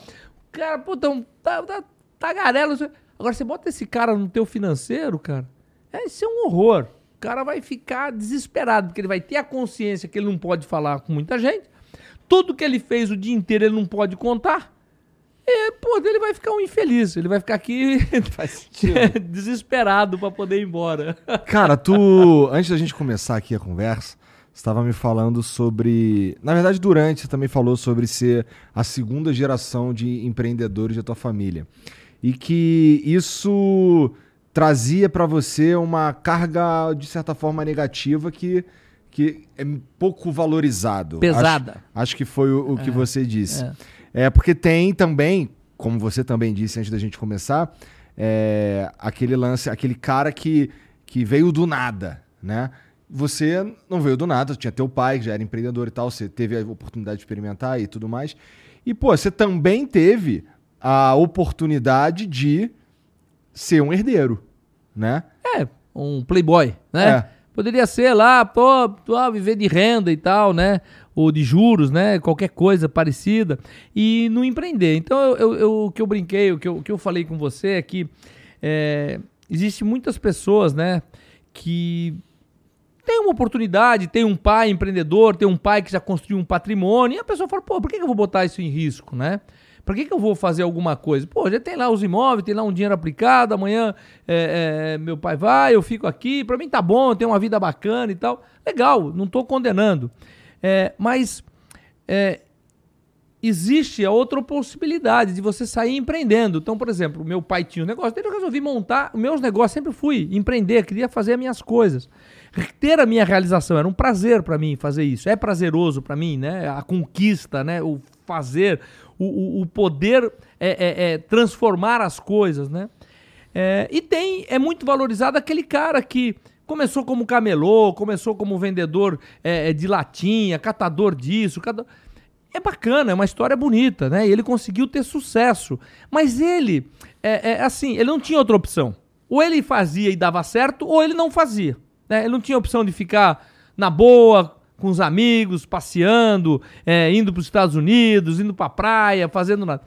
cara, puta, um, tá, tá, tagarelo. Agora, você bota esse cara no teu financeiro, cara, é, isso é um horror. O cara vai ficar desesperado, porque ele vai ter a consciência que ele não pode falar com muita gente. Tudo que ele fez o dia inteiro ele não pode contar. E, pô, ele vai ficar um infeliz. Ele vai ficar aqui desesperado para poder ir embora. Cara, tu. Antes da gente começar aqui a conversa, estava me falando sobre. Na verdade, durante você também falou sobre ser a segunda geração de empreendedores da tua família. E que isso trazia para você uma carga, de certa forma, negativa que, que é pouco valorizado. Pesada. Acho, acho que foi o, o que é, você disse. É. é. porque tem também, como você também disse antes da gente começar, é, aquele lance, aquele cara que, que veio do nada, né? Você não veio do nada, tinha teu pai que já era empreendedor e tal, você teve a oportunidade de experimentar e tudo mais. E, pô, você também teve a oportunidade de ser um herdeiro, né? É, um playboy, né? É. Poderia ser lá, pô, viver de renda e tal, né? Ou de juros, né? Qualquer coisa parecida. E não empreender. Então, eu, eu, eu o que eu brinquei, o que eu, o que eu falei com você é que é, existe muitas pessoas, né? Que tem uma oportunidade, tem um pai empreendedor, tem um pai que já construiu um patrimônio, e a pessoa fala, pô, por que, eu vou botar isso em risco, né? Por que, que eu vou fazer alguma coisa? Pô, já tem lá os imóveis, tem lá um dinheiro aplicado, amanhã é, é, meu pai vai, eu fico aqui, para mim tá bom, eu tenho uma vida bacana e tal. Legal, não estou condenando. É, mas é, existe a outra possibilidade de você sair empreendendo. Então, por exemplo, meu pai tinha um negócio dele, eu resolvi montar meus negócios, sempre fui empreender, queria fazer as minhas coisas ter a minha realização. Era um prazer para mim fazer isso. É prazeroso para mim, né? A conquista, né? O fazer, o, o, o poder é, é, é, transformar as coisas, né? É, e tem, é muito valorizado aquele cara que começou como camelô, começou como vendedor é, é, de latinha, catador disso. É bacana, é uma história bonita, né? E ele conseguiu ter sucesso. Mas ele, é, é assim, ele não tinha outra opção. Ou ele fazia e dava certo, ou ele não fazia. Né? Ele não tinha opção de ficar na boa, com os amigos, passeando, é, indo para os Estados Unidos, indo para a praia, fazendo nada.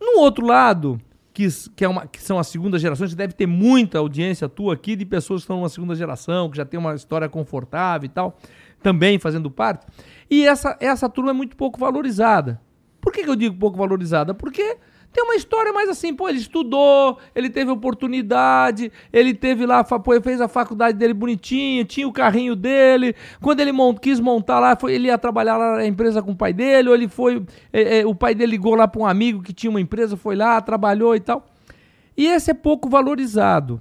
No outro lado, que, que, é uma, que são as segundas gerações, deve ter muita audiência tua aqui de pessoas que estão numa segunda geração, que já tem uma história confortável e tal, também fazendo parte. E essa, essa turma é muito pouco valorizada. Por que, que eu digo pouco valorizada? Porque tem uma história mais assim, pô, ele estudou, ele teve oportunidade, ele teve lá, pô, fez a faculdade dele bonitinho, tinha o carrinho dele. Quando ele mont, quis montar lá, foi, ele ia trabalhar lá na empresa com o pai dele, ou ele foi, é, é, o pai dele ligou lá para um amigo que tinha uma empresa, foi lá, trabalhou e tal. E esse é pouco valorizado.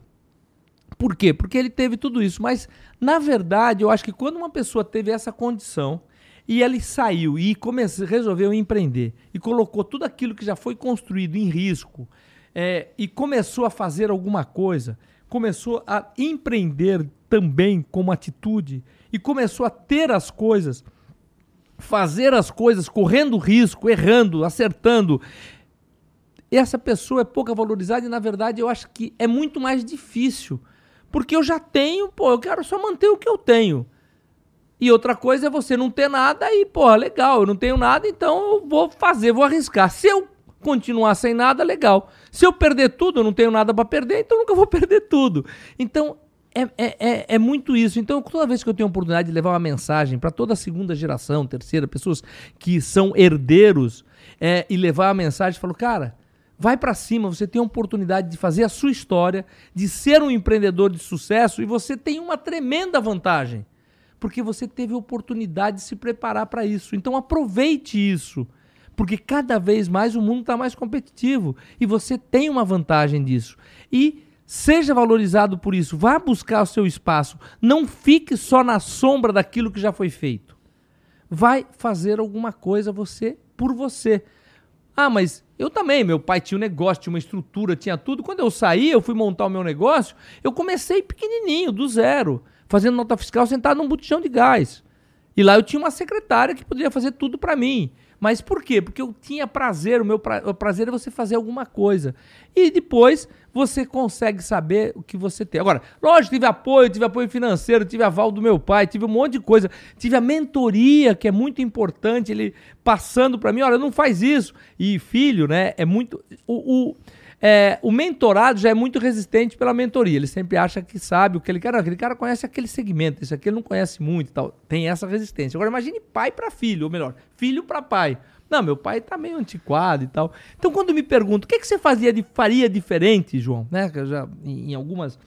Por quê? Porque ele teve tudo isso. Mas, na verdade, eu acho que quando uma pessoa teve essa condição, e ele saiu e comece, resolveu empreender e colocou tudo aquilo que já foi construído em risco é, e começou a fazer alguma coisa, começou a empreender também como atitude e começou a ter as coisas, fazer as coisas correndo risco, errando, acertando. Essa pessoa é pouca valorizada e, na verdade, eu acho que é muito mais difícil. Porque eu já tenho, pô, eu quero só manter o que eu tenho. E outra coisa é você não ter nada e, porra, legal, eu não tenho nada, então eu vou fazer, vou arriscar. Se eu continuar sem nada, legal. Se eu perder tudo, eu não tenho nada para perder, então nunca vou perder tudo. Então, é, é, é, é, muito isso. Então, toda vez que eu tenho a oportunidade de levar uma mensagem para toda a segunda geração, terceira, pessoas que são herdeiros, é, e levar a mensagem, falo, cara, vai para cima, você tem a oportunidade de fazer a sua história, de ser um empreendedor de sucesso e você tem uma tremenda vantagem porque você teve oportunidade de se preparar para isso. Então aproveite isso, porque cada vez mais o mundo está mais competitivo e você tem uma vantagem disso. E seja valorizado por isso, vá buscar o seu espaço, não fique só na sombra daquilo que já foi feito. Vai fazer alguma coisa você por você. Ah, mas eu também, meu pai tinha um negócio, tinha uma estrutura, tinha tudo. Quando eu saí, eu fui montar o meu negócio, eu comecei pequenininho, do zero fazendo nota fiscal sentado num botijão de gás. E lá eu tinha uma secretária que poderia fazer tudo para mim. Mas por quê? Porque eu tinha prazer, o meu pra... o prazer é você fazer alguma coisa. E depois você consegue saber o que você tem. Agora, lógico, tive apoio, tive apoio financeiro, tive aval do meu pai, tive um monte de coisa. Tive a mentoria, que é muito importante, ele passando para mim, olha, não faz isso. E filho, né, é muito... o, o é, o mentorado já é muito resistente pela mentoria. Ele sempre acha que sabe o que ele quer. Não, aquele cara conhece aquele segmento, isso aqui ele não conhece muito tal. Tem essa resistência. Agora imagine pai para filho, ou melhor, filho para pai. Não, meu pai tá meio antiquado e tal. Então, quando me pergunto, o que, que você fazia de, faria diferente, João? Né? Já, em, em algumas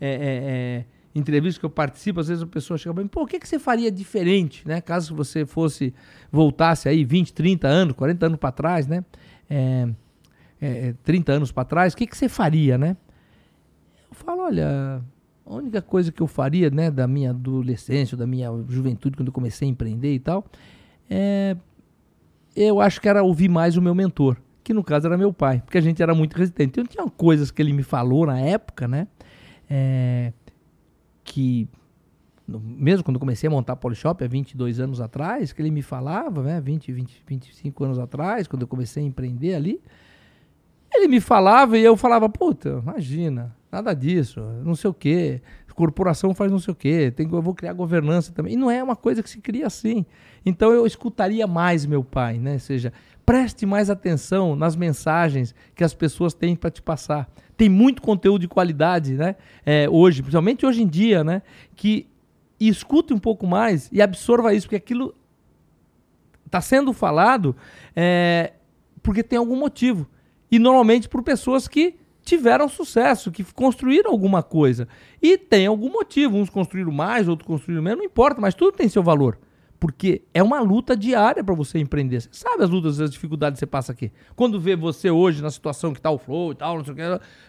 é, é, é, entrevistas que eu participo, às vezes a pessoa chega para mim, pô, o que, que você faria diferente, né? Caso você fosse, voltasse aí 20, 30 anos, 40 anos para trás, né? É, é, 30 é, anos para trás, o que, que você faria, né? Eu falo, olha, a única coisa que eu faria, né, da minha adolescência, da minha juventude, quando eu comecei a empreender e tal, é, eu acho que era ouvir mais o meu mentor, que no caso era meu pai, porque a gente era muito resistente. Então tinha coisas que ele me falou na época, né, é, que mesmo quando eu comecei a montar Polishop há 22 anos atrás, que ele me falava, né, 20, 20, 25 anos atrás, quando eu comecei a empreender ali, ele me falava e eu falava, puta, imagina, nada disso, não sei o quê, corporação faz não sei o quê, tem, eu vou criar governança também. E não é uma coisa que se cria assim. Então eu escutaria mais meu pai, né? Ou seja, preste mais atenção nas mensagens que as pessoas têm para te passar. Tem muito conteúdo de qualidade, né? É, hoje, principalmente hoje em dia, né? Que escute um pouco mais e absorva isso, porque aquilo está sendo falado é, porque tem algum motivo. E normalmente por pessoas que tiveram sucesso, que construíram alguma coisa. E tem algum motivo. Uns construíram mais, outros construíram menos, não importa, mas tudo tem seu valor. Porque é uma luta diária para você empreender. Você sabe as lutas, as dificuldades que você passa aqui. Quando vê você hoje na situação que tá o flow e tal, não sei o que,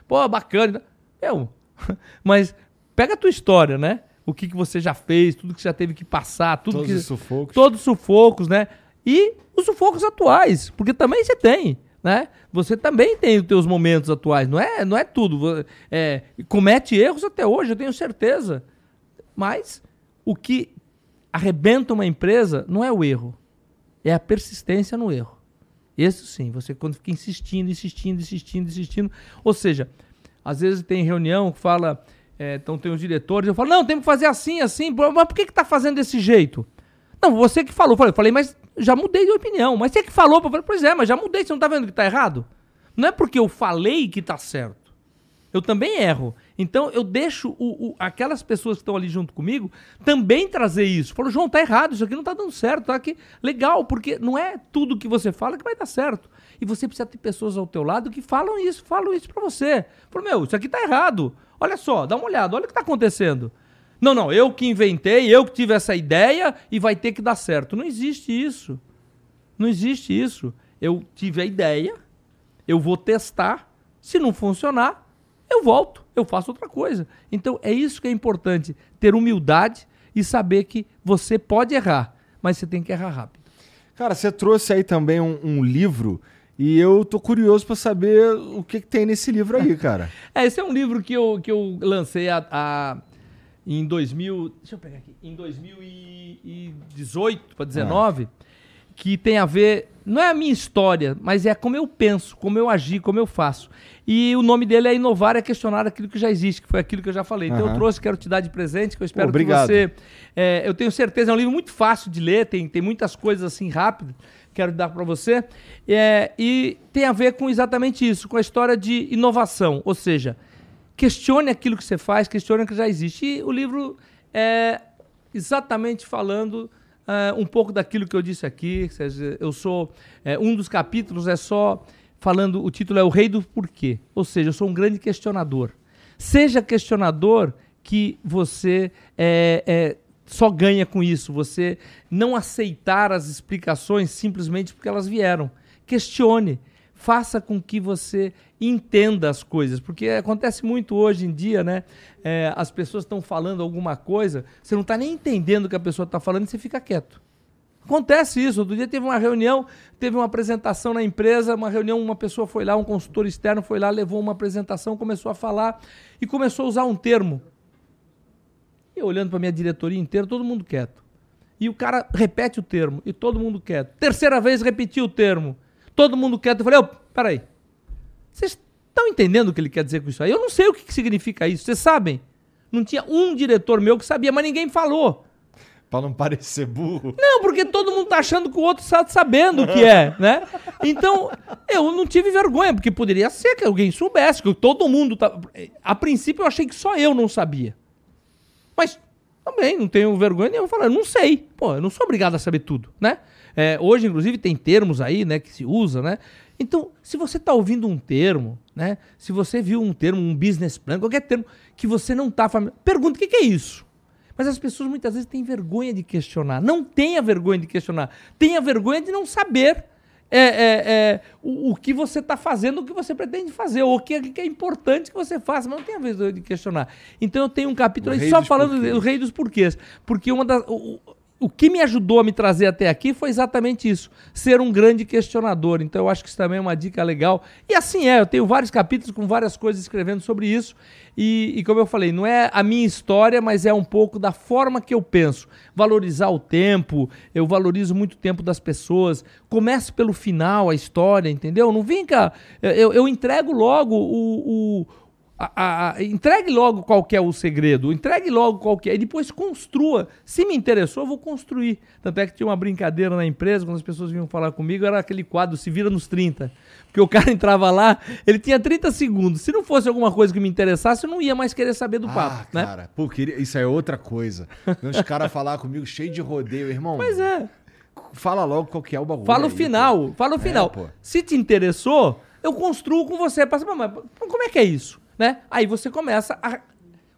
pô, bacana. Meu, mas pega a tua história, né? O que, que você já fez, tudo que você já teve que passar, tudo todos que. Os sufocos. Todos os sufocos, né? E os sufocos atuais, porque também você tem né? Você também tem os teus momentos atuais, não é, não é tudo. É, comete erros até hoje, eu tenho certeza. Mas o que arrebenta uma empresa não é o erro, é a persistência no erro. Esse sim, você quando fica insistindo, insistindo, insistindo, insistindo. Ou seja, às vezes tem reunião que fala, é, então tem os diretores, eu falo, não, tem que fazer assim, assim, mas por que está fazendo desse jeito? Não, você que falou. Eu falei, mas já mudei de opinião. Mas você que falou. Eu falei, pois é, mas já mudei. Você não tá vendo que tá errado? Não é porque eu falei que tá certo. Eu também erro. Então eu deixo o, o, aquelas pessoas que estão ali junto comigo também trazer isso. Falo, João, tá errado, isso aqui não tá dando certo, tá aqui. Legal, porque não é tudo que você fala que vai dar certo. E você precisa ter pessoas ao teu lado que falam isso, falam isso para você. Falo, meu, isso aqui tá errado. Olha só, dá uma olhada, olha o que tá acontecendo. Não, não, eu que inventei, eu que tive essa ideia e vai ter que dar certo. Não existe isso. Não existe isso. Eu tive a ideia, eu vou testar. Se não funcionar, eu volto, eu faço outra coisa. Então é isso que é importante, ter humildade e saber que você pode errar, mas você tem que errar rápido. Cara, você trouxe aí também um, um livro e eu tô curioso para saber o que, que, tem nesse livro aí, cara. é, esse é um livro que eu, que eu lancei a, a em 2000, deixa eu pegar aqui, em 2018 para 19. Ah que tem a ver, não é a minha história, mas é como eu penso, como eu agi, como eu faço. E o nome dele é Inovar, é questionar aquilo que já existe, que foi aquilo que eu já falei. Então uhum. eu trouxe, quero te dar de presente, que eu espero que você. É, eu tenho certeza, é um livro muito fácil de ler, tem, tem muitas coisas assim rápido, quero dar para você. É, e tem a ver com exatamente isso, com a história de inovação. Ou seja, questione aquilo que você faz, questione o que já existe. E o livro é exatamente falando uh, um pouco daquilo que eu disse aqui. Eu sou. É, um dos capítulos é só falando. O título é O Rei do Porquê. Ou seja, eu sou um grande questionador. Seja questionador que você é, é, só ganha com isso. Você não aceitar as explicações simplesmente porque elas vieram. Questione faça com que você entenda as coisas, porque acontece muito hoje em dia, né? É, as pessoas estão falando alguma coisa, você não está nem entendendo o que a pessoa está falando e você fica quieto. Acontece isso. Outro dia teve uma reunião, teve uma apresentação na empresa, uma reunião, uma pessoa foi lá, um consultor externo foi lá, levou uma apresentação, começou a falar e começou a usar um termo. E olhando para minha diretoria inteira, todo mundo quieto. E o cara repete o termo, e todo mundo quieto. Terceira vez repetiu o termo. Todo mundo quieto. Eu falei, oh, peraí. Vocês estão entendendo o que ele quer dizer com isso aí? Eu não sei o que, que significa isso. Vocês sabem? Não tinha um diretor meu que sabia, mas ninguém falou. Pra não parecer burro. Não, porque todo mundo tá achando que o outro está sabendo o que é, né? Então, eu não tive vergonha, porque poderia ser que alguém soubesse, que todo mundo tá. A princípio eu achei que só eu não sabia. Mas também não tenho vergonha nenhuma. Falar, não sei. Pô, eu não sou obrigado a saber tudo, né? É, hoje, inclusive, tem termos aí, né, que se usa, né? Então, se você está ouvindo um termo, né? Se você viu um termo, um business plan, qualquer termo que você não está familiar, pergunta o que, que é isso. Mas as pessoas muitas vezes têm vergonha de questionar. Não tenha vergonha de questionar. Tenha vergonha de não saber é, é, é, o, o, que você está fazendo, o que você pretende fazer, ou o que, que, é importante que você faça, mas não tenha vergonha de questionar. Então eu tenho um capítulo aí só falando do rei dos porquês. Porque uma das. O, o que me ajudou a me trazer até aqui foi exatamente isso, ser um grande questionador. Então eu acho que isso também é uma dica legal. E assim é, eu tenho vários capítulos com várias coisas escrevendo sobre isso. E, e como eu falei, não é a minha história, mas é um pouco da forma que eu penso. Valorizar o tempo, eu valorizo muito o tempo das pessoas. Comece pelo final a história, entendeu? Não vem cá, eu, eu entrego logo o, o a, a, entregue logo qual é o segredo, entregue logo qual é, e depois construa. Se me interessou, eu vou construir. Tanto é que tinha uma brincadeira na empresa, quando as pessoas vinham falar comigo, era aquele quadro Se Vira nos 30. Porque o cara entrava lá, ele tinha 30 segundos. Se não fosse alguma coisa que me interessasse, eu não ia mais querer saber do ah, papo. Né? Cara, pô, queria... isso é outra coisa. Os caras falar comigo cheio de rodeio, irmão. Pois é. Fala logo qual que é o bagulho. Fala o final, pô. fala o é, final. É, Se te interessou, eu construo com você. Mas como é que é isso? Né? Aí você começa a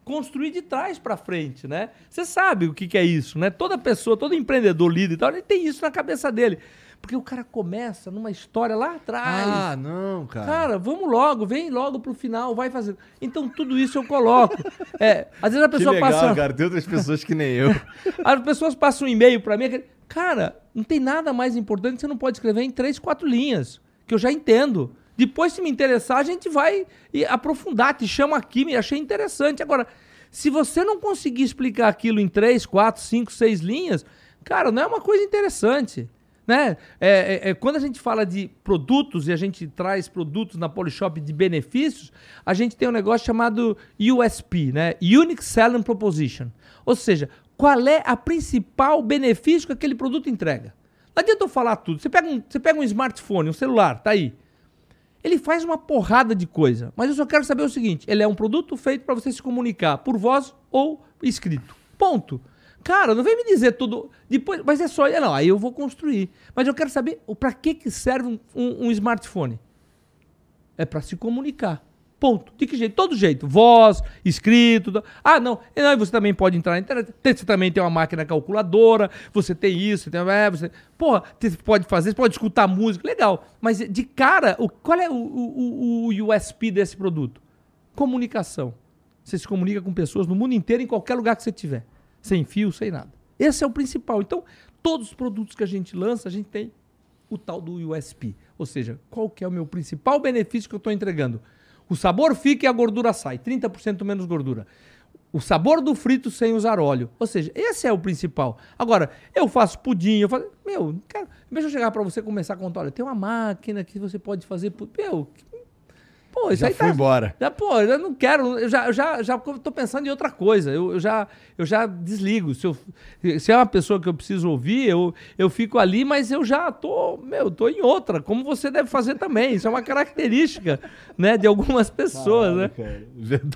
construir de trás para frente, né? Você sabe o que, que, é isso, né? Toda pessoa, todo empreendedor, líder e tal, ele tem isso na cabeça dele. Porque o cara começa numa história lá atrás. Ah, não, cara. Cara, vamos logo, vem logo pro final, vai fazer. Então tudo isso eu coloco. É, às vezes a pessoa que legal, passa. cara, tem outras pessoas que nem eu. As pessoas passam um e-mail para mim, cara, não tem nada mais importante, você não pode escrever em três, quatro linhas, que eu já entendo. Depois, se me interessar, a gente vai aprofundar. Te chamo aqui, me achei interessante. Agora, se você não conseguir explicar aquilo em três, quatro, cinco, seis linhas, cara, não é uma coisa interessante. Né? É, é, é, quando a gente fala de produtos e a gente traz produtos na Polishop de benefícios, a gente tem um negócio chamado USP, né? Unique Selling Proposition. Ou seja, qual é a principal benefício que aquele produto entrega. Não adianta eu falar tudo. Você pega um, você pega um smartphone, um celular, tá aí. Ele faz uma porrada de coisa, mas eu só quero saber o seguinte: ele é um produto feito para você se comunicar por voz ou escrito. Ponto. Cara, não vem me dizer tudo. Depois, mas é só. Não, aí eu vou construir. Mas eu quero saber para que, que serve um, um, um smartphone. É para se comunicar. Ponto. De que jeito? Todo jeito. Voz, escrito. Ah, não. E você também pode entrar na internet. Você também tem uma máquina calculadora. Você tem isso. Tem, é, você, porra, você pode fazer, você pode escutar música. Legal. Mas de cara, o, qual é o, o, o USP desse produto? Comunicação. Você se comunica com pessoas no mundo inteiro, em qualquer lugar que você tiver. Sem fio, sem nada. Esse é o principal. Então, todos os produtos que a gente lança, a gente tem o tal do USP. Ou seja, qual que é o meu principal benefício que eu estou entregando? O sabor fica e a gordura sai, 30% menos gordura. O sabor do frito sem usar óleo. Ou seja, esse é o principal. Agora, eu faço pudim, eu faço. Meu, cara, deixa eu chegar para você começar a contar. Olha, tem uma máquina que você pode fazer. Meu, Pô, isso já aí fui tá, embora. Já, pô, eu não quero, eu já, já, já tô pensando em outra coisa. Eu, eu, já, eu já desligo. Se, eu, se é uma pessoa que eu preciso ouvir, eu, eu fico ali, mas eu já tô, meu, tô em outra, como você deve fazer também. Isso é uma característica, né, de algumas pessoas, né? Cara,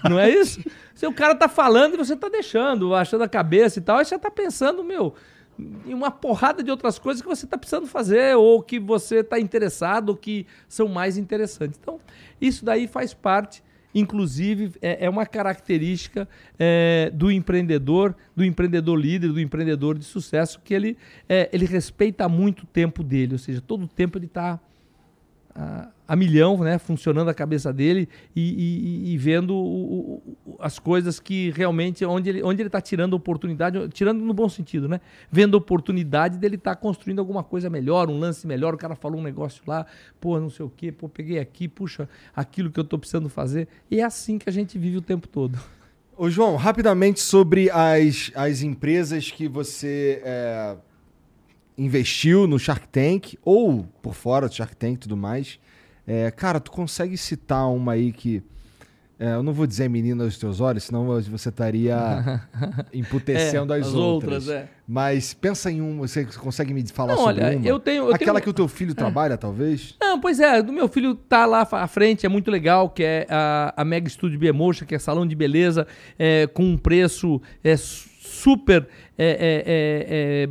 não é isso? Se o cara tá falando e você tá deixando, achando a cabeça e tal, aí você tá pensando, meu, e uma porrada de outras coisas que você está precisando fazer, ou que você está interessado, ou que são mais interessantes. Então, isso daí faz parte, inclusive, é, é uma característica é, do empreendedor, do empreendedor líder, do empreendedor de sucesso, que ele, é, ele respeita muito o tempo dele, ou seja, todo o tempo ele está a, a, milhão, né, funcionando a cabeça dele e, e, e vendo o, o, as coisas que realmente, onde ele onde ele está tirando oportunidade, tirando no bom sentido, né, vendo oportunidade dele estar tá construindo alguma coisa melhor, um lance melhor, o cara falou um negócio lá, pô, não sei o quê, pô, peguei aqui, puxa, aquilo que eu estou precisando fazer, e é assim que a gente vive o tempo todo. Ô João, rapidamente sobre as, as empresas que você é investiu no Shark Tank ou por fora do Shark Tank e tudo mais. É, cara, tu consegue citar uma aí que. É, eu não vou dizer menina dos teus olhos, senão você estaria emputecendo é, as, as, outras. outras é. Mas pensa em uma, você consegue me falar não, sobre olha, uma? Eu tenho, eu Aquela tenho... que o teu filho é. trabalha, talvez? Não, pois é, do meu filho tá lá à frente, é muito legal, que é a, a Mega Studio Biemotion, que é salão de beleza, é, com um preço é, super é, é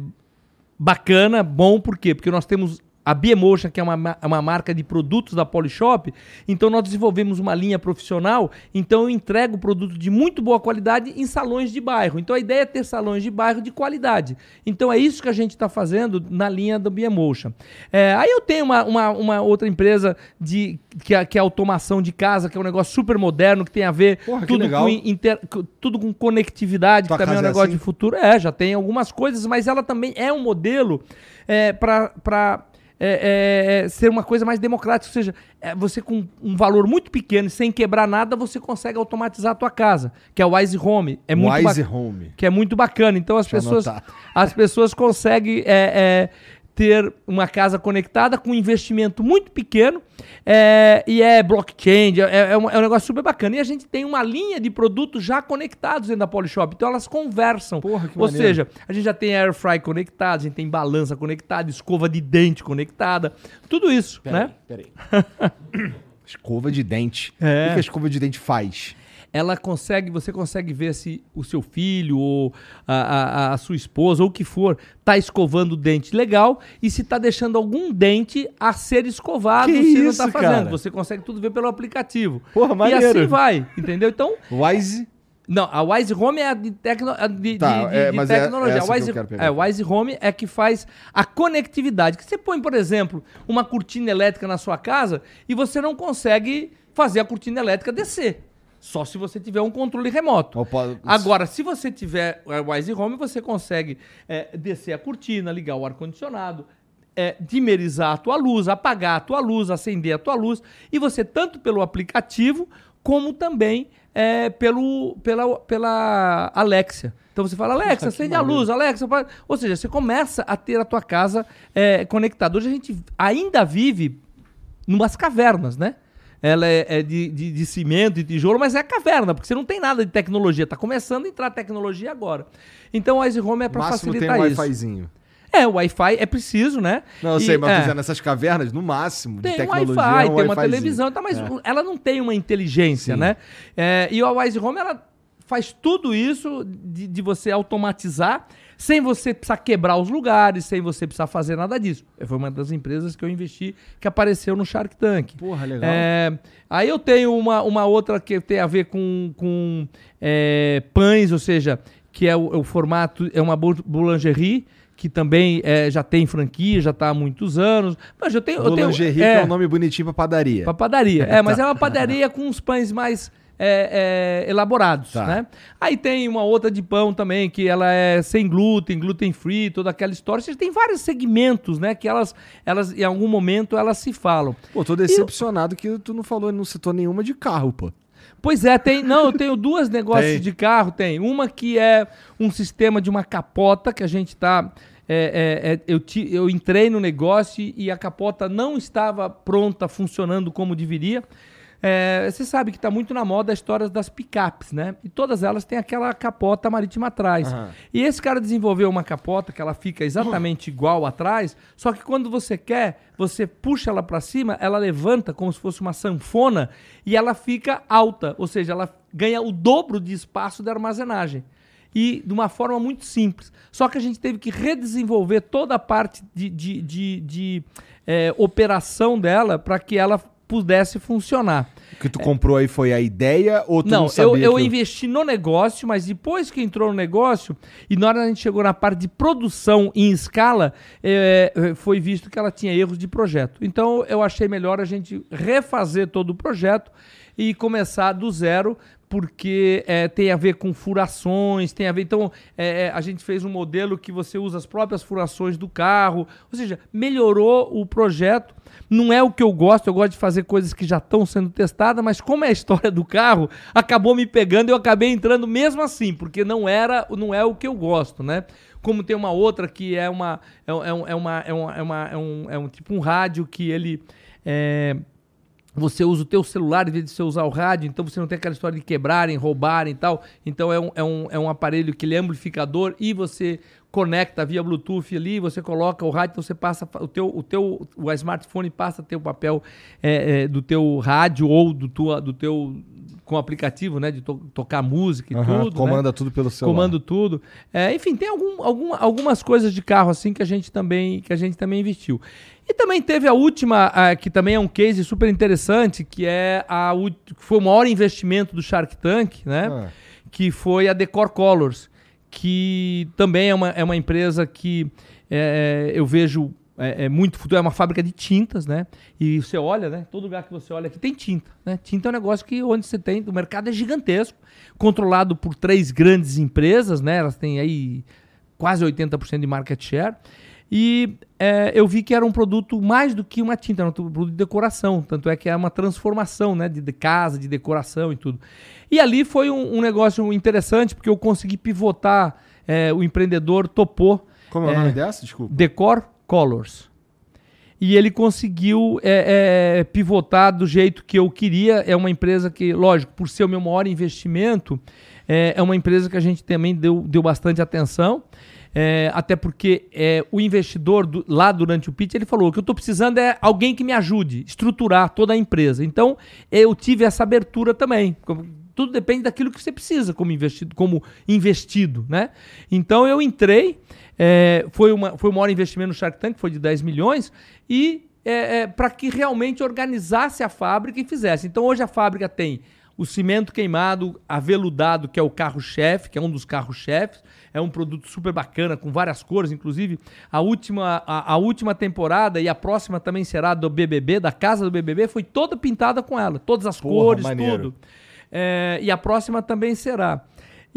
bacana, bom, por quê? Porque nós temos a Biemotion, que é uma, uma marca de produtos da Polishop, então nós desenvolvemos uma linha profissional, então eu entrego produto de muito boa qualidade em salões de bairro. Então a ideia é ter salões de bairro de qualidade. Então é isso que a gente está fazendo na linha da Biemotion. É, aí eu tenho uma, uma, uma, outra empresa de, que, é, que é automação de casa, que é um negócio super moderno, que tem a ver Porra, tudo, com inter, tudo com conectividade, Tua que também é um é negócio assim? de futuro. É, já tem algumas coisas, mas ela também é um modelo é, para é, é, é, ser uma coisa mais democrática, ou seja, é, você com um valor muito pequeno, sem quebrar nada, você consegue automatizar a tua casa, que é o Wise Home. É muito Wise Home. Que é muito bacana. Então as pessoas, as pessoas conseguem é, é, ter uma casa conectada com um investimento muito pequeno é, e é blockchain, é, é, um, é, um, negócio super bacana. E a gente tem uma linha de produtos já conectados dentro da Polishop, então elas conversam. Porra, Ou maneiro. seja, a gente já tem air fry conectado, a gente tem balança conectada, escova de dente conectada, tudo isso, pera né? Peraí. escova de dente. É. O que a escova de dente faz? Ela consegue, você consegue ver se o seu filho ou a, a, a sua esposa ou o que for está escovando o dente legal e se está deixando algum dente a ser escovado que se isso, não está fazendo. Cara? Você consegue tudo ver pelo aplicativo. Porra, maneiro. E assim vai, entendeu? Então. Wise. Não, a Wise Home é a de, tecno, de, tá, de, é, de é tecnologia. É, a Wise, é, Wise Home é que faz a conectividade. Que você põe, por exemplo, uma cortina elétrica na sua casa e você não consegue fazer a cortina elétrica descer. Só se você tiver um controle remoto. Opa, Agora, se você tiver o Wise Home, você consegue é, descer a cortina, ligar o ar-condicionado, é, dimerizar a tua luz, apagar a tua luz, acender a tua luz. E você, tanto pelo aplicativo, como também é, pelo, pela, pela Alexia. Então você fala, Alexa, acende a luz, Alexa. Ou seja, você começa a ter a tua casa é, conectada. Hoje a gente ainda vive numas cavernas, né? Ela é, é de, de, de, cimento e tijolo, mas é caverna, porque você não tem nada de tecnologia. Está começando a entrar tecnologia agora. Então o Ice Home é para facilitar tem um Wi-Fizinho. É, o Wi-Fi é preciso, né? Não, eu e, sei, mas é. nessas cavernas, no máximo, tem de tecnologia. Um Wi-Fi, um tem uma televisão, tá, mas é. ela não tem uma inteligência, Sim. né? É, e o Wise Home, ela faz tudo isso de, de, você automatizar, sem você precisar quebrar os lugares, sem você precisar fazer nada disso. Foi uma das empresas que eu investi que apareceu no Shark Tank. Porra, legal. É, aí eu tenho uma, uma outra que tem a ver com, com é, pães, ou seja, que é o, é o formato, é uma boulangerie, que também é, já tem franquia, já está há muitos anos. Mas eu tenho. Boulangerie, eu tenho, é, é um nome bonitinho para padaria. Para padaria. É, mas é uma padaria com uns pães mais. É, é, elaborados, tá. né? Aí tem uma outra de pão também, que ela é sem glúten, gluten free, toda aquela história. Você tem vários segmentos, né? Que elas, elas em algum momento, elas se falam. Pô, tô decepcionado eu... que tu não falou, não citou nenhuma de carro, pô. Pois é, tem. Não, eu tenho duas negócios tem. de carro, tem. Uma que é um sistema de uma capota que a gente está. É, é, é, eu, ti, eu entrei no negócio e a capota não estava pronta, funcionando como deveria. É, você sabe que está muito na moda a história das picapes, né? E todas elas têm aquela capota marítima atrás. Uhum. E esse cara desenvolveu uma capota que ela fica exatamente uhum. igual atrás, só que quando você quer, você puxa ela para cima, ela levanta como se fosse uma sanfona e ela fica alta, ou seja, ela ganha o dobro de espaço da armazenagem e de uma forma muito simples. Só que a gente teve que redesenvolver toda a parte de, de, de, de é, operação dela para que ela pudesse funcionar. O que tu comprou aí foi a ideia ou tu não, não sabia? Eu, eu, eu investi no negócio, mas depois que entrou no negócio e na hora a gente chegou na parte de produção em escala, é, foi visto que ela tinha erros de projeto. Então eu achei melhor a gente refazer todo o projeto e começar do zero, porque é, tem a ver com furações, tem a ver. Então, é, a gente fez um modelo que você usa as próprias furações do carro, ou seja, melhorou o projeto não é o que eu gosto, eu gosto de fazer coisas que já estão sendo testadas, mas como é a história do carro, acabou me pegando e eu acabei entrando mesmo assim, porque não era, não é o que eu gosto, né? Como tem uma outra que é uma é, é, é uma, é, uma, é, uma, é, um, é um tipo um rádio que ele é, você usa o teu celular em vez de você usar o rádio, então você não tem aquela história de quebrarem, roubarem e tal. Então é um, é um, é um aparelho que ele é amplificador e você conecta via Bluetooth ali, você coloca o rádio, então você passa o teu, o teu o smartphone passa a ter o papel é, é, do teu rádio ou do, tua, do teu com aplicativo, né, de to tocar música e uhum, tudo. Comanda né? tudo pelo celular. Comando tudo. É, enfim, tem algum, algum, algumas coisas de carro assim que a gente também que a gente também investiu. E também teve a última, que também é um case super interessante, que é a que foi o maior investimento do Shark Tank, né? Ah. Que foi a Decor Colors que também é uma, é uma empresa que é, eu vejo é, é, muito futuro, é uma fábrica de tintas, né? E você olha, né? Todo lugar que você olha aqui tem tinta, né? Tinta é um negócio que onde você tem, o mercado é gigantesco, controlado por três grandes empresas, né? Elas têm aí quase 80% de market share. E é, eu vi que era um produto mais do que uma tinta, era um produto de decoração. Tanto é que é uma transformação né, de, de casa, de decoração e tudo. E ali foi um, um negócio interessante, porque eu consegui pivotar, é, o empreendedor topou. Como é o nome dessa? Desculpa. Decor Colors. E ele conseguiu é, é, pivotar do jeito que eu queria. É uma empresa que, lógico, por ser o meu maior investimento, é, é uma empresa que a gente também deu, deu bastante atenção. É, até porque é, o investidor do, lá durante o pitch ele falou: o que eu estou precisando é alguém que me ajude a estruturar toda a empresa. Então eu tive essa abertura também. Tudo depende daquilo que você precisa como investido, como investido né? Então eu entrei, é, foi, uma, foi o maior investimento no Shark Tank, foi de 10 milhões, e é, é, para que realmente organizasse a fábrica e fizesse. Então hoje a fábrica tem o cimento queimado, aveludado, que é o carro-chefe, que é um dos carros-chefes. É um produto super bacana, com várias cores, inclusive. A última, a, a, última temporada e a próxima também será do BBB, da casa do BBB, foi toda pintada com ela. Todas as Porra, cores, maneiro. tudo. É, e a próxima também será.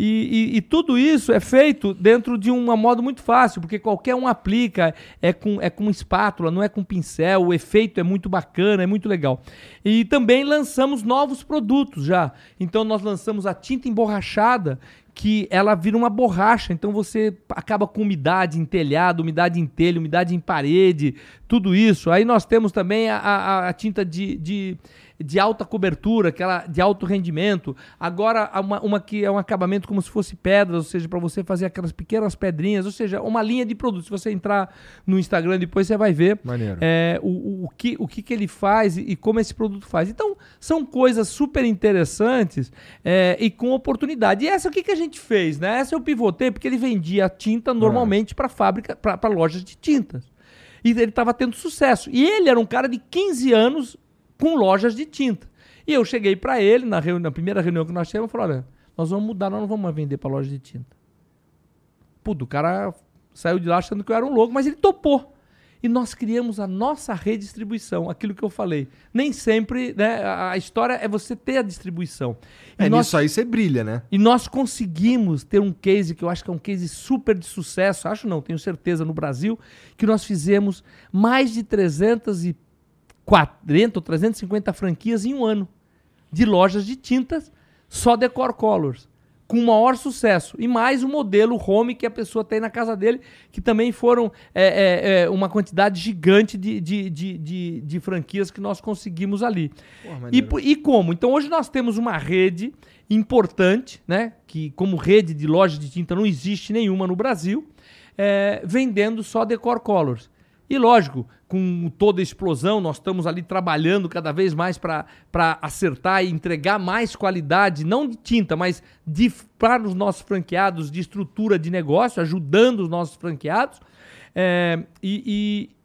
E, e, e, tudo isso é feito dentro de um modo muito fácil, porque qualquer um aplica, é com, é com espátula, não é com pincel, o efeito é muito bacana, é muito legal. E também lançamos novos produtos já. Então nós lançamos a tinta emborrachada, que ela vira uma borracha, então você acaba com umidade em telhado, umidade em telha, umidade em parede, tudo isso. Aí nós temos também a, a, a tinta de, de de alta cobertura, aquela de alto rendimento. Agora, uma, uma que é um acabamento como se fosse pedras, ou seja, para você fazer aquelas pequenas pedrinhas, ou seja, uma linha de produtos. Se você entrar no Instagram depois, você vai ver é, o, o, que, o que, que ele faz e, e, como esse produto faz. Então, são coisas super interessantes é, e com oportunidade. E essa o que, que a gente fez, né? Essa eu pivotei porque ele vendia tinta normalmente para fábrica, para lojas de tintas. E ele estava tendo sucesso. E ele era um cara de 15 anos com lojas de tinta. E eu cheguei para ele na, reunião, na primeira reunião que nós tivemos e falei: olha, nós vamos mudar, nós não vamos mais vender para loja de tinta. Puto, o cara saiu de lá achando que eu era um louco, mas ele topou. E nós criamos a nossa redistribuição, aquilo que eu falei. Nem sempre, né? A história é você ter a distribuição. E é, nós, nisso aí você brilha, né? E nós conseguimos ter um case que eu acho que é um case super de sucesso, acho não, tenho certeza, no Brasil, que nós fizemos mais de 340 ou 350 franquias em um ano de lojas de tintas só Decor Colors com maior sucesso. E mais o modelo home que a pessoa tem na casa dele, que também foram é, é, é, uma quantidade gigante de, de, de, de, de franquias que nós conseguimos ali. Porra, e, e como? Então hoje nós temos uma rede importante, né? Que como rede de lojas de tinta não existe nenhuma no Brasil, é, vendendo só Decor Colors. E lógico, com toda a explosão, nós estamos ali trabalhando cada vez mais para acertar e entregar mais qualidade, não de tinta, mas de, para os nossos franqueados, de estrutura de negócio, ajudando os nossos franqueados é, e, e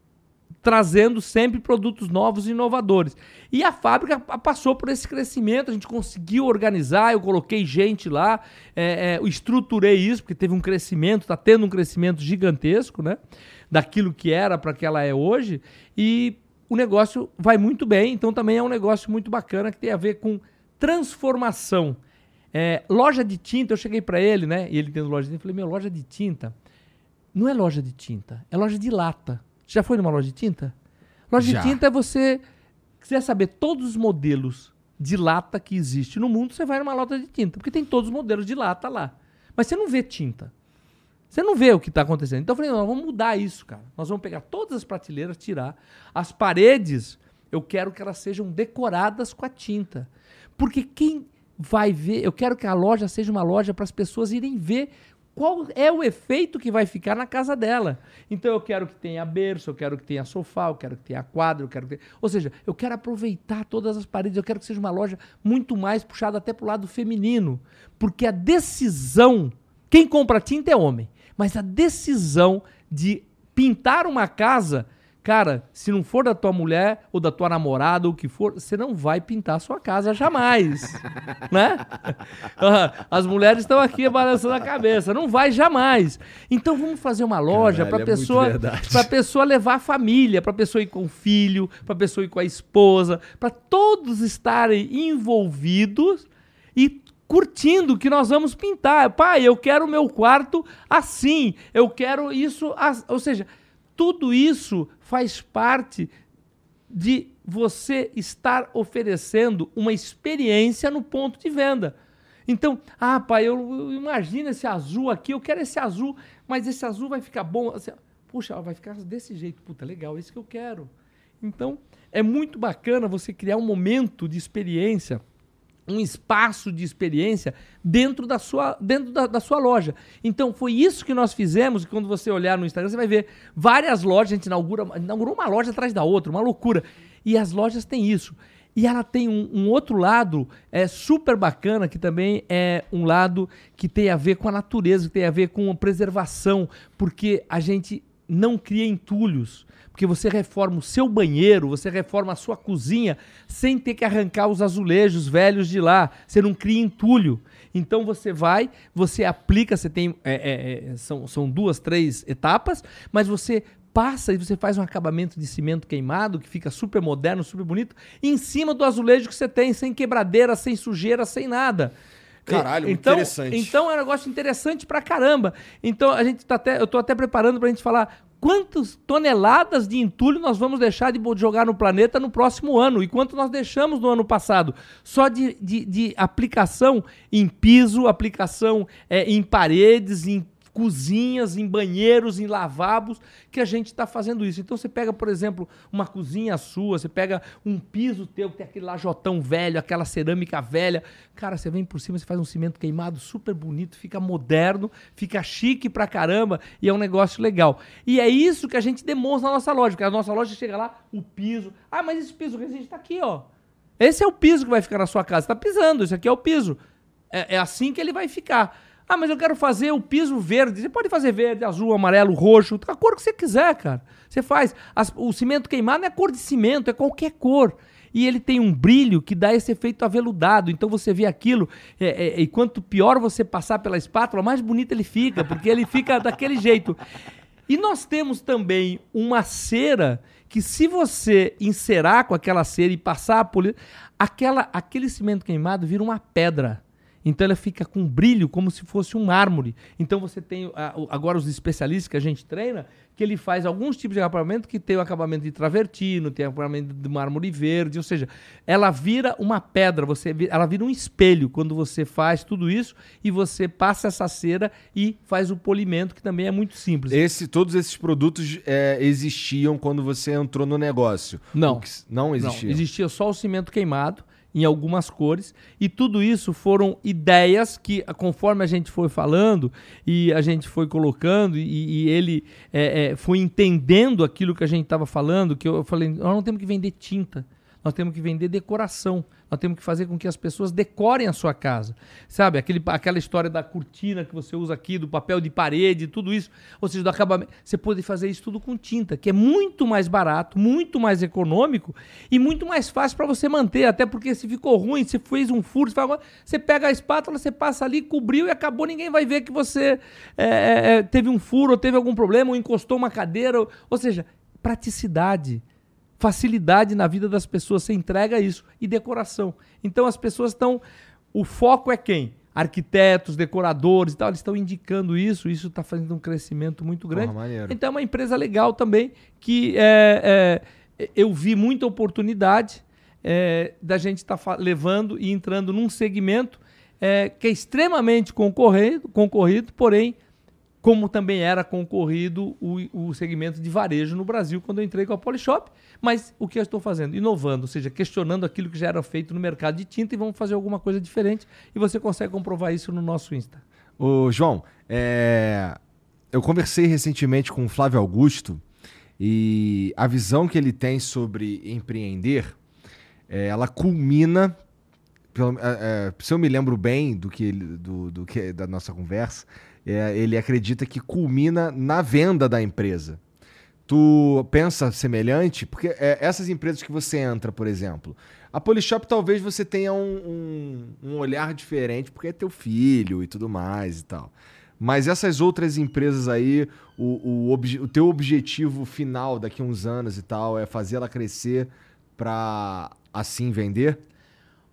trazendo sempre produtos novos e inovadores. E a fábrica passou por esse crescimento, a gente conseguiu organizar, eu coloquei gente lá, é, é, estruturei isso, porque teve um crescimento, está tendo um crescimento gigantesco, né? Daquilo que era para que ela é hoje e o negócio vai muito bem. Então também é um negócio muito bacana que tem a ver com transformação. É, loja de tinta, eu cheguei para ele, né? E ele tendo loja de tinta, eu falei: meu, loja de tinta não é loja de tinta, é loja de lata. Já foi numa loja de tinta? Loja Já. de tinta é você quiser saber todos os modelos de lata que existe no mundo, você vai numa loja de tinta, porque tem todos os modelos de lata lá. Mas você não vê tinta. Você não vê o que está acontecendo. Então eu falei, não, nós vamos mudar isso, cara. Nós vamos pegar todas as prateleiras, tirar. As paredes, eu quero que elas sejam decoradas com a tinta. Porque quem vai ver, eu quero que a loja seja uma loja para as pessoas irem ver qual é o efeito que vai ficar na casa dela. Então eu quero que tenha berço, eu quero que tenha sofá, eu quero que tenha quadro, eu quero que tenha... Ou seja, eu quero aproveitar todas as paredes, eu quero que seja uma loja muito mais puxada até para o lado feminino. Porque a decisão, quem compra tinta é homem. Mas a decisão de pintar uma casa, cara, se não for da tua mulher ou da tua namorada ou o que for, você não vai pintar a sua casa jamais, né? As mulheres estão aqui balançando a cabeça, não vai jamais. Então vamos fazer uma loja para é pessoa, para pessoa levar a família, para pessoa ir com o filho, para pessoa ir com a esposa, para todos estarem envolvidos curtindo que nós vamos pintar. Pai, eu quero o meu quarto assim, eu quero isso. Ou seja, tudo isso faz parte de você estar oferecendo uma experiência no ponto de venda. Então, ah, pai, eu, eu imagino esse azul aqui, eu quero esse azul, mas esse azul vai ficar bom. Assim, Puxa, vai ficar desse jeito. Puta, legal, é isso que eu quero. Então, é muito bacana você criar um momento de experiência um espaço de experiência dentro da sua, dentro da, da, sua loja. Então foi isso que nós fizemos. Quando você olhar no Instagram, você vai ver várias lojas. A gente inaugura, inaugurou uma loja atrás da outra, uma loucura. E as lojas têm isso. E ela tem um, um, outro lado é super bacana, que também é um lado que tem a ver com a natureza, que tem a ver com a preservação, porque a gente não cria entulhos porque você reforma o seu banheiro, você reforma a sua cozinha sem ter que arrancar os azulejos velhos de lá. Você não cria entulho. Então você vai, você aplica, você tem. É, é, é, são, são duas, três etapas, mas você passa e você faz um acabamento de cimento queimado que fica super moderno, super bonito, em cima do azulejo que você tem, sem quebradeira, sem sujeira, sem nada. Caralho, então, interessante. Então é um negócio interessante pra caramba. Então a gente tá até, eu tô até preparando pra gente falar quantas toneladas de entulho nós vamos deixar de jogar no planeta no próximo ano e quanto nós deixamos no ano passado. Só de, de, de aplicação em piso, aplicação é, em paredes, em cozinhas, em banheiros, em lavabos, que a gente está fazendo isso. Então você pega, por exemplo, uma cozinha sua, você pega um piso teu, que tem aquele lajotão velho, aquela cerâmica velha. Cara, você vem por cima, você faz um cimento queimado super bonito, fica moderno, fica chique pra caramba e é um negócio legal. E é isso que a gente demonstra na nossa loja, porque a nossa loja chega lá, o piso. Ah, mas esse piso resistente está aqui, ó. Esse é o piso que vai ficar na sua casa. Está pisando, esse aqui é o piso. É, é assim que ele vai ficar. Ah, mas eu quero fazer o piso verde. Você pode fazer verde, azul, amarelo, roxo, a cor que você quiser, cara. Você faz. As, o cimento queimado não é cor de cimento, é qualquer cor. E ele tem um brilho que dá esse efeito aveludado. Então você vê aquilo, é, é, e quanto pior você passar pela espátula, mais bonito ele fica, porque ele fica daquele jeito. E nós temos também uma cera que se você encerar com aquela cera e passar a polir, aquela, aquele cimento queimado vira uma pedra. Então ela fica com brilho como se fosse um mármore. Então você tem agora os especialistas que a gente treina, que ele faz alguns tipos de acabamento que tem o acabamento de travertino, tem o acabamento de mármore verde, ou seja, ela vira uma pedra, você ela vira um espelho quando você faz tudo isso e você passa essa cera e faz o polimento, que também é muito simples. Esse, todos esses produtos é, existiam quando você entrou no negócio? Não. Não existia. Existia só o cimento queimado em algumas cores. E tudo isso foram ideias que, conforme a gente foi falando e a gente foi colocando, e, e ele é, é, foi entendendo aquilo que a gente estava falando, que eu, eu falei, nós não temos que vender tinta, nós temos que vender decoração. Nós temos que fazer com que as pessoas decorem a sua casa. Sabe? Aquele, aquela história da cortina que você usa aqui, do papel de parede, tudo isso. Ou seja, do acabamento. Você pode fazer isso tudo com tinta, que é muito mais barato, muito mais econômico e muito mais fácil para você manter. Até porque se ficou ruim, se fez um furo, você, faz... você pega a espátula, você passa ali, cobriu e acabou. Ninguém vai ver que você é, é, é teve um furo, ou teve algum problema, ou encostou uma cadeira. Ou, ou seja, praticidade facilidade na vida das pessoas, você entrega isso e decoração. Então as pessoas estão. O foco é quem? Arquitetos, decoradores e tal, eles estão indicando isso, isso está fazendo um crescimento muito grande. Porra, então é uma empresa legal também que é, é, eu vi muita oportunidade é, da gente estar tá levando e entrando num segmento é, que é extremamente concorrido, concorrido, porém como também era concorrido o, o segmento de varejo no Brasil quando eu entrei com a Polishop. Mas o que eu estou fazendo? Inovando, ou seja, questionando aquilo que já era feito no mercado de tinta e vamos fazer alguma coisa diferente. E você consegue comprovar isso no nosso Insta. Ô, João, é... eu conversei recentemente com o Flávio Augusto e a visão que ele tem sobre empreender, é, ela culmina, pelo, é, é se eu me lembro bem do que, do, do que da nossa conversa, é, ele acredita que culmina na venda da empresa. Tu pensa semelhante? Porque é, essas empresas que você entra, por exemplo, a Polishop talvez você tenha um, um, um, olhar diferente, porque é teu filho e tudo mais e tal. Mas essas outras empresas aí, o, o, o teu objetivo final daqui a uns anos e tal é fazer ela crescer para assim vender?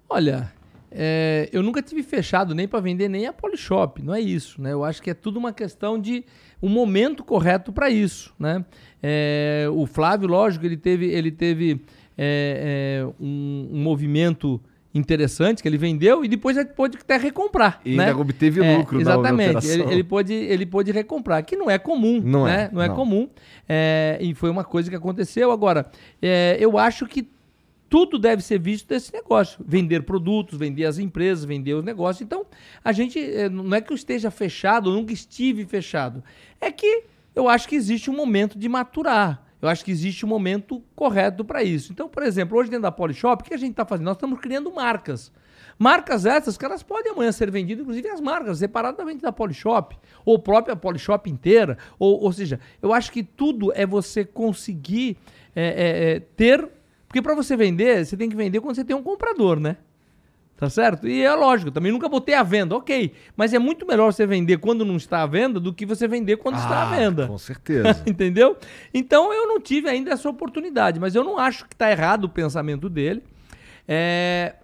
Olha, é, eu nunca tive fechado nem para vender nem a Polishop, não é isso, né? Eu acho que é tudo uma questão de um momento correto para isso, né? É, o Flávio, lógico, ele teve, ele teve é, é um, um, movimento interessante que ele vendeu e depois ele pôde até recomprar. E né? ainda obteve é, lucro Exatamente. ele, ele, pôde, ele pôde recomprar, que não é comum. Não né? é. Não é não. comum. É, e foi uma coisa que aconteceu. Agora, eu acho que tudo deve ser visto desse negócio. Vender produtos, vender as empresas, vender os negócios. Então, a gente, eh, não é que eu esteja fechado, eu nunca estive fechado. É que eu acho que existe um momento de maturar. Eu acho que existe um momento correto para isso. Então, por exemplo, hoje dentro da Polishop, o que a gente está fazendo? Nós estamos criando marcas. Marcas essas que elas podem amanhã ser vendidas, inclusive as marcas, separadamente da Polishop, ou própria Polishop inteira. Ou, ou seja, eu acho que tudo é você conseguir é, é, ter porque para você vender, você tem que vender quando você tem um comprador, né? Tá certo? E é lógico, também nunca botei à venda, ok. Mas é muito melhor você vender quando não está à venda do que você vender quando ah, está à ah, venda. Com certeza. Entendeu? Então eu não tive ainda essa oportunidade, mas eu não acho que está errado o pensamento dele. É,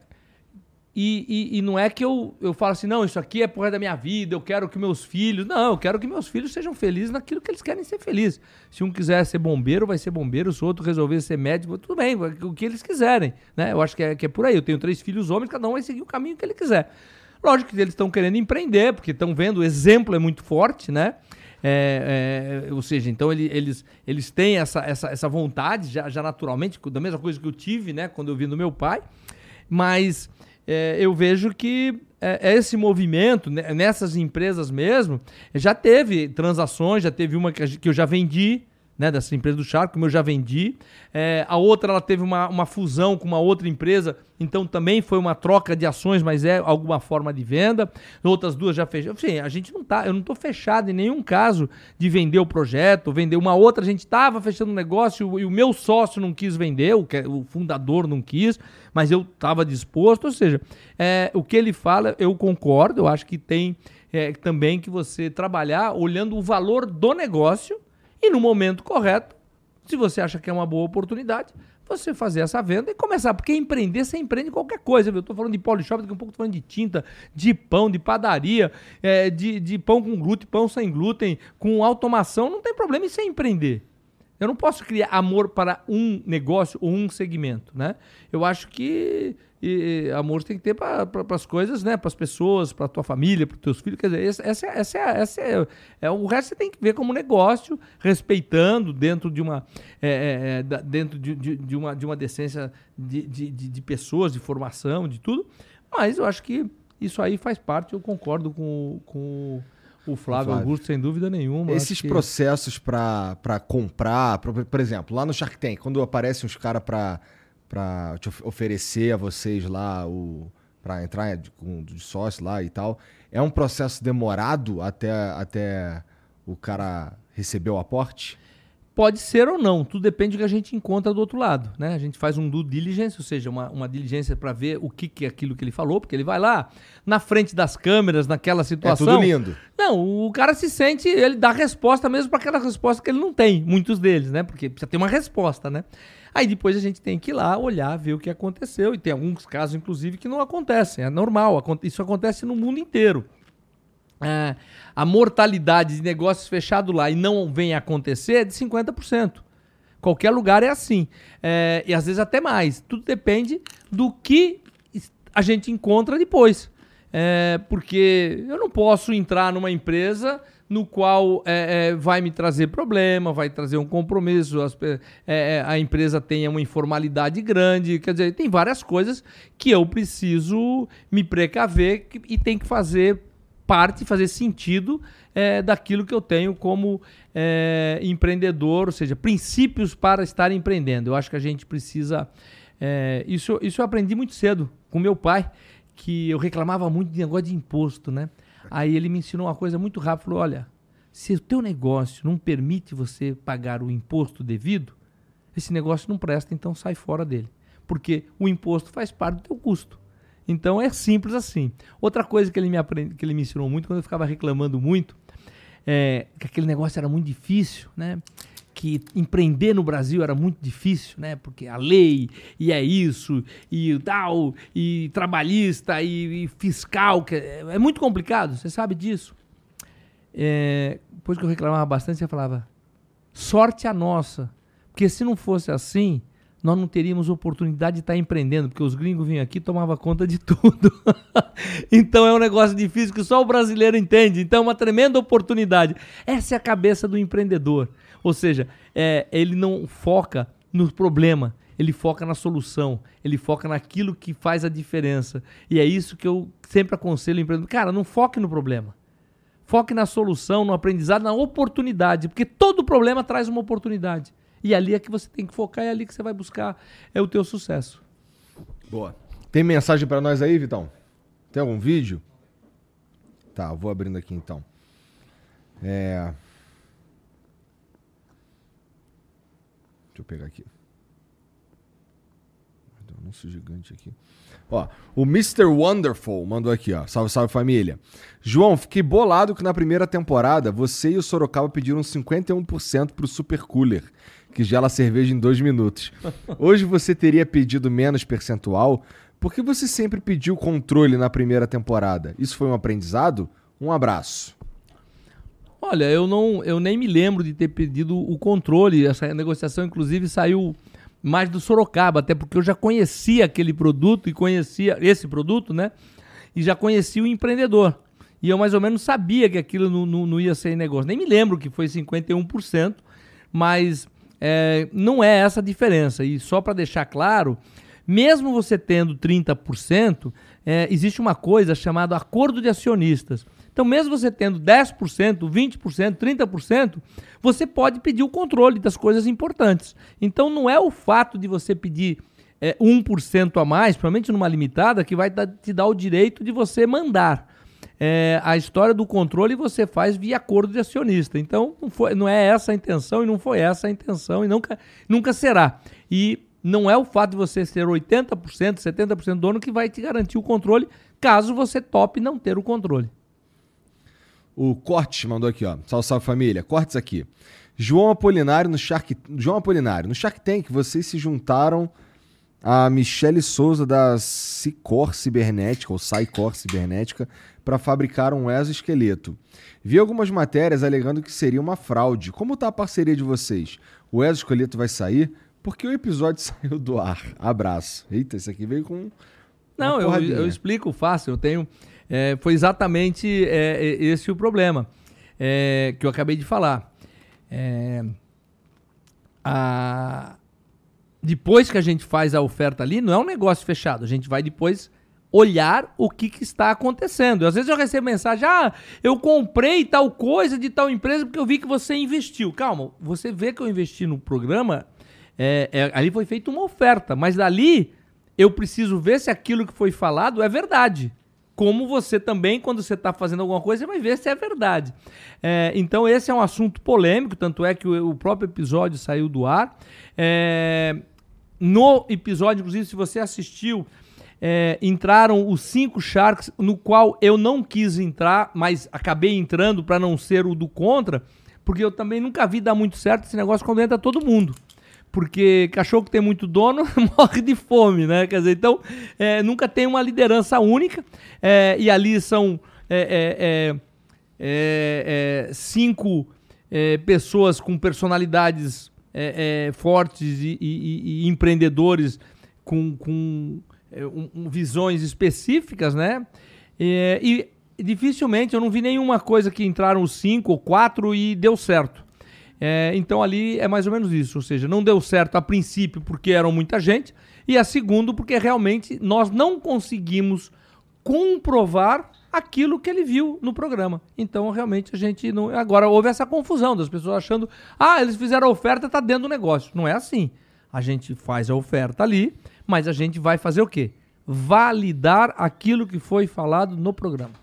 e, e, e, não é que eu, eu falo assim, não, isso aqui é porra da minha vida, eu quero que meus filhos. Não, eu quero que meus filhos sejam felizes naquilo que eles querem ser felizes. Se um quiser ser bombeiro, vai ser bombeiro. Se o outro resolver ser médico, tudo bem, o que eles quiserem. Né? Eu acho que é, que é por aí. Eu tenho três filhos homens, cada um vai seguir o caminho que ele quiser. Lógico que eles estão querendo empreender, porque estão vendo, o exemplo é muito forte, né? É, é, ou seja, então ele, eles, eles têm essa, essa, essa vontade, já, já naturalmente, da mesma coisa que eu tive, né, quando eu vi do meu pai, mas é, eu vejo que é, esse movimento, né, nessas empresas mesmo, já teve transações, já teve uma que eu já vendi, né, dessa empresa do Shark, como eu já vendi. É, a outra ela teve uma, uma fusão com uma outra empresa, então também foi uma troca de ações, mas é alguma forma de venda. Outras duas já fechou. Enfim, a gente não tá, eu não estou fechado em nenhum caso de vender o projeto, vender uma outra. A gente estava fechando um negócio e o meu sócio não quis vender, o, o fundador não quis, mas eu estava disposto. Ou seja, é, o que ele fala, eu concordo, eu acho que tem é, também que você trabalhar olhando o valor do negócio e no momento correto, se você acha que é uma boa oportunidade, você fazer essa venda e começar. Porque empreender, você empreende qualquer coisa. Viu? Eu tô falando de polishop, daqui a um pouco tô falando de tinta, de pão, de padaria, é, de, de pão com glúten, pão sem glúten, com automação. Não tem problema em você empreender. Eu não posso criar amor para um negócio ou um segmento, né? Eu acho que e, amor tem que ter para pra, as coisas, né? Para as pessoas, para tua família, para teus filhos. Quer dizer, essa, essa, essa, é, essa é, é, o resto você tem que ver como negócio, respeitando dentro de uma é, é, é dentro de, de, de, uma, de uma decência de, de, de pessoas, de formação, de tudo. Mas eu acho que isso aí faz parte. Eu concordo com, com o Flávio, Flávio, Augusto, sem dúvida nenhuma. Esses que... processos para comprar, pra, por exemplo, lá no Shark Tank, quando aparecem uns caras para para te oferecer a vocês lá o para entrar de, de sócio lá e tal, é um processo demorado até, até o cara receber o aporte? Pode ser ou não, tudo depende do que a gente encontra do outro lado. Né? A gente faz um due diligence, ou seja, uma, uma diligência para ver o que, que é aquilo que ele falou, porque ele vai lá na frente das câmeras, naquela situação. É tudo lindo. Não, o cara se sente, ele dá resposta mesmo para aquela resposta que ele não tem, muitos deles, né? Porque precisa ter uma resposta, né? Aí depois a gente tem que ir lá olhar, ver o que aconteceu. E tem alguns casos, inclusive, que não acontecem. É normal, isso acontece no mundo inteiro. É, a mortalidade de negócios fechados lá e não vem acontecer é de 50%. Qualquer lugar é assim. É, e às vezes até mais. Tudo depende do que a gente encontra depois. É, porque eu não posso entrar numa empresa no qual é, é, vai me trazer problema, vai trazer um compromisso, as, é, é, a empresa tenha uma informalidade grande, quer dizer, tem várias coisas que eu preciso me precaver e tem que fazer parte, fazer sentido é, daquilo que eu tenho como é, empreendedor, ou seja, princípios para estar empreendendo. Eu acho que a gente precisa. isso, isso eu aprendi muito cedo com meu pai, que eu reclamava muito de negócio de imposto, né? Aí ele me ensinou uma coisa muito rápida, falou, olha, se o teu negócio não permite você pagar o imposto devido, esse negócio não presta, então sai fora dele. Porque o imposto faz parte do teu custo. Então é simples assim. Outra coisa que ele me, aprend... que ele me ensinou muito, quando eu ficava reclamando muito, é que aquele negócio era muito difícil, né? que empreender no Brasil era muito difícil, né? Porque a lei e é isso e tal e trabalhista e, e fiscal que é, é, muito complicado. Você sabe disso? É, depois que eu reclamava bastante, você falava sorte a nossa, porque se não fosse assim nós não teríamos oportunidade de estar empreendendo, porque os gringos vinham aqui e tomavam conta de tudo. então é um negócio difícil que só o brasileiro entende. Então é uma tremenda oportunidade. Essa é a cabeça do empreendedor. Ou seja, é, ele não foca no problema, ele foca na solução, ele foca naquilo que faz a diferença. E é isso que eu sempre aconselho o empreendedor. Cara, não foque no problema. Foque na solução, no aprendizado, na oportunidade, porque todo problema traz uma oportunidade. E ali é que você tem que focar, é ali que você vai buscar é o teu sucesso. Boa. Tem mensagem para nós aí, Vitão? Tem algum vídeo? Tá, vou abrindo aqui então. É... Deixa eu pegar aqui. Tem um anúncio gigante aqui. Ó, o Mr. Wonderful mandou aqui, ó. Salve, salve família. João, fiquei bolado que na primeira temporada você e o Sorocaba pediram 51% pro Super Cooler, que gela cerveja em dois minutos. Hoje você teria pedido menos percentual? Porque você sempre pediu controle na primeira temporada. Isso foi um aprendizado? Um abraço. Olha, eu não, eu nem me lembro de ter pedido o controle. Essa negociação, inclusive, saiu mais do Sorocaba, até porque eu já conhecia aquele produto e conhecia esse produto, né? e já conhecia o empreendedor. E eu mais ou menos sabia que aquilo não, não, não ia ser negócio. Nem me lembro que foi 51%, mas é, não é essa a diferença. E só para deixar claro, mesmo você tendo 30%, é, existe uma coisa chamada acordo de acionistas. Então, mesmo você tendo 10%, 20%, 30%, você pode pedir o controle das coisas importantes. Então, não é o fato de você pedir é, 1% a mais, provavelmente numa limitada, que vai te dar o direito de você mandar é, a história do controle você faz via acordo de acionista. Então, não, foi, não é essa a intenção e não foi essa a intenção e nunca, nunca será. E não é o fato de você ser 80%, 70% dono que vai te garantir o controle, caso você tope não ter o controle. O Cortes mandou aqui, ó. Salve, salve família. Cortes aqui. João Apolinário no Shark, João Apolinário, no Shark Tank, vocês se juntaram a Michele Souza da Cicor Cibernética, ou Saicor Cibernética, para fabricar um exoesqueleto. Vi algumas matérias alegando que seria uma fraude. Como está a parceria de vocês? O exoesqueleto vai sair? Porque o episódio saiu do ar. Abraço. Eita, esse aqui veio com. Não, eu, eu, explico fácil. Eu tenho. É, foi exatamente é, é, esse o problema é, que eu acabei de falar. É, a, depois que a gente faz a oferta ali, não é um negócio fechado. A gente vai depois olhar o que, que, está acontecendo. Às vezes eu recebo mensagem: ah, eu comprei tal coisa de tal empresa porque eu vi que você investiu. Calma, você vê que eu investi no programa, é, é, ali foi feita uma oferta, mas dali eu preciso ver se aquilo que foi falado é verdade. Como você também, quando você está fazendo alguma coisa, você vai ver se é verdade. É, então, esse é um assunto polêmico, tanto é que o, o próprio episódio saiu do ar. É, no episódio, inclusive, se você assistiu, é, entraram os cinco Sharks, no qual eu não quis entrar, mas acabei entrando para não ser o do contra, porque eu também nunca vi dar muito certo esse negócio quando entra todo mundo. Porque cachorro que tem muito dono morre de fome, né? Quer dizer, então é, nunca tem uma liderança única. É, e ali são é, é, é, cinco pessoas com personalidades fortes e, e, e empreendedores com, com um, um, visões específicas, né? E, e, dificilmente eu não vi nenhuma coisa que entraram cinco ou quatro e deu certo. É, então ali é mais ou menos isso, ou seja, não deu certo a princípio porque eram muita gente e a segundo porque realmente nós não conseguimos comprovar aquilo que ele viu no programa. Então realmente a gente não. Agora houve essa confusão das pessoas achando, ah, eles fizeram a oferta, tá dentro do negócio. Não é assim. A gente faz a oferta ali mas a gente vai fazer o quê? Validar aquilo que foi falado no programa.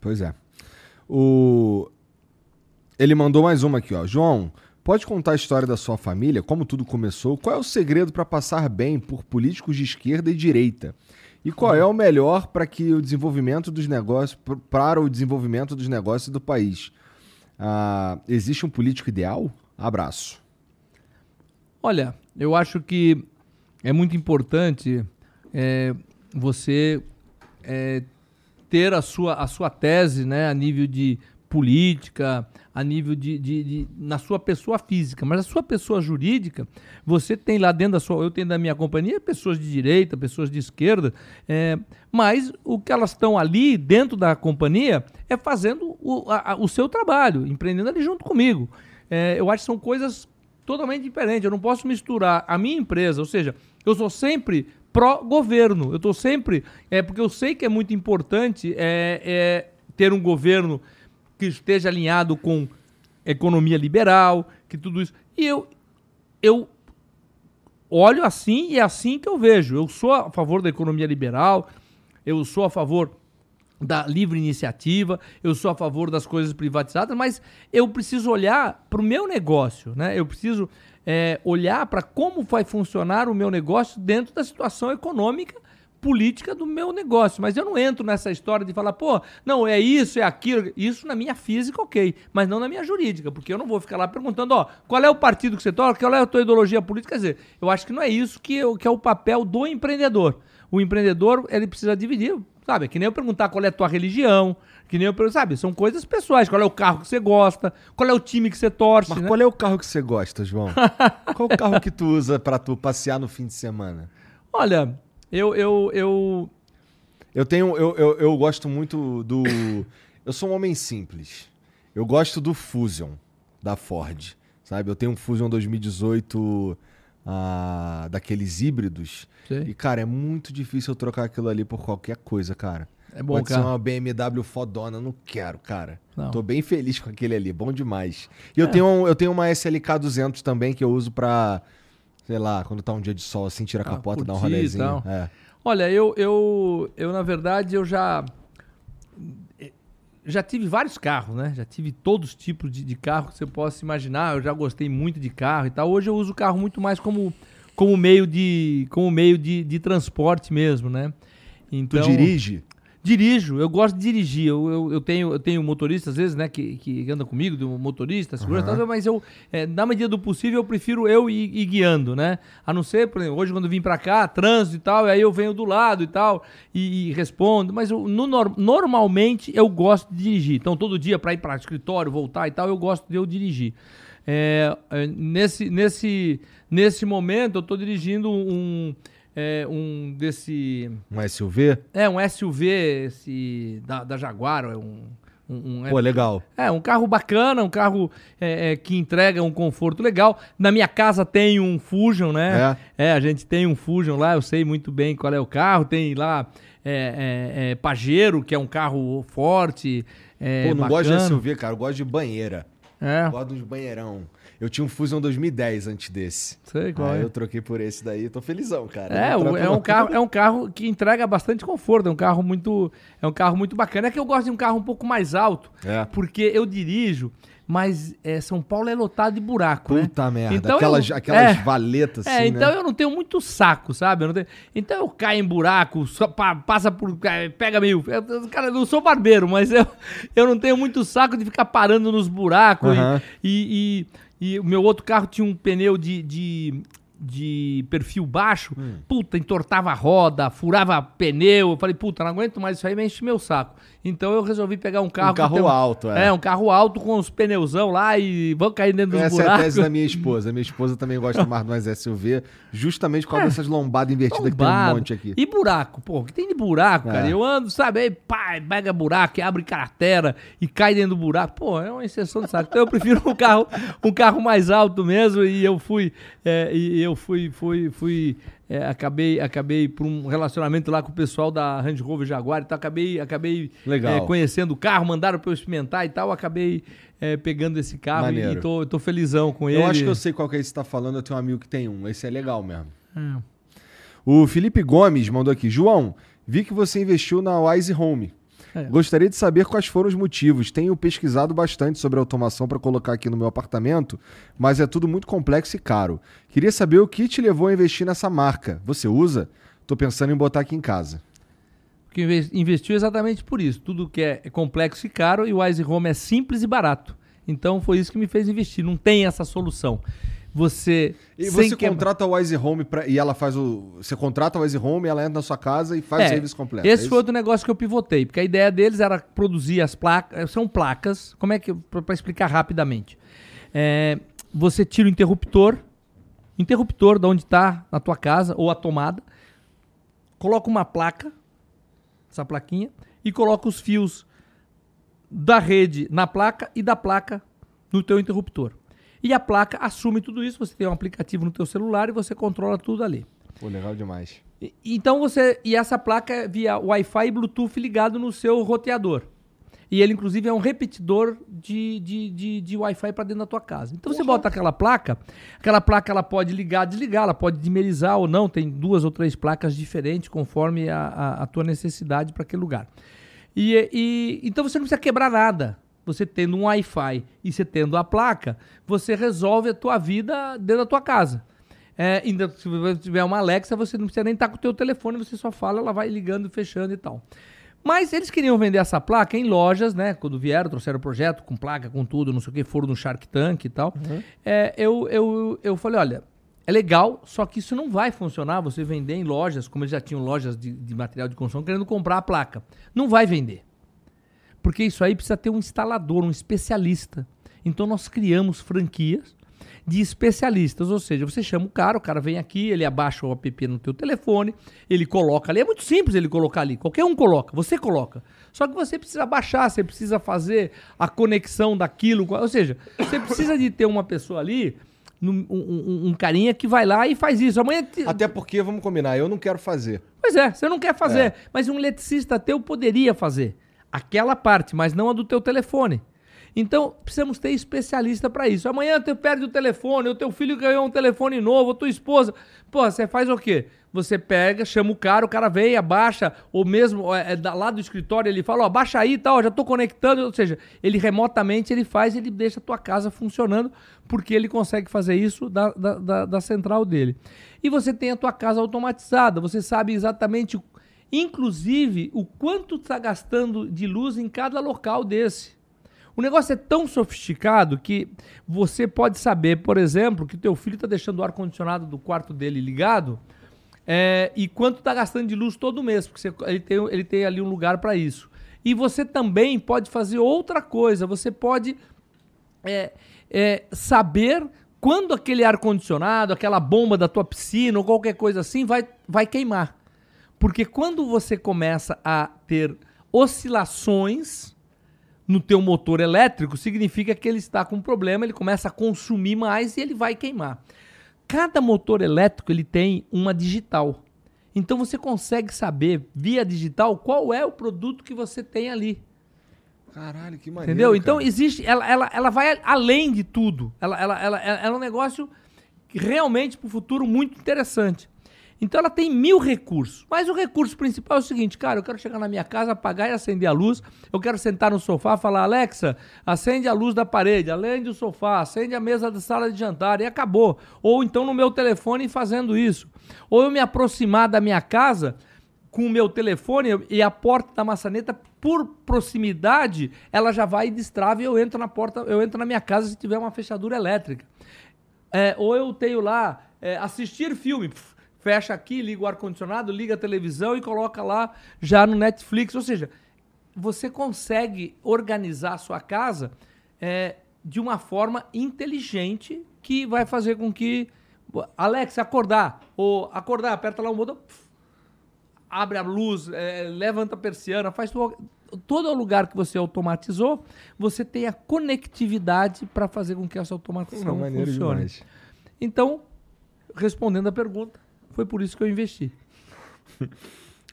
Pois é. O... Ele mandou mais uma aqui, ó. João, pode contar a história da sua família, como tudo começou? Qual é o segredo para passar bem por políticos de esquerda e direita? E qual é o melhor para que o desenvolvimento dos negócios, para o desenvolvimento dos negócios do país? Ah, existe um político ideal? Abraço. Olha, eu acho que é muito importante é, você é, ter a sua, a sua tese né, a nível de política, a nível de, de, de, na sua pessoa física, mas a sua pessoa jurídica, você tem lá dentro da sua, eu tenho da minha companhia pessoas de direita, pessoas de esquerda, é, mas o que elas estão ali dentro da companhia é fazendo o, a, o seu trabalho, empreendendo ali junto comigo. É, eu acho que são coisas totalmente diferentes. Eu não posso misturar a minha empresa, ou seja, eu sou sempre pró-governo. Eu estou sempre. É porque eu sei que é muito importante é, é, ter um governo que esteja alinhado com economia liberal, que tudo isso. E eu, eu olho assim e é assim que eu vejo. Eu sou a favor da economia liberal, eu sou a favor da livre iniciativa, eu sou a favor das coisas privatizadas, mas eu preciso olhar para o meu negócio, né? Eu preciso é, olhar para como vai funcionar o meu negócio dentro da situação econômica política do meu negócio. Mas eu não entro nessa história de falar, pô, não, é isso, é aquilo. Isso na minha física, ok. Mas não na minha jurídica, porque eu não vou ficar lá perguntando, ó, qual é o partido que você torce, qual é a tua ideologia política. Quer dizer, eu acho que não é isso que, eu, que é o papel do empreendedor. O empreendedor, ele precisa dividir, sabe? É que nem eu perguntar qual é a tua religião, que nem eu, sabe, são coisas pessoais. Qual é o carro que você gosta? Qual é o time que você torce? Mas né? qual é o carro que você gosta, João? qual o carro que tu usa para tu passear no fim de semana? Olha, eu, eu, eu, Eu tenho. Eu, eu, eu gosto muito do. eu sou um homem simples. Eu gosto do Fusion da Ford. Sabe? Eu tenho um Fusion 2018 ah, daqueles híbridos. Sim. E, cara, é muito difícil eu trocar aquilo ali por qualquer coisa, cara. É bom, Pode cara. ser uma BMW fodona, não quero, cara. Não. Tô bem feliz com aquele ali, bom demais. E é. eu, tenho eu tenho uma SLK 200 também que eu uso pra, sei lá, quando tá um dia de sol assim, tira a ah, capota, ah, dá um rolezinho. É. Olha, eu, eu, eu, na verdade, eu já já tive vários carros, né? Já tive todos os tipos de, de carro que você possa imaginar. Eu já gostei muito de carro e tal. Hoje eu uso o carro muito mais como, como meio, de, como meio de, de transporte mesmo, né? Então, tu dirige? Dirijo, eu gosto de dirigir. Eu, eu, eu, tenho, eu tenho motorista, às vezes, né, que, que anda comigo, do motorista, segurança, uhum. mas eu, é, na medida do possível, eu prefiro eu ir, ir, guiando, né? A não ser, por exemplo, hoje quando eu vim pra cá, trânsito e tal, aí eu venho do lado e tal, e, e respondo. Mas eu, no, normalmente eu gosto de dirigir. Então, todo dia para ir para escritório, voltar e tal, eu gosto de eu dirigir. É, é, nesse, nesse, nesse momento, eu tô dirigindo um é, um desse. Um SUV? É, um SUV esse, da, da Jaguar, é um. Um, um, Pô, legal. É, um carro bacana, um carro é, é, que entrega um conforto legal. Na minha casa tem um Fusion, né? É. é. a gente tem um Fusion lá, eu sei muito bem qual é o carro. Tem lá é, é, é Pajero, que é um carro forte. Pô, não bacana. gosto de SUV, cara, eu gosto de banheira. É. Eu gosto dos banheirão. Eu tinha um Fusion 2010 antes desse. Sei qual Aí é. eu troquei por esse daí. Tô felizão, cara. É, é um, carro, é um carro que entrega bastante conforto. É um carro muito, é um carro muito bacana. É que eu gosto de um carro um pouco mais alto. É. Porque eu dirijo mas é, São Paulo é lotado de buraco, né? Puta merda. Então aquelas eu, aquelas é, valetas é, assim, É, então né? eu não tenho muito saco, sabe? Eu tenho, então eu caio em buraco, só, passa por... É, pega meio... Eu, cara, eu não sou barbeiro, mas eu, eu não tenho muito saco de ficar parando nos buracos uhum. e, e e o meu outro carro tinha um pneu de, de, de perfil baixo. Hum. Puta, entortava a roda, furava pneu. Eu falei, puta, não aguento mais isso aí, me enche meu saco. Então eu resolvi pegar um carro. Um carro alto, é. É, um carro alto com os pneuzão lá e vão cair dentro dos Essa buracos. Essa é a tese da minha esposa. A minha esposa também gosta mais de mais SUV, justamente por causa é. dessas lombadas invertidas Lombado. que tem um monte aqui. E buraco, pô, o que tem de buraco, é. cara? Eu ando, sabe, aí pá, pega buraco, abre cratera e cai dentro do buraco. Pô, é uma exceção de saco. Então eu prefiro um carro, um carro mais alto mesmo e eu fui, é, e eu fui, fui, fui é, acabei, acabei por um relacionamento lá com o pessoal da Range Rover Jaguar e tal, acabei, acabei é, conhecendo o carro, mandaram para eu experimentar e tal, acabei é, pegando esse carro Maneiro. e tô, tô felizão com eu ele. Eu acho que eu sei qual que é esse que você tá falando, eu tenho um amigo que tem um, esse é legal mesmo. É. O Felipe Gomes mandou aqui, João, vi que você investiu na Wise Home. É. Gostaria de saber quais foram os motivos. Tenho pesquisado bastante sobre automação para colocar aqui no meu apartamento, mas é tudo muito complexo e caro. Queria saber o que te levou a investir nessa marca. Você usa? Estou pensando em botar aqui em casa. Porque investiu exatamente por isso. Tudo que é complexo e caro e o Wise Home é simples e barato. Então foi isso que me fez investir. Não tem essa solução você. E você que... contrata a Wise Home pra, e ela faz o. Você contrata a Wise Home, ela entra na sua casa e faz é, o serviço completo. Esse é foi outro negócio que eu pivotei, porque a ideia deles era produzir as placas. São placas. Como é que. Para explicar rapidamente. É, você tira o interruptor, interruptor de onde está na tua casa, ou a tomada, coloca uma placa, essa plaquinha, e coloca os fios da rede na placa e da placa no teu interruptor. E a placa assume tudo isso. Você tem um aplicativo no teu celular e você controla tudo ali. Pô, legal demais. E, então você. E essa placa é via Wi-Fi e Bluetooth ligado no seu roteador. E ele, inclusive, é um repetidor de, de, de, de Wi-Fi para dentro da tua casa. Então você bota aquela placa, aquela placa ela pode ligar, desligar, ela pode dimerizar ou não. Tem duas ou três placas diferentes conforme a, a, a tua necessidade para aquele lugar. E, e, então você não precisa quebrar nada você tendo um Wi-Fi e você tendo a placa, você resolve a tua vida dentro da tua casa. É, ainda se você tiver uma Alexa, você não precisa nem estar com o teu telefone, você só fala, ela vai ligando, fechando e tal. Mas eles queriam vender essa placa em lojas, né? Quando vieram, trouxeram o projeto com placa, com tudo, não sei o que, foram no Shark Tank e tal. Uhum. É, eu, eu, eu falei, olha, é legal, só que isso não vai funcionar você vender em lojas, como eles já tinham lojas de, de material de construção, querendo comprar a placa. Não vai vender. Porque isso aí precisa ter um instalador, um especialista. Então nós criamos franquias de especialistas, ou seja, você chama o cara, o cara vem aqui, ele abaixa o app no teu telefone, ele coloca ali, é muito simples ele colocar ali, qualquer um coloca, você coloca. Só que você precisa baixar, você precisa fazer a conexão daquilo, ou seja, você precisa de ter uma pessoa ali um, um, um, carinha que vai lá e faz isso. Amanhã. Até porque, vamos combinar, eu não quero fazer. Pois é, você não quer fazer. É. Mas um eletricista teu poderia fazer aquela parte, mas não a do teu telefone. Então, precisamos ter especialista para isso. Amanhã tu perde o telefone, o teu filho ganhou um telefone novo, a tua esposa. Pô, você faz o quê? Você pega, chama o cara, o cara vem, abaixa, ou mesmo é, é, lá do escritório ele fala, ó, abaixa aí e tal, já tô conectando. Ou seja, ele remotamente ele faz, ele deixa a tua casa funcionando, porque ele consegue fazer isso da, da, da, da central dele. E você tem a tua casa automatizada, você sabe exatamente, inclusive, o quanto está gastando de luz em cada local desse. O negócio é tão sofisticado que você pode saber, por exemplo, que teu filho está deixando o ar-condicionado do quarto dele ligado é, e quanto está gastando de luz todo mês, porque você, ele, tem, ele tem ali um lugar para isso. E você também pode fazer outra coisa, você pode é, é, saber quando aquele ar-condicionado, aquela bomba da tua piscina ou qualquer coisa assim vai, vai queimar. Porque quando você começa a ter oscilações no teu motor elétrico, significa que ele está com problema, ele começa a consumir mais e ele vai queimar. Cada motor elétrico ele tem uma digital. Então você consegue saber via digital qual é o produto que você tem ali. Caralho, que maneiro. Entendeu? Então existe, ela, ela, ela vai além de tudo. Ela, ela, ela, ela é um negócio realmente para o futuro muito interessante. Então ela tem mil recursos. Mas o recurso principal é o seguinte, cara, eu quero chegar na minha casa, apagar e acender a luz. Eu quero sentar no sofá, falar, Alexa, acende a luz da parede, além do sofá, acende a mesa da sala de jantar e acabou. Ou então no meu telefone fazendo isso. Ou eu me aproximar da minha casa com o meu telefone e a porta da maçaneta por proximidade, ela já vai e destrava e eu entro na porta, eu entro na minha casa se tiver uma fechadura elétrica. É, ou eu tenho lá é, assistir filme. Pff, fecha aqui, liga o ar-condicionado, liga a televisão e coloca lá já no Netflix. Ou seja, você consegue organizar a sua casa é, de uma forma inteligente que vai fazer com que. Alex, acordar. Ou acordar, aperta lá o botão, abre a luz, é, levanta a persiana, faz tudo. Todo lugar que você automatizou, você tem a conectividade para fazer com que essa automatização Não, funcione. Demais. Então, respondendo a pergunta, foi por isso que eu investi.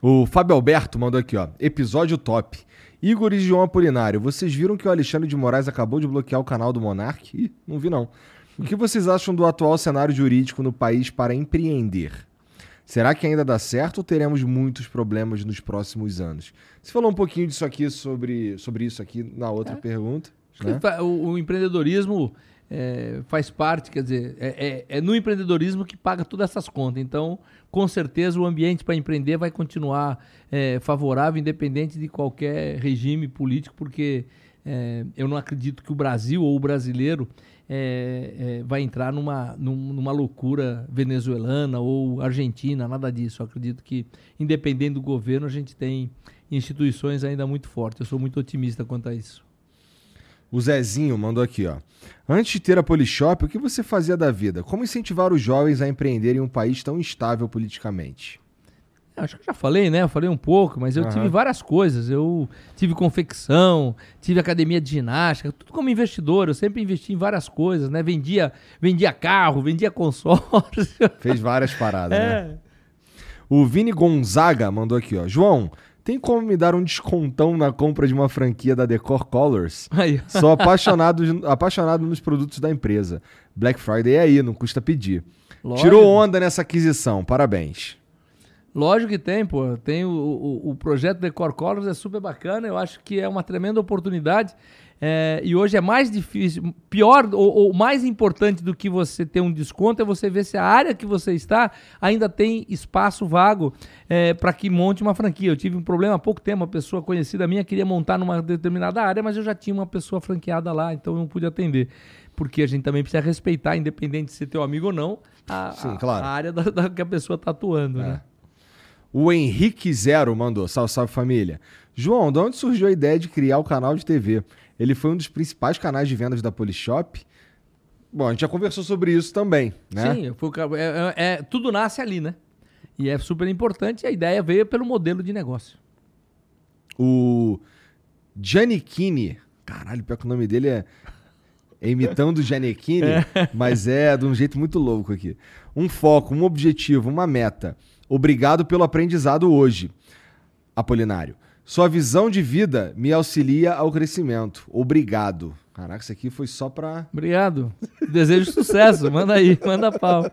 o Fábio Alberto mandou aqui, ó. Episódio top. Igor e João Apolinário, vocês viram que o Alexandre de Moraes acabou de bloquear o canal do Monark? Ih, não vi não. O que vocês acham do atual cenário jurídico no país para empreender? Será que ainda dá certo ou teremos muitos problemas nos próximos anos? Você falou um pouquinho disso aqui sobre, sobre isso aqui na outra é. pergunta. Né? O, o, empreendedorismo é, faz parte, quer dizer, é, é, é, no empreendedorismo que paga todas essas contas. Então, com certeza, o ambiente para empreender vai continuar é, favorável, independente de qualquer regime político, porque é, eu não acredito que o Brasil ou o brasileiro é, vai entrar numa, numa loucura venezuelana ou argentina, nada disso. Eu acredito que, independente do governo, a gente tem instituições ainda muito fortes. Eu sou muito otimista quanto a isso. O Zezinho mandou aqui, ó. Antes de ter a Polishop, o que você fazia da vida? Como incentivar os jovens a empreender em um país tão instável politicamente? Acho que eu já falei, né? Eu falei um pouco, mas eu uhum. tive várias coisas. Eu tive confecção, tive academia de ginástica, tudo como investidor. Eu sempre investi em várias coisas, né? Vendia, vendia carro, vendia consórcio. Fez várias paradas, é. né? O Vini Gonzaga mandou aqui, ó. João, tem como me dar um descontão na compra de uma franquia da Decor Colors? Aí. Sou apaixonado, apaixonado nos produtos da empresa. Black Friday é aí, não custa pedir. Lógico. Tirou onda nessa aquisição, parabéns. Lógico que tem, pô. Tem o, o, o projeto Decor Colors, é super bacana. Eu acho que é uma tremenda oportunidade. É, e hoje é mais difícil, pior ou, ou, mais importante do que você ter um desconto é você ver se a área que você está ainda tem espaço vago é, para que monte uma franquia. Eu tive um problema há pouco tempo, uma pessoa conhecida minha queria montar numa determinada área, mas eu já tinha uma pessoa franqueada lá, então eu não pude atender. Porque a gente também precisa respeitar, independente de ser teu amigo ou não, a, Sim, claro. a, área da, da, que a pessoa está atuando, é. né? O Henrique Zero mandou, salve, salve família. João, de onde surgiu a ideia de criar o canal de TV? Ele foi um dos principais canais de vendas da Polishop. Bom, a gente já conversou sobre isso também, né? Sim, é, é, é, tudo nasce ali, né? E é super importante. A ideia veio pelo modelo de negócio. O Giannichini, caralho, pior que o nome dele é, é imitando o Giannichini, é. mas é de um jeito muito louco aqui. Um foco, um objetivo, uma meta. Obrigado pelo aprendizado hoje, Apolinário. Sua visão de vida me auxilia ao crescimento. Obrigado. Caraca, isso aqui foi só pra. Obrigado. Desejo sucesso. Manda aí, manda pau.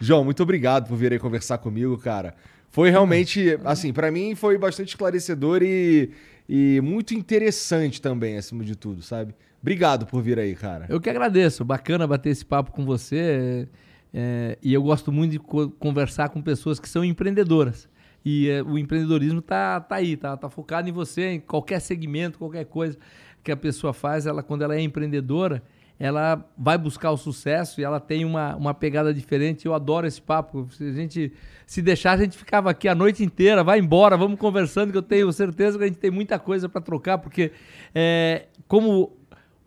João, muito obrigado por vir aí conversar comigo, cara. Foi realmente, assim, para mim foi bastante esclarecedor e, e muito interessante também, acima de tudo, sabe? Obrigado por vir aí, cara. Eu que agradeço. Bacana bater esse papo com você. É, e eu gosto muito de co conversar com pessoas que são empreendedoras. E é, o empreendedorismo tá, tá aí, tá, tá focado em você, em qualquer segmento, qualquer coisa que a pessoa faz, ela quando ela é empreendedora, ela vai buscar o sucesso e ela tem uma, uma pegada diferente. Eu adoro esse papo. Se a gente se deixar, a gente ficava aqui a noite inteira, vai embora, vamos conversando, que eu tenho certeza que a gente tem muita coisa para trocar, porque é, como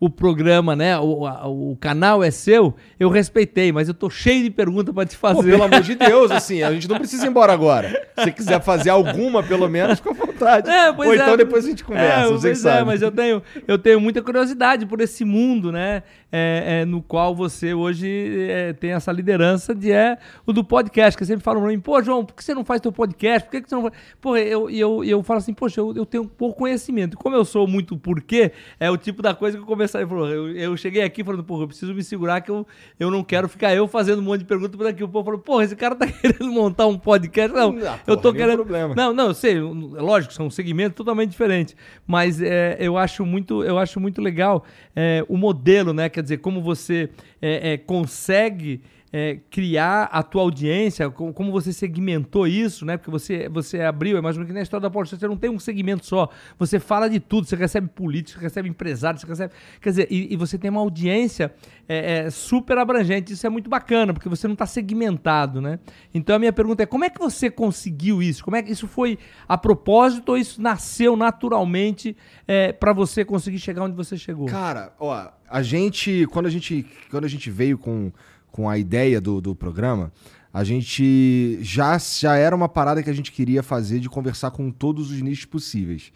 o programa, né? O, a, o canal é seu, eu respeitei, mas eu tô cheio de perguntas para te fazer. Pô, pelo amor de Deus, assim, a gente não precisa ir embora agora. Se você quiser fazer alguma, pelo menos, fica à vontade. É, Ou é, então depois a gente conversa, é, você pois sabe. É, mas eu tenho, eu tenho muita curiosidade por esse mundo, né? É, é, no qual você hoje é, tem essa liderança de é o do podcast, que sempre falam pra mim, pô, João, por que você não faz teu podcast? Por que, que você não faz? Pô, eu, eu, eu falo assim, poxa, eu, eu tenho pouco conhecimento. Como eu sou muito porquê, é o tipo da coisa que eu comecei a falar. Eu, eu cheguei aqui falando, pô, eu preciso me segurar que eu, eu não quero ficar eu fazendo um monte de perguntas por aqui. O povo falou, pô, esse cara tá querendo montar um podcast. Não, não eu tô querendo. Problema. Não, não, eu sei, lógico, são segmentos totalmente diferentes. Mas é, eu, acho muito, eu acho muito legal é, o modelo, né? Quer dizer, como você é, é consegue é, criar a tua audiência, como, como, você segmentou isso, né? Porque você, você abriu, é ou menos que na história da Porsche, você não tem um segmento só. Você fala de tudo, você recebe políticos, você recebe empresários, você recebe. Quer dizer, e, e você tem uma audiência é, é, super abrangente. Isso é muito bacana, porque você não está segmentado, né? Então a minha pergunta é: como é que você conseguiu isso? Como é que isso foi a propósito ou isso nasceu naturalmente é, para você conseguir chegar onde você chegou? Cara, ó, a gente, quando a gente, quando a gente veio com com a ideia do, do programa, a gente já, já era uma parada que a gente queria fazer de conversar com todos os nichos possíveis.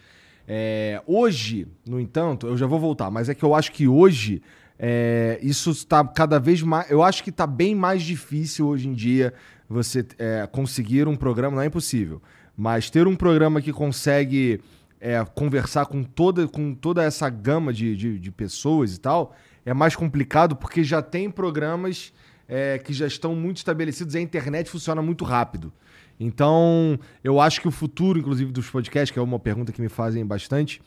É, hoje, no entanto, eu já vou voltar, mas é que eu acho que hoje é, isso está cada vez mais. Eu acho que está bem mais difícil hoje em dia você é, conseguir um programa, não é impossível, mas ter um programa que consegue é, conversar com toda, com toda essa gama de, de, de pessoas e tal é mais complicado porque já tem programas é, que já estão muito estabelecidos e a internet funciona muito rápido. Então, eu acho que o futuro, inclusive, dos podcasts, que é uma pergunta que me fazem bastante,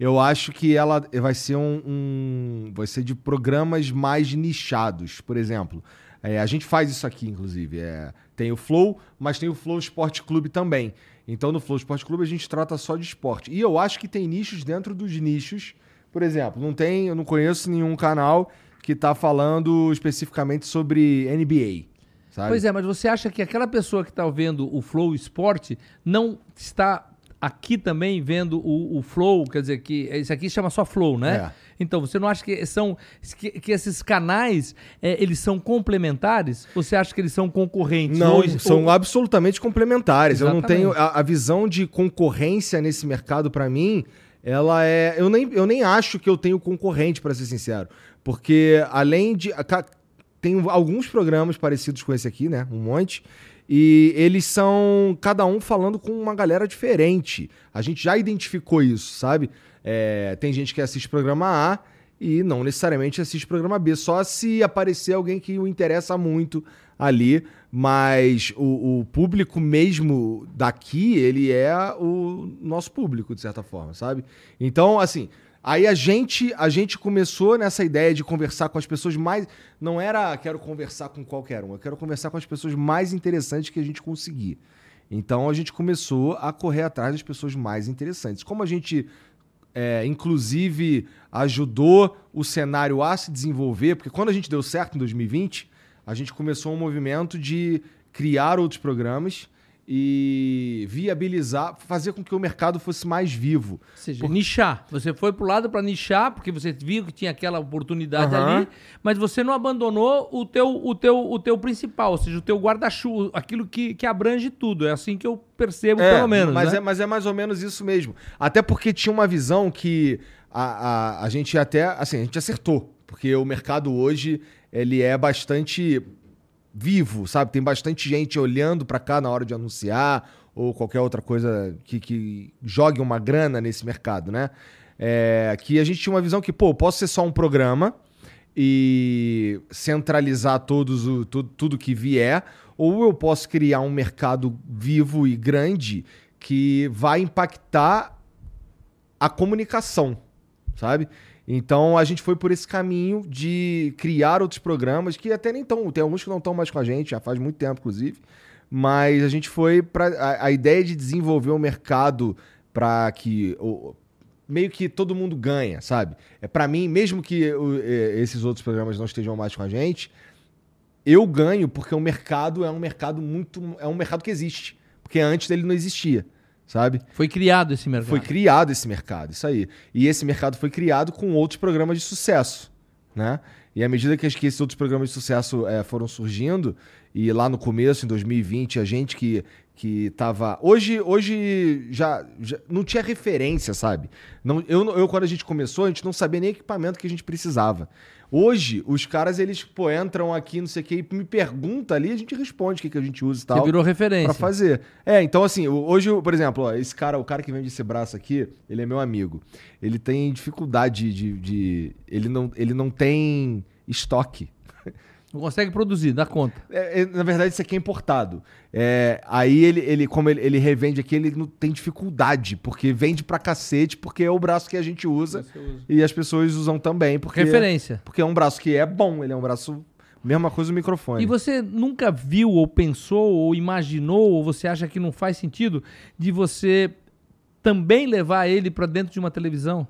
eu acho que ela vai ser um, um vai ser de programas mais nichados. Por exemplo, é, a gente faz isso aqui, inclusive. É, tem o Flow, mas tem o Flow Esporte Clube também. Então, no Flow Esporte Clube, a gente trata só de esporte. E eu acho que tem nichos dentro dos nichos. Por exemplo, não tem, eu não conheço nenhum canal que está falando especificamente sobre NBA. Sabe? Pois é, mas você acha que aquela pessoa que está vendo o Flow Esporte não está aqui também vendo o, o Flow, quer dizer, que esse aqui chama só Flow, né? É. Então, você não acha que são que, que esses canais é, eles são complementares? Você acha que eles são concorrentes? Não, ou, são ou... absolutamente complementares. Exatamente. Eu não tenho a, a visão de concorrência nesse mercado para mim. Ela é. Eu nem, eu nem acho que eu tenho concorrente, para ser sincero. Porque além de. Tem alguns programas parecidos com esse aqui, né? Um monte. E eles são cada um falando com uma galera diferente. A gente já identificou isso, sabe? É, tem gente que assiste programa A e não necessariamente assiste programa B, só se aparecer alguém que o interessa muito ali. Mas o, o público mesmo daqui, ele é o nosso público, de certa forma, sabe? Então, assim, Aí a gente, a gente começou nessa ideia de conversar com as pessoas mais. Não era quero conversar com qualquer um, eu quero conversar com as pessoas mais interessantes que a gente conseguir. Então a gente começou a correr atrás das pessoas mais interessantes. Como a gente, é, inclusive, ajudou o cenário a se desenvolver, porque quando a gente deu certo em 2020, a gente começou um movimento de criar outros programas e viabilizar, fazer com que o mercado fosse mais vivo. Ou seja, Por... nichar. Você foi pro lado para nichar, porque você viu que tinha aquela oportunidade uhum. ali, mas você não abandonou o teu, o teu, o teu principal, ou seja, o teu guarda-chuva, aquilo que, que abrange tudo. É assim que eu percebo, é, pelo menos. Mas, né? é, mas é mais ou menos isso mesmo. Até porque tinha uma visão que a, a, a gente até, assim, a gente acertou. Porque o mercado hoje, ele é bastante vivo, sabe? Tem bastante gente olhando para cá na hora de anunciar ou qualquer outra coisa que, que jogue uma grana nesse mercado, né? É, que a gente tinha uma visão que, pô, posso ser só um programa e centralizar todos o, tudo, tudo que vier, ou eu posso criar um mercado vivo e grande que vai impactar a comunicação, sabe? Então a gente foi por esse caminho de criar outros programas que até nem estão, tem alguns que não estão mais com a gente, já faz muito tempo, inclusive. Mas a gente foi para a, a, ideia de desenvolver um mercado para que o, meio que todo mundo ganha, sabe? É para mim, mesmo que o, esses outros programas não estejam mais com a gente, eu ganho porque o mercado é um mercado muito é um mercado que existe, porque antes ele não existia sabe? Foi criado esse mercado. Foi criado esse mercado, isso aí. E esse mercado foi criado com outros programas de sucesso, né? E à medida que, esses outros programas de sucesso é, foram surgindo, e lá no começo, em 2020, a gente que, que tava. Hoje, hoje já, já não tinha referência, sabe? Não, eu, eu, quando a gente começou, a gente não sabia nem equipamento que a gente precisava. Hoje, os caras, eles, pô, entram aqui, não sei o que, e me pergunta ali, a gente responde o que, que a gente usa e tal. Você virou referência. Pra fazer. É, então assim, hoje, por exemplo, ó, esse cara, o cara que vende esse braço aqui, ele é meu amigo. Ele tem dificuldade de. de ele, não, ele não tem estoque. Não consegue produzir, dá conta. É, é, na verdade, isso aqui é importado. É, aí ele, ele como ele, ele, revende aqui, ele não tem dificuldade, porque vende pra cacete, porque é o braço que a gente usa, usa. e as pessoas usam também. Porque, Referência. Porque é um braço que é bom, ele é um braço. Mesma coisa o microfone. E você nunca viu, ou pensou, ou imaginou, ou você acha que não faz sentido de você também levar ele para dentro de uma televisão?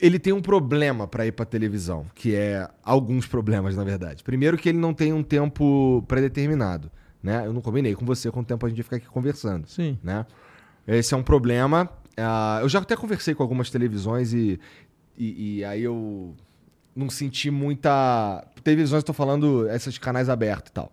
Ele tem um problema para ir para televisão, que é alguns problemas, na verdade. Primeiro que ele não tem um tempo predeterminado, né? Eu não combinei com você quanto tempo a gente ia ficar aqui conversando, Sim. né? Esse é um problema. Uh, eu já até conversei com algumas televisões e, e, e aí eu não senti muita... Televisões, estou falando esses canais abertos e tal.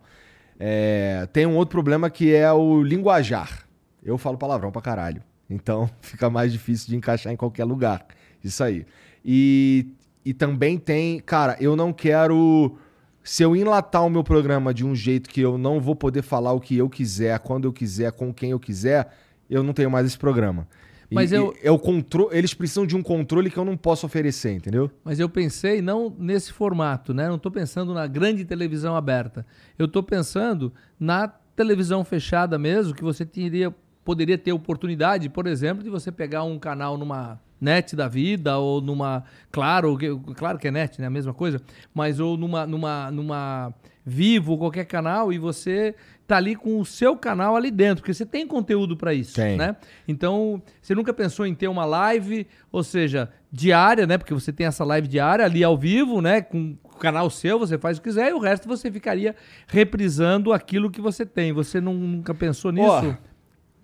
É, tem um outro problema que é o linguajar. Eu falo palavrão pra caralho. Então fica mais difícil de encaixar em qualquer lugar. Isso aí. E, e também tem, cara, eu não quero. Se eu enlatar o meu programa de um jeito que eu não vou poder falar o que eu quiser, quando eu quiser, com quem eu quiser, eu não tenho mais esse programa. Mas e, eu... E, é o contro... Eles precisam de um controle que eu não posso oferecer, entendeu? Mas eu pensei não nesse formato, né? Não estou pensando na grande televisão aberta. Eu estou pensando na televisão fechada mesmo, que você teria, poderia ter oportunidade, por exemplo, de você pegar um canal numa net da vida ou numa claro claro que é net né a mesma coisa mas ou numa numa numa vivo qualquer canal e você tá ali com o seu canal ali dentro porque você tem conteúdo para isso tem. né? Então você nunca pensou em ter uma live ou seja diária né porque você tem essa live diária ali ao vivo né com o canal seu você faz o que quiser e o resto você ficaria reprisando aquilo que você tem. Você não, nunca pensou nisso? oh,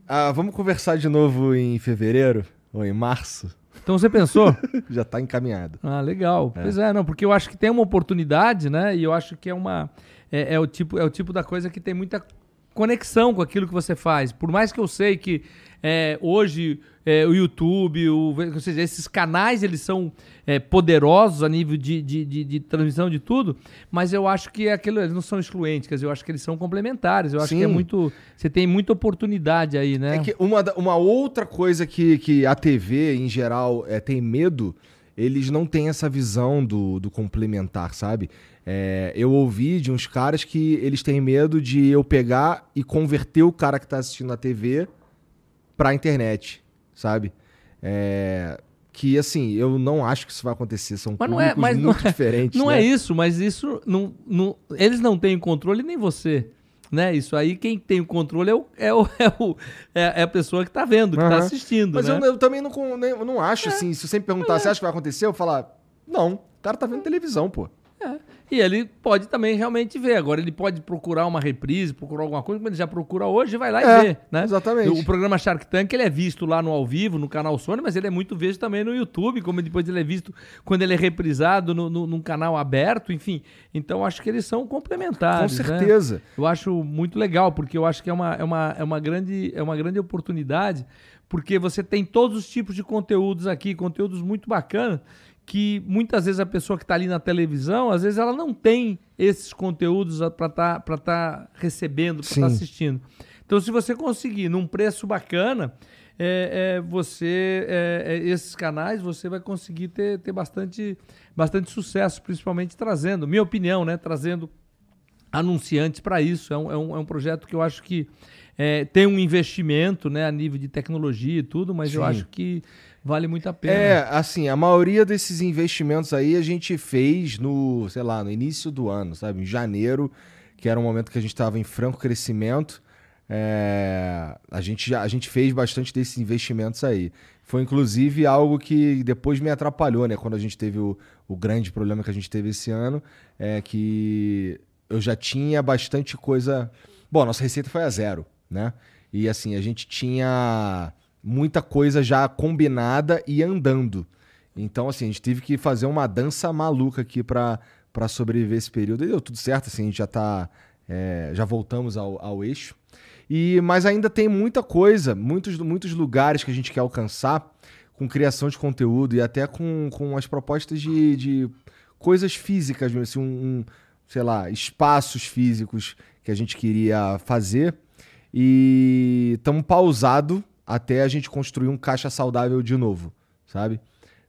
ah, vamos conversar de novo em fevereiro ou em março então você pensou? Já está encaminhado. Ah, legal. É. Pois é, não, porque eu acho que tem uma oportunidade, né? E eu acho que é uma. É, é, o, tipo, é o tipo da coisa que tem muita conexão com aquilo que você faz. Por mais que eu sei que é, hoje é, o YouTube, o, ou seja, esses canais eles são é, poderosos a nível de, de, de, de, transmissão de tudo, mas eu acho que aquilo, eles não são excluentes, quer dizer, eu acho que eles são complementares. Eu acho Sim. que é muito. Você tem muita oportunidade aí, né? É que uma, uma outra coisa que, que a TV, em geral, é, tem medo, eles não têm essa visão do, do complementar, sabe? É, eu ouvi de uns caras que eles têm medo de eu pegar e converter o cara que está assistindo na TV para a internet, sabe? É, que assim, eu não acho que isso vai acontecer. São mas não é, mas muito não é, diferentes. Não né? é isso, mas isso. Não, não, eles não têm controle nem você. Né? Isso aí, quem tem o controle é, o, é, o, é, o, é, é a pessoa que está vendo, que está uhum. assistindo. Mas né? eu, eu, também não, eu não acho, é. assim, se você me perguntar, é. você acha que vai acontecer? Eu falar, não, o cara tá vendo televisão, pô. É. E ele pode também realmente ver. Agora, ele pode procurar uma reprise, procurar alguma coisa, como ele já procura hoje, vai lá e É, vê, né? exatamente. O programa Shark Tank, ele é visto lá no ao vivo, no canal Sony, mas ele é muito visto também no YouTube, como depois ele é visto quando ele é reprisado no, no, num canal aberto, enfim. Então, acho que eles são Com complementares, né? certeza. Eu acho muito legal, porque eu acho que é uma, é uma, é uma, grande, é uma grande oportunidade, porque você tem todos os tipos de conteúdos aqui, conteúdos muito bacanas, que muitas vezes a pessoa que está ali na televisão, às vezes ela não tem esses conteúdos para estar tá, tá recebendo, para estar Sim. assistindo. Então, se você conseguir num preço bacana, é, é, você é, é, esses canais você vai conseguir ter, ter bastante, bastante sucesso, principalmente trazendo, minha opinião, né? Trazendo anunciantes para isso. É um, é, um, é um projeto que eu acho que é, tem um investimento né, a nível de tecnologia e tudo, mas eu Sim. acho que vale muito a pena. É, assim, a maioria desses investimentos aí a gente fez no, sei lá, no início do ano, sabe? Em janeiro, que era um momento que a gente estava em franco crescimento. É, a, gente já, a gente fez bastante desses investimentos aí. Foi inclusive algo que depois me atrapalhou, né? Quando a gente teve o, o grande problema que a gente teve esse ano, é que eu já tinha bastante coisa. Bom, nossa receita foi a zero, né? E assim, a gente tinha muita coisa já combinada e andando. Então, assim, a gente teve que fazer uma dança maluca aqui para sobreviver esse período. E deu tudo certo, assim, a gente já tá. é, já voltamos ao, ao eixo. E, mas ainda tem muita coisa, muitos, muitos lugares que a gente quer alcançar com criação de conteúdo e até com, com as propostas de, de coisas físicas, mesmo, assim, um, um, sei lá, espaços físicos que a gente queria fazer. E estamos pausado até a gente construir um caixa saudável de novo, sabe?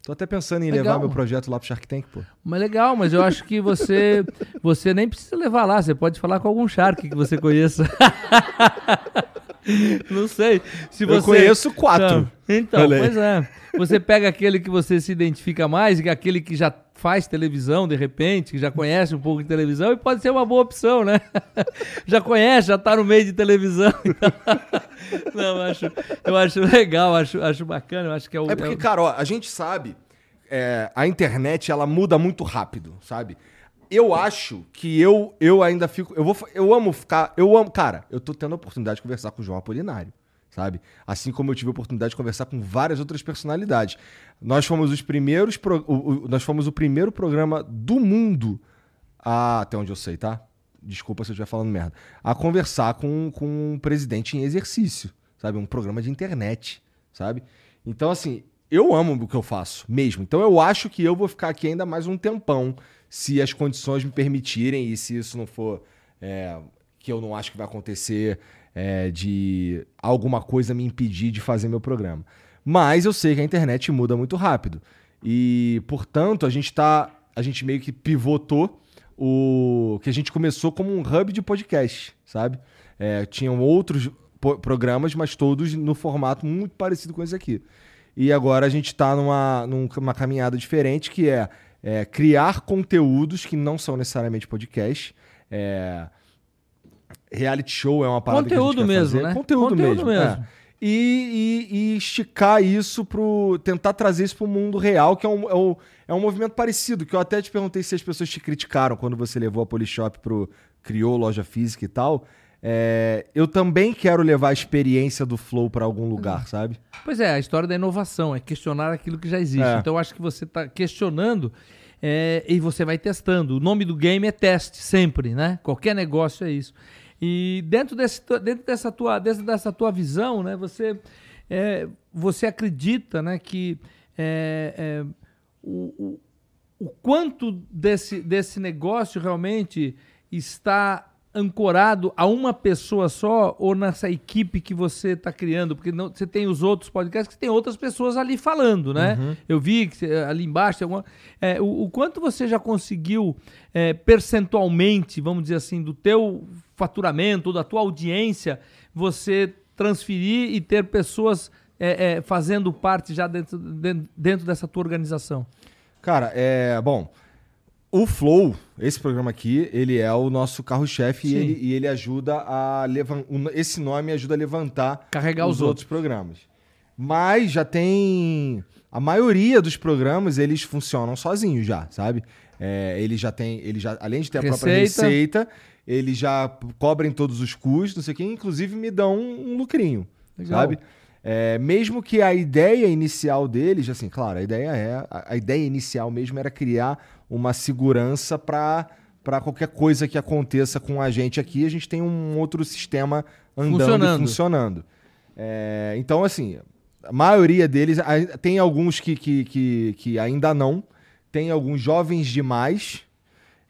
Tô até pensando em Legal. levar meu projeto lá pro Shark Tank, pô. Mas legal, mas eu acho que você você nem precisa levar lá, você pode falar com algum shark que você conheça. Não sei. Se Eu você... conheço quatro. Então, aí. pois é. Você pega aquele que você se identifica mais, que é aquele que já faz televisão de repente, que já conhece um pouco de televisão e pode ser uma boa opção, né? Já conhece, já tá no meio de televisão. então- Não, eu acho, eu acho legal, acho, acho bacana, eu acho que é o. É porque, é o- cara, ó, a gente sabe, é, a internet ela muda muito rápido, sabe? Eu acho que eu, eu ainda fico. Eu, vou, eu amo ficar. Eu amo. Cara, eu tô tendo a oportunidade de conversar com o João Apolinário, sabe? Assim como eu tive a oportunidade de conversar com várias outras personalidades. Nós fomos os primeiros. pro- o- o- nós fomos o primeiro programa do mundo, a, até onde eu sei, tá? Desculpa se eu estiver falando merda. A conversar com, com um presidente em exercício, sabe? Um programa de internet, sabe? Então, assim, eu amo o que eu faço mesmo. Então, eu acho que eu vou ficar aqui ainda mais um tempão, se as condições me permitirem e se isso não for. é, que eu não acho que vai acontecer é, de alguma coisa me impedir de fazer meu programa. Mas eu sei que a internet muda muito rápido. E, portanto, a gente tá. A gente meio que pivotou o. que a gente começou como um hub de podcast, sabe? É, tinham outros programas, mas todos no formato muito parecido com esse aqui. E agora a gente está numa, numa caminhada diferente, que é, é, criar conteúdos que não são necessariamente podcast. É, reality show é uma parada Conteúdo mesmo, fazer. né? Conteúdo, Conteúdo mesmo. mesmo. é. E, e- e esticar isso pro. tentar trazer isso pro mundo real, que é um, é, um, é um movimento parecido, que eu até te perguntei se as pessoas te criticaram quando você levou a Polishop pro. criou loja física e tal. É, eu também quero levar a experiência do Flow pra algum lugar, sabe? Pois é, a história da inovação é questionar aquilo que já existe. É. Então eu acho que você está questionando é, e você vai testando. O nome do game é teste, sempre, né? Qualquer negócio é isso. E dentro, desse, dentro dessa, tua, dessa, dessa tua visão, né, você, é, você acredita né, que é, é, o, o, o quanto desse, desse negócio realmente está ancorado a uma pessoa só ou nessa equipe que você está criando? Porque não, você tem os outros podcasts que tem outras pessoas ali falando, né? Eu vi que ali embaixo tem alguma, é, o, o quanto você já conseguiu é, percentualmente, vamos dizer assim, do teu faturamento, da tua audiência, você transferir e ter pessoas é, é, fazendo parte já dentro, dentro, dentro dessa tua organização? Cara, é. Bom. O Flow, esse programa aqui, ele é o nosso carro-chefe e ele, e ele ajuda a levantar. Esse nome ajuda a levantar Carregar os outros programas. Mas já tem. A maioria dos programas, eles funcionam sozinhos já, sabe? É, ele já tem, ele já, além de ter a receita. própria receita, eles já cobrem todos os custos, não sei o que, inclusive me dão um, um lucrinho, Legal. sabe? É, mesmo que a ideia inicial deles, assim, claro, a ideia é, a, a ideia inicial mesmo era criar uma segurança para para qualquer coisa que aconteça com a gente aqui, a gente tem um outro sistema andando funcionando. e funcionando. É, então, assim, a maioria deles, tem alguns que, que, que, que ainda não, tem alguns jovens demais,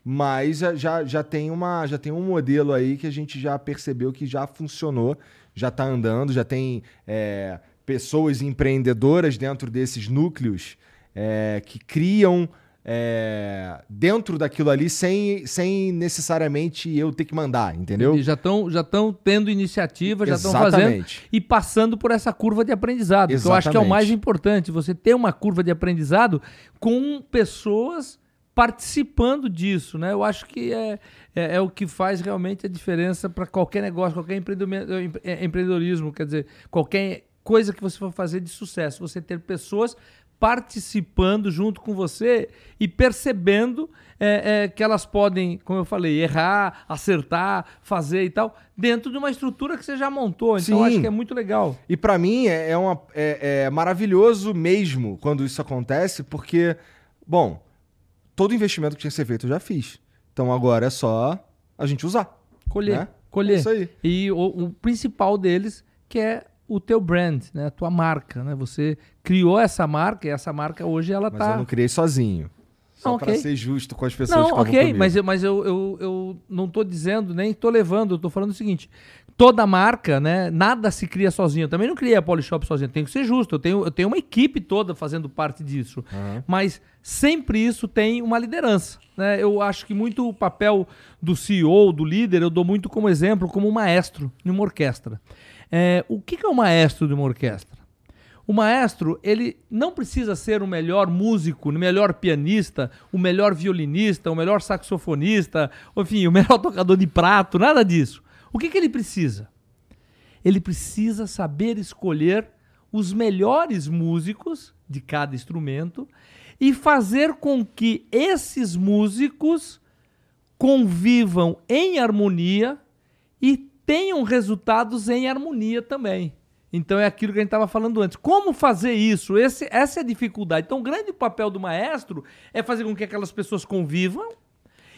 mas já, já, tem uma, já tem um modelo aí que a gente já percebeu que já funcionou, já está andando, já tem é, pessoas empreendedoras dentro desses núcleos é, que criam é, dentro daquilo ali sem, sem necessariamente eu ter que mandar, entendeu? E já estão já tendo iniciativa, já estão fazendo e passando por essa curva de aprendizado. Exatamente. Que eu acho que é o mais importante, você ter uma curva de aprendizado com pessoas participando disso, né? Eu acho que é, é, é o que faz realmente a diferença para qualquer negócio, qualquer é, empreendedorismo, quer dizer, qualquer coisa que você for fazer de sucesso, você ter pessoas participando junto com você e percebendo é, é, que elas podem, como eu falei, errar, acertar, fazer e tal, dentro de uma estrutura que você já montou. Então, acho que é muito legal. E para mim é, é, uma, é, é maravilhoso mesmo quando isso acontece, porque, bom, todo investimento que tinha que ser feito eu já fiz. Então agora é só a gente usar. Colher. Né? Colher. É isso aí. E o, o principal deles, que é o teu brand, né? A tua marca, né? Você criou essa marca e essa marca hoje ela mas tá... Mas eu não criei sozinho. Só não, okay. para ser justo com as pessoas não, que ok, mas, eu, mas eu, eu, eu não estou dizendo, nem estou levando, eu estou falando o seguinte: toda marca, né? Nada se cria sozinho. Eu também não criei a Polishop sozinho. Tem que ser justo. Eu tenho, eu tenho uma equipe toda fazendo parte disso. Uhum. Mas sempre isso tem uma liderança. Né? Eu acho que muito o papel do CEO, do líder, eu dou muito como exemplo, como um maestro em uma orquestra. É, o que é o maestro de uma orquestra? O maestro, ele não precisa ser o melhor músico, o melhor pianista, o melhor violinista, o melhor saxofonista, enfim, o melhor tocador de prato, nada disso. O que, que ele precisa? Ele precisa saber escolher os melhores músicos de cada instrumento e fazer com que esses músicos convivam em harmonia e tenham resultados em harmonia também. Então é aquilo que a gente estava falando antes. Como fazer isso? Esse, essa é a dificuldade. Então, o grande papel do maestro é fazer com que aquelas pessoas convivam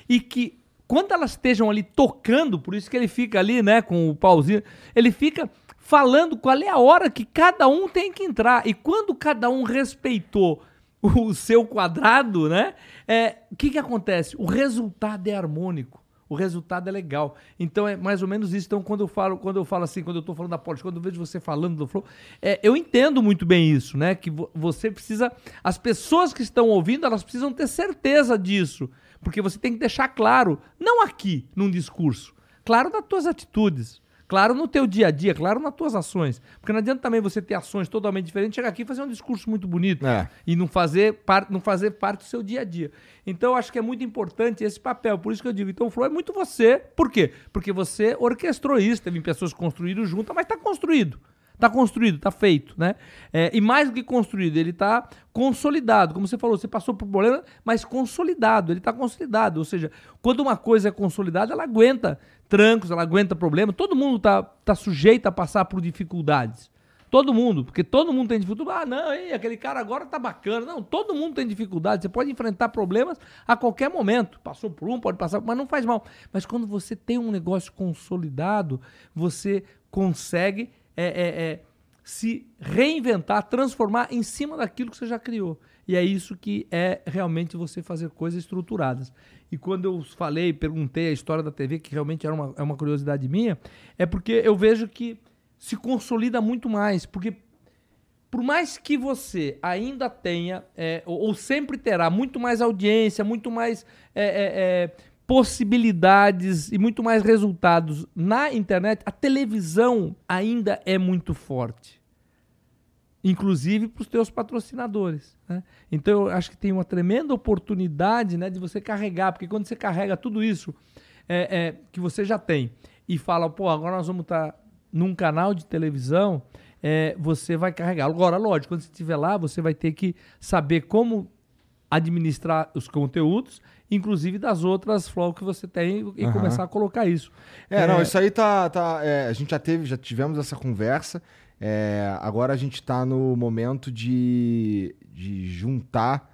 e que, quando elas estejam ali tocando, por isso que ele fica ali, né, com o pauzinho, ele fica falando qual é a hora que cada um tem que entrar. E quando cada um respeitou o seu quadrado, né, é, o que, que acontece? O resultado é harmônico o resultado é legal. Então é mais ou menos isso. Então, quando eu falo, quando eu falo assim, quando eu estou falando da Porsche, quando eu vejo você falando do Flow, é, eu entendo muito bem isso, né? Que você precisa. As pessoas que estão ouvindo, elas precisam ter certeza disso. Porque você tem que deixar claro, não aqui, num discurso, claro nas tuas atitudes. Claro no teu dia a dia, claro nas tuas ações. Porque não adianta também você ter ações totalmente diferentes, chegar aqui e fazer um discurso muito bonito é. e não fazer, par, não fazer parte do seu dia a dia. Então eu acho que é muito importante esse papel. Por isso que eu digo, então o Flow é muito você. Por quê? Porque você orquestrou isso, teve pessoas construídas juntas, mas está construído. Está construído, está feito, né? É, e mais do que construído, ele está consolidado. Como você falou, você passou por problema, mas consolidado. Ele está consolidado. Ou seja, quando uma coisa é consolidada, ela aguenta trancos, ela aguenta problemas. Todo mundo está tá sujeito a passar por dificuldades. Todo mundo, porque todo mundo tem dificuldade. Ah, não, ei, aquele cara agora tá bacana. Não, todo mundo tem dificuldade. Você pode enfrentar problemas a qualquer momento. Passou por um, pode passar, mas não faz mal. Mas quando você tem um negócio consolidado, você consegue é, é, é, se reinventar, transformar em cima daquilo que você já criou. E é isso que é realmente você fazer coisas estruturadas. E quando eu falei, perguntei a história da TV, que realmente era uma, é uma curiosidade minha, é porque eu vejo que se consolida muito mais. Porque por mais que você ainda tenha, é, ou, ou, sempre terá muito mais audiência, muito mais é, é, é possibilidades e muito mais resultados na internet, a televisão ainda é muito forte. Inclusive para os teus patrocinadores. Né? Então eu acho que tem uma tremenda oportunidade né, de você carregar, porque quando você carrega tudo isso é, é, que você já tem e fala, pô, agora nós vamos estar tá num canal de televisão, é, você vai carregar. Agora, lógico, quando você estiver lá, você vai ter que saber como administrar os conteúdos, inclusive das outras flow que você tem e uhum. começar a colocar isso. É, é, não, isso aí tá. tá é, a gente já teve, já tivemos essa conversa. É, agora a gente está no momento de, de juntar,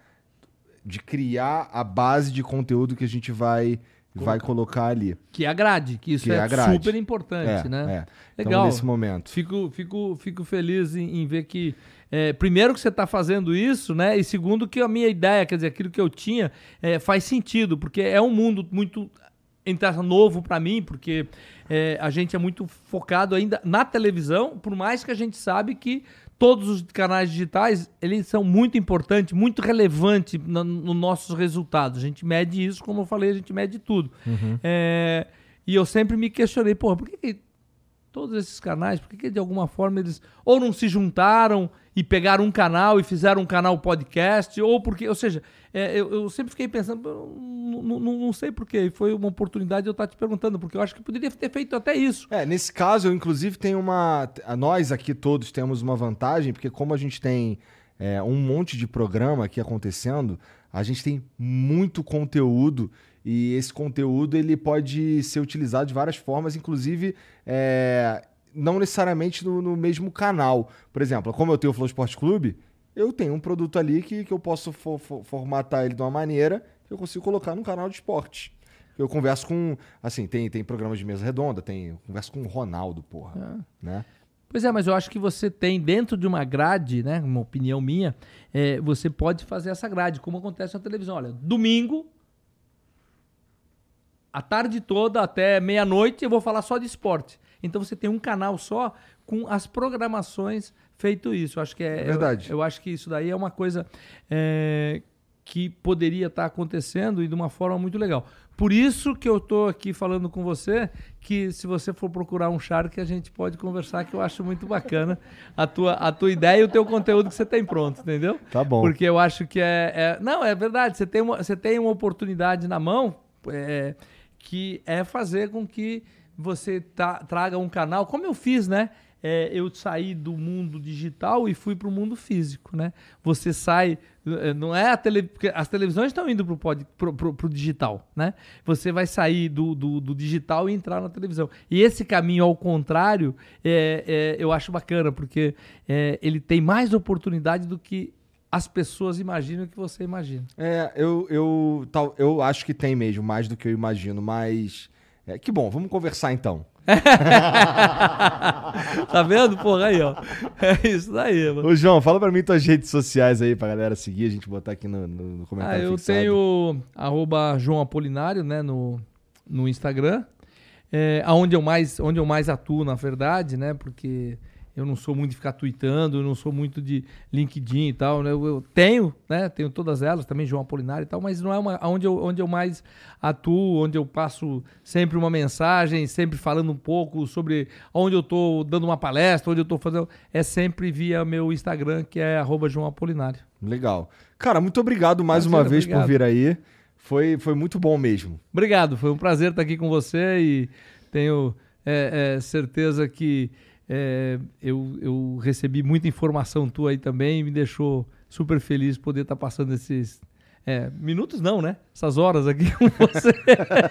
de criar a base de conteúdo que a gente vai vai colocar ali. Que é a grade, que isso que é, é super importante, é, né? É. Legal. Então, nesse momento. Fico, fico, fico feliz em, em ver que é, primeiro que você está fazendo isso, né? E segundo que a minha ideia, quer dizer, aquilo que eu tinha, é, faz sentido, porque é um mundo muito entrar novo para mim, porque é, a gente é muito focado ainda na televisão, por mais que a gente sabe que todos os canais digitais eles são muito importantes, muito relevantes nos no nossos resultados. A gente mede isso, como eu falei, a gente mede tudo. Uhum. É, e eu sempre me questionei, porra, por que, que todos esses canais, por que, que de alguma forma eles ou não se juntaram e pegaram um canal e fizeram um canal podcast, ou porque, ou seja, é, eu, eu, sempre fiquei pensando, não, sei porquê, foi uma oportunidade de eu estar te perguntando, porque eu acho que poderia ter feito até isso. É, nesse caso, eu inclusive tenho uma. Nós aqui todos temos uma vantagem, porque como a gente tem é, um monte de programa aqui acontecendo, a gente tem muito conteúdo e esse conteúdo ele pode ser utilizado de várias formas, inclusive é, não necessariamente no, no, mesmo canal. Por exemplo, como eu tenho o Flow Sport Clube, eu tenho um produto ali que, que eu posso for, for, formatar ele de uma maneira que eu consigo colocar no canal de esporte. Eu converso com. Assim, tem, tem programas de mesa redonda, tem. Eu converso com o Ronaldo, porra. É. Né? Pois é, mas eu acho que você tem dentro de uma grade, né? Uma opinião minha, é, você pode fazer essa grade, como acontece na televisão. Olha, domingo, a tarde toda até meia-noite eu vou falar só de esporte. Então você tem um canal só com as programações feito isso. Eu acho que é, é verdade. Eu, eu, acho que isso daí é uma coisa é, que poderia estar acontecendo e de uma forma muito legal. Por isso que eu estou aqui falando com você, que se você for procurar um Shark, a gente pode conversar, que eu acho muito bacana a tua, a tua ideia e o teu conteúdo que você tem pronto, entendeu? Tá bom. Porque eu acho que é... é... Não, é verdade, você tem uma, você tem uma oportunidade na mão... É, que é fazer com que você traga um canal, como eu fiz, né? É, eu saí do mundo digital e fui para o mundo físico, né? Você sai, é, não é a tele, as televisões estão indo para o digital, né? Você vai sair do, do, do, digital e entrar na televisão. E esse caminho ao contrário, é, é eu acho bacana, porque é, ele tem mais oportunidade do que as pessoas imaginam que você imagina. É, eu, eu, tal, eu acho que tem mesmo, mais do que eu imagino, mas. É, que bom, vamos conversar então. tá vendo? Porra, aí, ó. É isso daí, mano. Ô, João, fala pra mim tuas redes sociais aí pra galera seguir, a gente botar aqui no, no comentário. Ah, eu fixado. tenho arroba João Apolinário, né, no, no Instagram. É, onde, eu mais, onde eu mais atuo, na verdade, né? Porque eu não sou muito de ficar tweetando, eu não sou muito de LinkedIn e tal. Né? Eu, eu, tenho, né? Tenho todas elas, também João Apolinário e tal, mas não é uma, onde, eu, onde eu mais atuo, onde eu passo sempre uma mensagem, sempre falando um pouco sobre onde eu estou dando uma palestra, onde eu estou fazendo. É sempre via meu Instagram, que é João Apolinário. Legal. Cara, muito obrigado mais uma vez obrigado. por vir aí. Foi, foi muito bom mesmo. Obrigado, foi um prazer estar aqui com você e tenho é, é, certeza que é, eu, eu recebi muita informação tua aí também e me deixou super feliz poder estar tá passando esses é, minutos não, né? Essas horas aqui com você.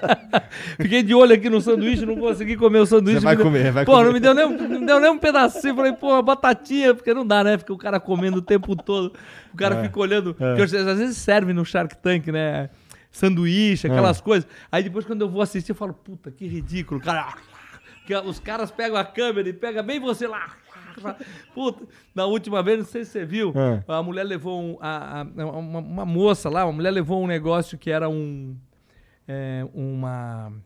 Fiquei de olho aqui no sanduíche, não consegui comer o sanduíche. Você vai comer, vai pô, comer. não me deu nem, não me deu nem um pedacinho. Falei, pô, batatinha, porque não dá, né? Fica o cara comendo o tempo todo. O cara é, fica olhando. É. Porque às vezes serve no Shark Tank, né? Sanduíche, aquelas é. coisas. Aí depois, quando eu vou assistir, eu falo, puta, que ridículo. Cara, que os caras pegam a câmera e pegam bem você lá. Puta, na última vez, não sei se você viu, é. a mulher levou um, a, a, uma, uma, moça lá, uma mulher levou um negócio que era um. É, uma. Não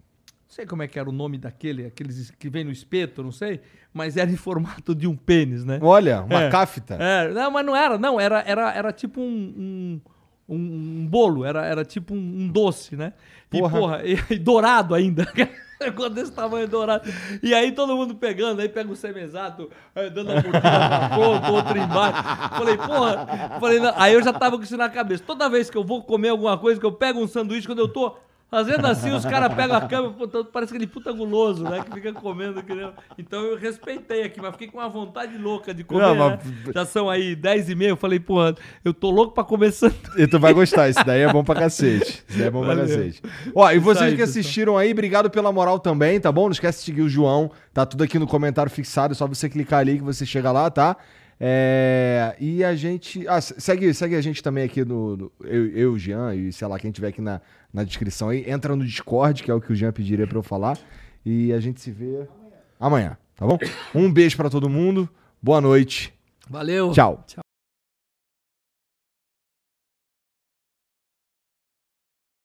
sei como é que era o nome daquele, aqueles que vem no espeto, não sei, mas era em formato de um pênis, né? Olha, uma é, cáfita. É, não, mas não era, não, era, era, era tipo um, um, um bolo, era, era tipo um, um doce, né? Porra. E, porra, e, e dourado ainda. Ficou desse tamanho dourado. E aí todo mundo pegando, aí pega o semesato, dando a mordida pra outro embaixo. Falei, porra. Falei, não. Aí eu já tava com isso na cabeça. Toda vez que eu vou comer alguma coisa, que eu pego um sanduíche, quando eu tô Fazendo assim, os caras pegam a câmera, parece aquele puta guloso, né? Que fica comendo. Que Então eu respeitei aqui, mas fiquei com uma vontade louca de comer. Não, mas... né? Já são aí 10 e meia, eu falei, porra, eu tô louco pra comer santo. E tu vai gostar, isso daí é bom pra cacete. Isso daí é bom Valeu. pra cacete. Ó, e vocês que assistiram aí, obrigado pela moral também, tá bom? Não esquece de seguir o João, tá tudo aqui no comentário fixado, é só você clicar ali que você chega lá, tá? É, e a gente. Ah, segue, segue a gente também aqui no. no eu, eu, Jean e sei lá, quem tiver aqui na, na descrição aí. Entra no Discord, que é o que o Jean pediria pra eu falar. E a gente se vê amanhã, amanhã tá bom? Um beijo para todo mundo. Boa noite. Valeu. Tchau. Tchau.